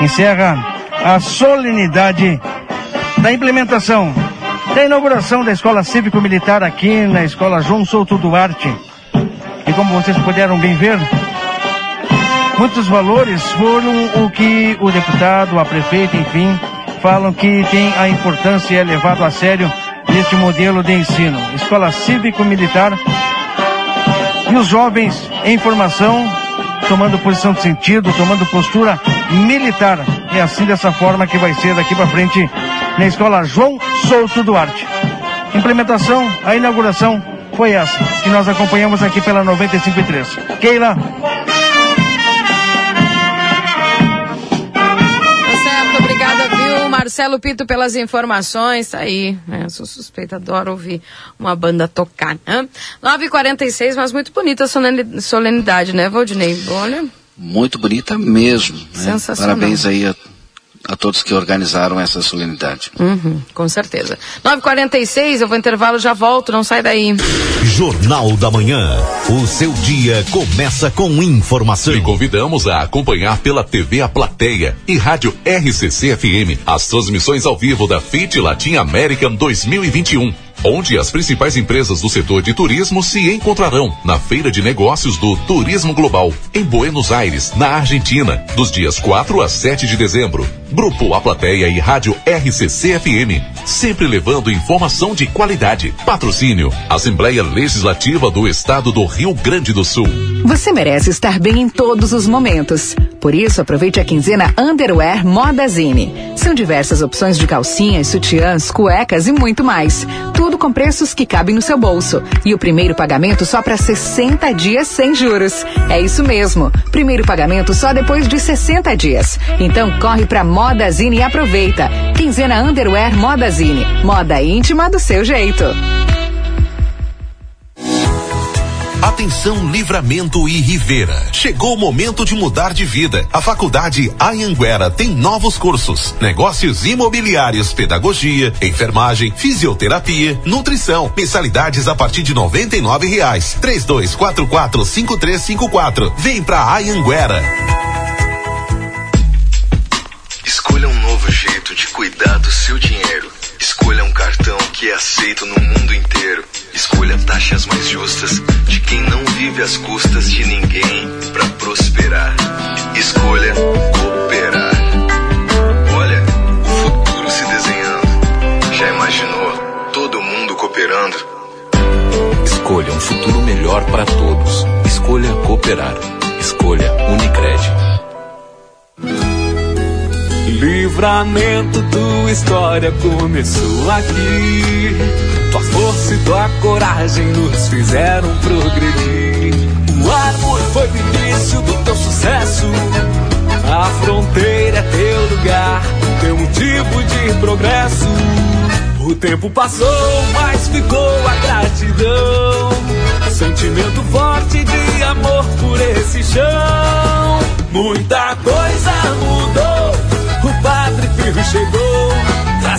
encerra a solenidade da implementação da inauguração da Escola Cívico-Militar aqui na Escola João Souto Duarte. E como vocês puderam bem ver, muitos valores foram o que o deputado, a prefeita, enfim, falam que tem a importância e é levado a sério neste modelo de ensino. Escola Cívico-Militar e os jovens em formação, tomando posição de sentido, tomando postura militar. É assim dessa forma que vai ser daqui para frente na escola João Souto Duarte. Implementação, a inauguração foi essa que nós acompanhamos aqui pela 95.3. Keila. Marcelo Pito, pelas informações. Tá aí, né? Sou suspeita, adoro ouvir uma banda tocar, né? 9h46, mas muito bonita a solenidade, né, Valdinei? Olha. Muito bonita mesmo. Né? Sensacional. Parabéns aí a, a, todos que organizaram essa solenidade. Uhum, com certeza. 9h46, eu vou intervalo, já volto, não sai daí. Jornal da Manhã. O seu dia começa com informação. E convidamos a acompanhar pela TV A Plateia e Rádio RCC FM as transmissões ao vivo da FIT Latin American 2021 onde as principais empresas do setor de turismo se encontrarão na Feira de Negócios do Turismo Global, em Buenos Aires, na Argentina, dos dias 4 a 7 de dezembro. Grupo A Plateia e Rádio RCC FM, sempre levando informação de qualidade. Patrocínio: Assembleia Legislativa do Estado do Rio Grande do Sul. Você merece estar bem em todos os momentos. Por isso, aproveite a quinzena Underwear Modazine. São diversas opções de calcinhas, sutiãs, cuecas e muito mais. Tudo com preços que cabem no seu bolso. E o primeiro pagamento só para 60 dias sem juros. É isso mesmo. Primeiro pagamento só depois de 60 dias. Então corre para Modazine e aproveita. Quinzena Underwear Modazine. Moda íntima do seu jeito. Atenção Livramento e Rivera. Chegou o momento de mudar de vida. A Faculdade Anhanguera tem novos cursos: negócios imobiliários, pedagogia, enfermagem, fisioterapia, nutrição. Mensalidades a partir de noventa e nove reais. Três dois quatro quatro cinco três cinco quatro. Vem pra Anhanguera. Escolha um novo jeito de cuidar do seu dinheiro. Escolha um cartão que é aceito no mundo inteiro. Escolha taxas mais justas de quem não vive às custas de ninguém para prosperar. Escolha cooperar. Olha, o futuro se desenhando. Já imaginou todo mundo cooperando? Escolha um futuro melhor para todos. Escolha cooperar. Escolha Unicred. Livramento, tua história começou aqui. Tua força e tua coragem nos fizeram progredir. O amor foi o início do teu sucesso. A fronteira é teu lugar, teu motivo de progresso. O tempo passou, mas ficou a gratidão. Sentimento forte de amor por esse chão. Muita coisa mudou o Padre Filho chegou,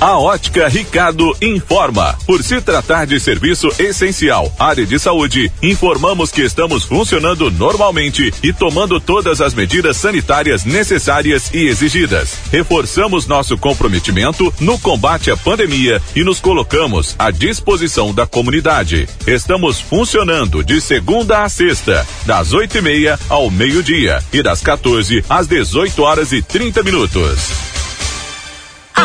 A Ótica Ricardo informa. Por se tratar de serviço essencial, área de saúde, informamos que estamos funcionando normalmente e tomando todas as medidas sanitárias necessárias e exigidas. Reforçamos nosso comprometimento no combate à pandemia e nos colocamos à disposição da comunidade. Estamos funcionando de segunda a sexta, das oito e meia ao meio-dia e das 14 às 18 horas e 30 minutos.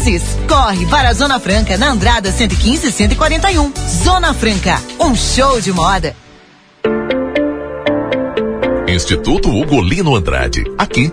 vezes. Corre para a Zona Franca, na Andrada 115 e 141. Zona Franca, um show de moda. Instituto Ugolino Andrade. Aqui,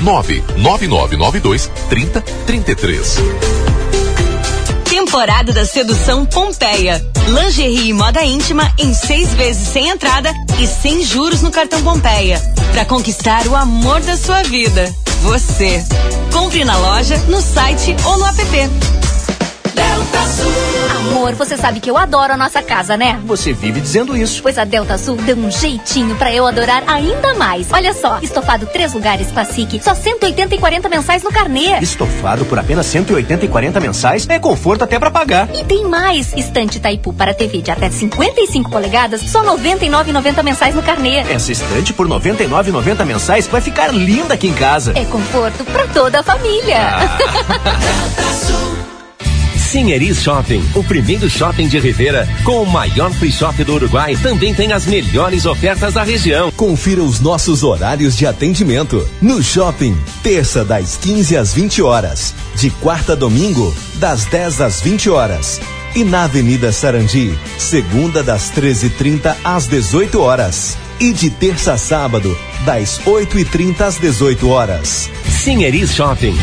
99992 3033. Temporada da Sedução Pompeia. Lingerie e moda íntima em seis vezes sem entrada e sem juros no cartão Pompeia. Para conquistar o amor da sua vida. Você. Compre na loja, no site ou no app. Delta Sul. Amor, você sabe que eu adoro a nossa casa, né? Você vive dizendo isso. Pois a Delta Sul deu um jeitinho pra eu adorar ainda mais. Olha só, estofado três lugares Classic, só 180 e 40 mensais no carnê. Estofado por apenas 180 e 40 mensais é conforto até pra pagar. E tem mais, estante Taipu para TV de até 55 polegadas, só 99,90 mensais no carnê. Essa estante por 99,90 mensais vai ficar linda aqui em casa. É conforto pra toda a família. Ah. Sinheris Shopping, o primeiro shopping de Rivera, com o maior free shop do Uruguai, também tem as melhores ofertas da região. Confira os nossos horários de atendimento. No shopping, terça das 15 às 20 horas, de quarta a domingo, das 10 às 20 horas. E na Avenida Sarandi, segunda das 13h30 às 18 horas. E de terça a sábado, das 8h30 às 18 horas. Sinheris Shopping.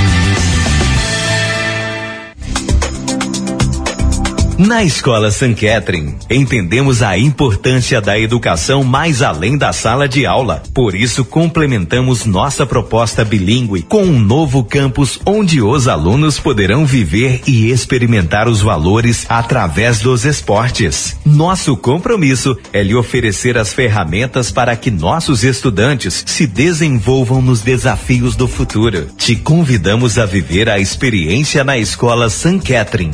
Na Escola San Catherine, entendemos a importância da educação mais além da sala de aula. Por isso, complementamos nossa proposta bilíngue com um novo campus onde os alunos poderão viver e experimentar os valores através dos esportes. Nosso compromisso é lhe oferecer as ferramentas para que nossos estudantes se desenvolvam nos desafios do futuro. Te convidamos a viver a experiência na Escola San Catherine.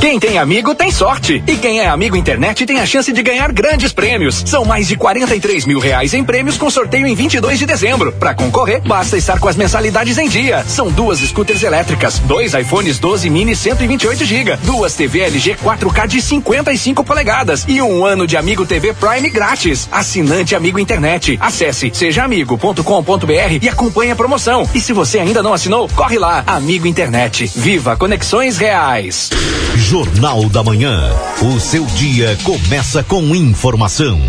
Quem tem amigo tem sorte. E quem é amigo internet tem a chance de ganhar grandes prêmios. São mais de 43 mil reais em prêmios com sorteio em 22 de dezembro. Para concorrer, basta estar com as mensalidades em dia. São duas scooters elétricas, dois iPhones 12 mini 128 GB, duas TV LG 4K de 55 polegadas e um ano de Amigo TV Prime grátis. Assinante Amigo Internet. Acesse sejaamigo.com.br e acompanhe a promoção. E se você ainda não assinou, corre lá. Amigo Internet. Viva conexões reais. Jornal da Manhã. O seu dia começa com informação.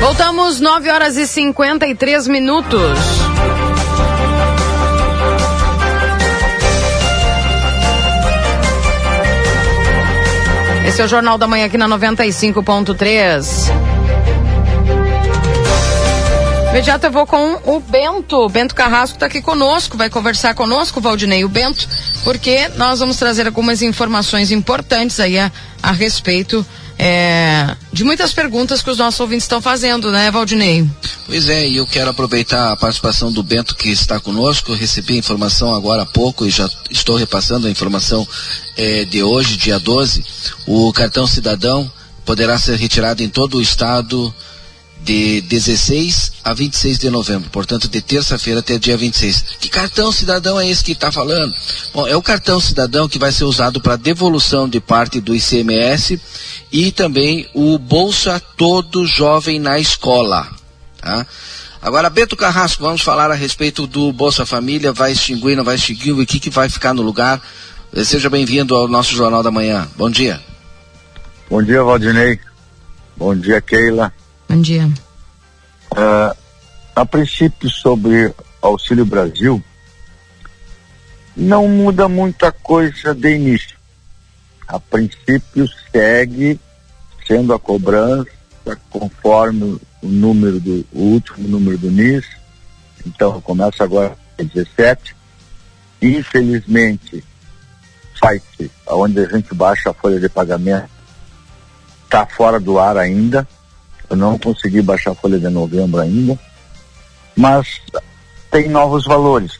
Voltamos 9 horas e 53 minutos. Esse é o Jornal da Manhã aqui na 95.3. Imediato eu vou com o Bento. Bento Carrasco está aqui conosco, vai conversar conosco, Valdinei, o Bento, porque nós vamos trazer algumas informações importantes aí a, a respeito é, de muitas perguntas que os nossos ouvintes estão fazendo, né, Valdinei? Pois é, e eu quero aproveitar a participação do Bento que está conosco. Eu recebi a informação agora há pouco e já estou repassando a informação é, de hoje, dia 12. O cartão cidadão poderá ser retirado em todo o estado de 16 a 26 de novembro, portanto de terça-feira até dia 26. Que cartão cidadão é esse que está falando? Bom, é o cartão cidadão que vai ser usado para devolução de parte do ICMS e também o Bolsa Todo Jovem na Escola. Tá? Agora, Beto Carrasco, vamos falar a respeito do Bolsa Família, vai extinguir, não vai extinguir, o que, que vai ficar no lugar? Seja bem-vindo ao nosso Jornal da Manhã. Bom dia. Bom dia, Valdinei. Bom dia, Keila. Bom dia. Uh, a princípio, sobre Auxílio Brasil, não muda muita coisa de início. A princípio, segue sendo a cobrança conforme o número do o último número do NIS. Então, começa agora em 17. infelizmente, site onde a gente baixa a folha de pagamento está fora do ar ainda. Eu não consegui baixar a folha de novembro ainda, mas tem novos valores.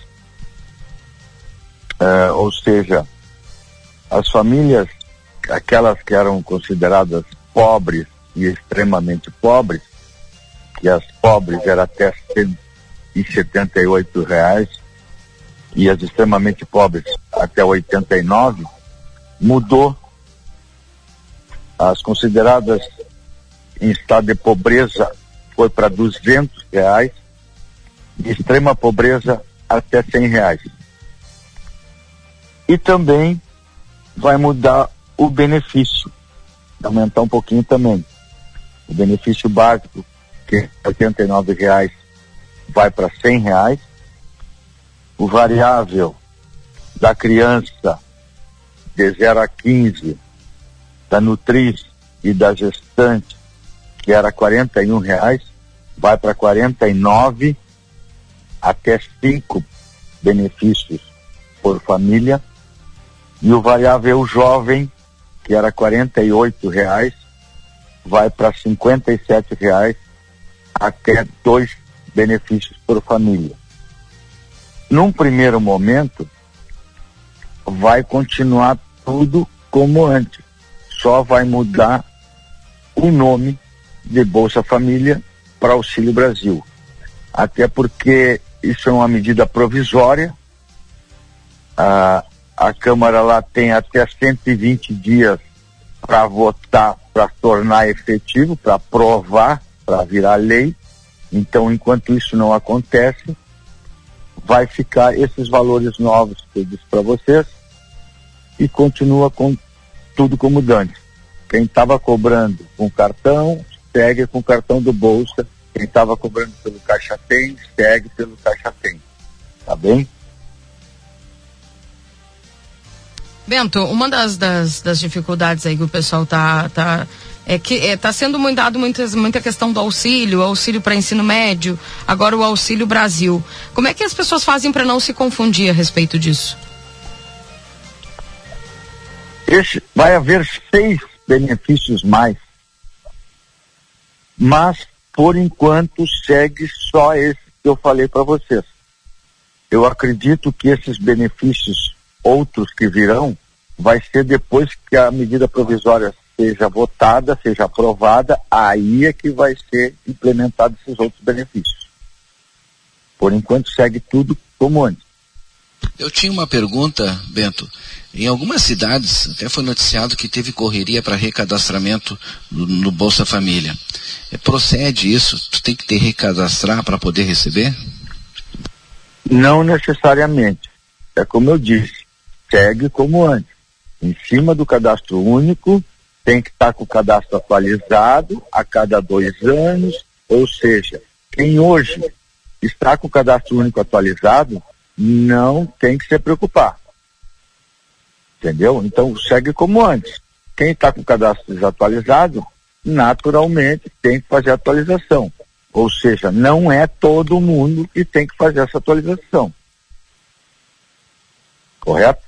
É, ou seja, as famílias, aquelas que eram consideradas pobres e extremamente pobres, que as pobres eram até 178 reais e as extremamente pobres até 89, mudou. As consideradas em estado de pobreza foi para 200 reais e extrema pobreza até 100 reais. E também vai mudar o benefício, aumentar um pouquinho também. O benefício básico, que é R$ reais, vai para R$ reais. O variável da criança de 0 a 15, da nutriz e da gestante, que era R$ reais, vai para 49 até cinco benefícios por família e o variável jovem, que era R$ reais, vai para R$ reais até dois benefícios por família. Num primeiro momento, vai continuar tudo como antes, só vai mudar o nome de Bolsa Família para Auxílio Brasil. Até porque isso é uma medida provisória, ah, a Câmara lá tem até 120 dias para votar, para tornar efetivo, para aprovar, para virar lei. Então, enquanto isso não acontece, vai ficar esses valores novos que eu disse para vocês e continua com tudo como dantes. Quem estava cobrando com cartão, segue com o cartão do Bolsa. Quem estava cobrando pelo Caixa Tem, segue pelo Caixa Tem. Tá bem? Bento, uma das, das, das, dificuldades aí que o pessoal tá, tá é que está é, tá sendo muito dado muitas, muita questão do auxílio, auxílio para ensino médio, agora o auxílio Brasil. Como é que as pessoas fazem para não se confundir a respeito disso? Esse, vai haver seis benefícios mais, mas por enquanto segue só esse que eu falei para vocês. Eu acredito que esses benefícios outros que virão, vai ser depois que a medida provisória seja votada, seja aprovada, aí é que vai ser implementado esses outros benefícios. Por enquanto segue tudo como antes. Eu tinha uma pergunta, Bento. Em algumas cidades, até foi noticiado que teve correria para recadastramento no, Bolsa Família. É, procede isso? Tu tem que ter recadastrar para poder receber? Não necessariamente. É como eu disse segue como antes. Em cima do cadastro único, tem que estar com o cadastro atualizado a cada dois anos, ou seja, quem hoje está com o cadastro único atualizado, não tem que se preocupar. Entendeu? Então segue como antes. Quem está com o cadastro desatualizado, naturalmente tem que fazer a atualização. Ou seja, não é todo mundo que tem que fazer essa atualização. Correto?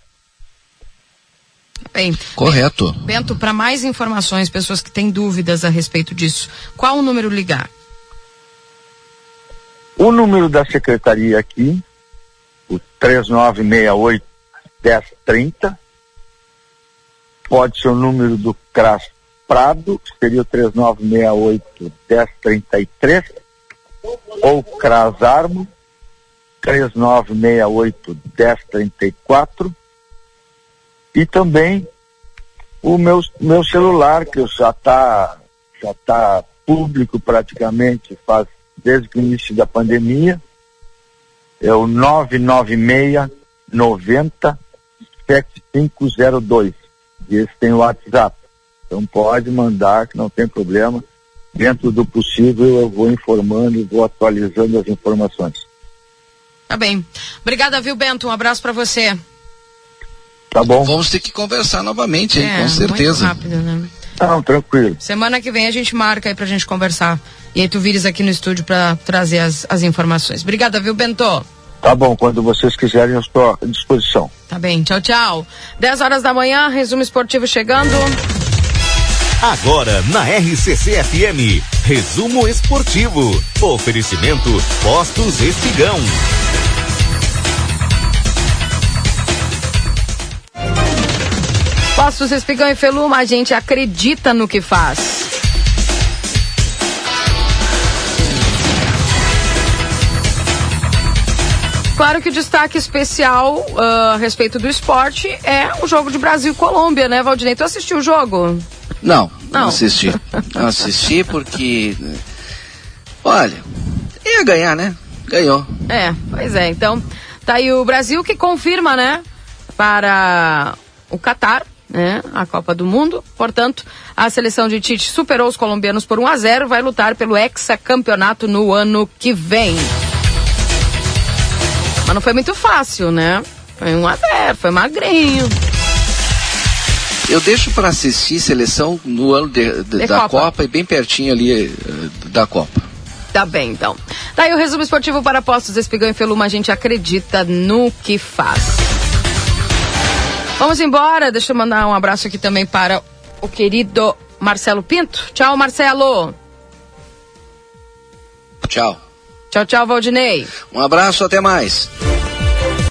Bem, Correto. Bento, para mais informações, pessoas que têm dúvidas a respeito disso, qual o número ligar? O número da secretaria aqui, o 3968 1030, pode ser o número do CRAS Prado, seria o 3968 1033, ou CRAS Armo, 3968 1034, e também o meu, meu celular, que já está já tá público praticamente faz desde o início da pandemia, é o 996 90 7502. E esse tem o WhatsApp. Então pode mandar, que não tem problema. Dentro do possível eu vou informando e vou atualizando as informações. Tá bem. Obrigada, viu, Bento? Um abraço para você. Tá bom. Vamos ter que conversar novamente, é, com certeza. Muito rápido, né? Não, tranquilo. Semana que vem a gente marca aí pra gente conversar. E aí tu vires aqui no estúdio para trazer as, as informações. Obrigada, viu, Bento? Tá bom, quando vocês quiserem eu estou à disposição. Tá bem, tchau, tchau. 10 horas da manhã, resumo esportivo chegando. Agora na RCC FM, resumo esportivo. Oferecimento Postos Espigão. Postos Espigão e Feluma, a gente acredita no que faz. Claro que o destaque especial uh, a respeito do esporte é o jogo de Brasil Colômbia, né, Valdinei? Tu assistiu o jogo? Não, não, Não. assisti. Não assisti porque. Olha, ia ganhar, né? Ganhou. É, pois é. Então, tá aí o Brasil que confirma, né, para o Catar, né, a Copa do Mundo. Portanto, a seleção de Tite superou os colombianos por 1 a 0, vai lutar pelo hexacampeonato no ano que vem. Mas não foi muito fácil, né? Foi 1 a 0, foi magrinho. Eu deixo para assistir seleção no ano de- de- De da Copa. Copa. e bem pertinho ali eh, da Copa. Tá bem, então. Daí o resumo esportivo para postos Espigão e Feluma, a gente acredita no que faz. Vamos embora, deixa eu mandar um abraço aqui também para o querido Marcelo Pinto. Tchau, Marcelo. Tchau. Tchau, tchau, Valdinei. Um abraço, até mais.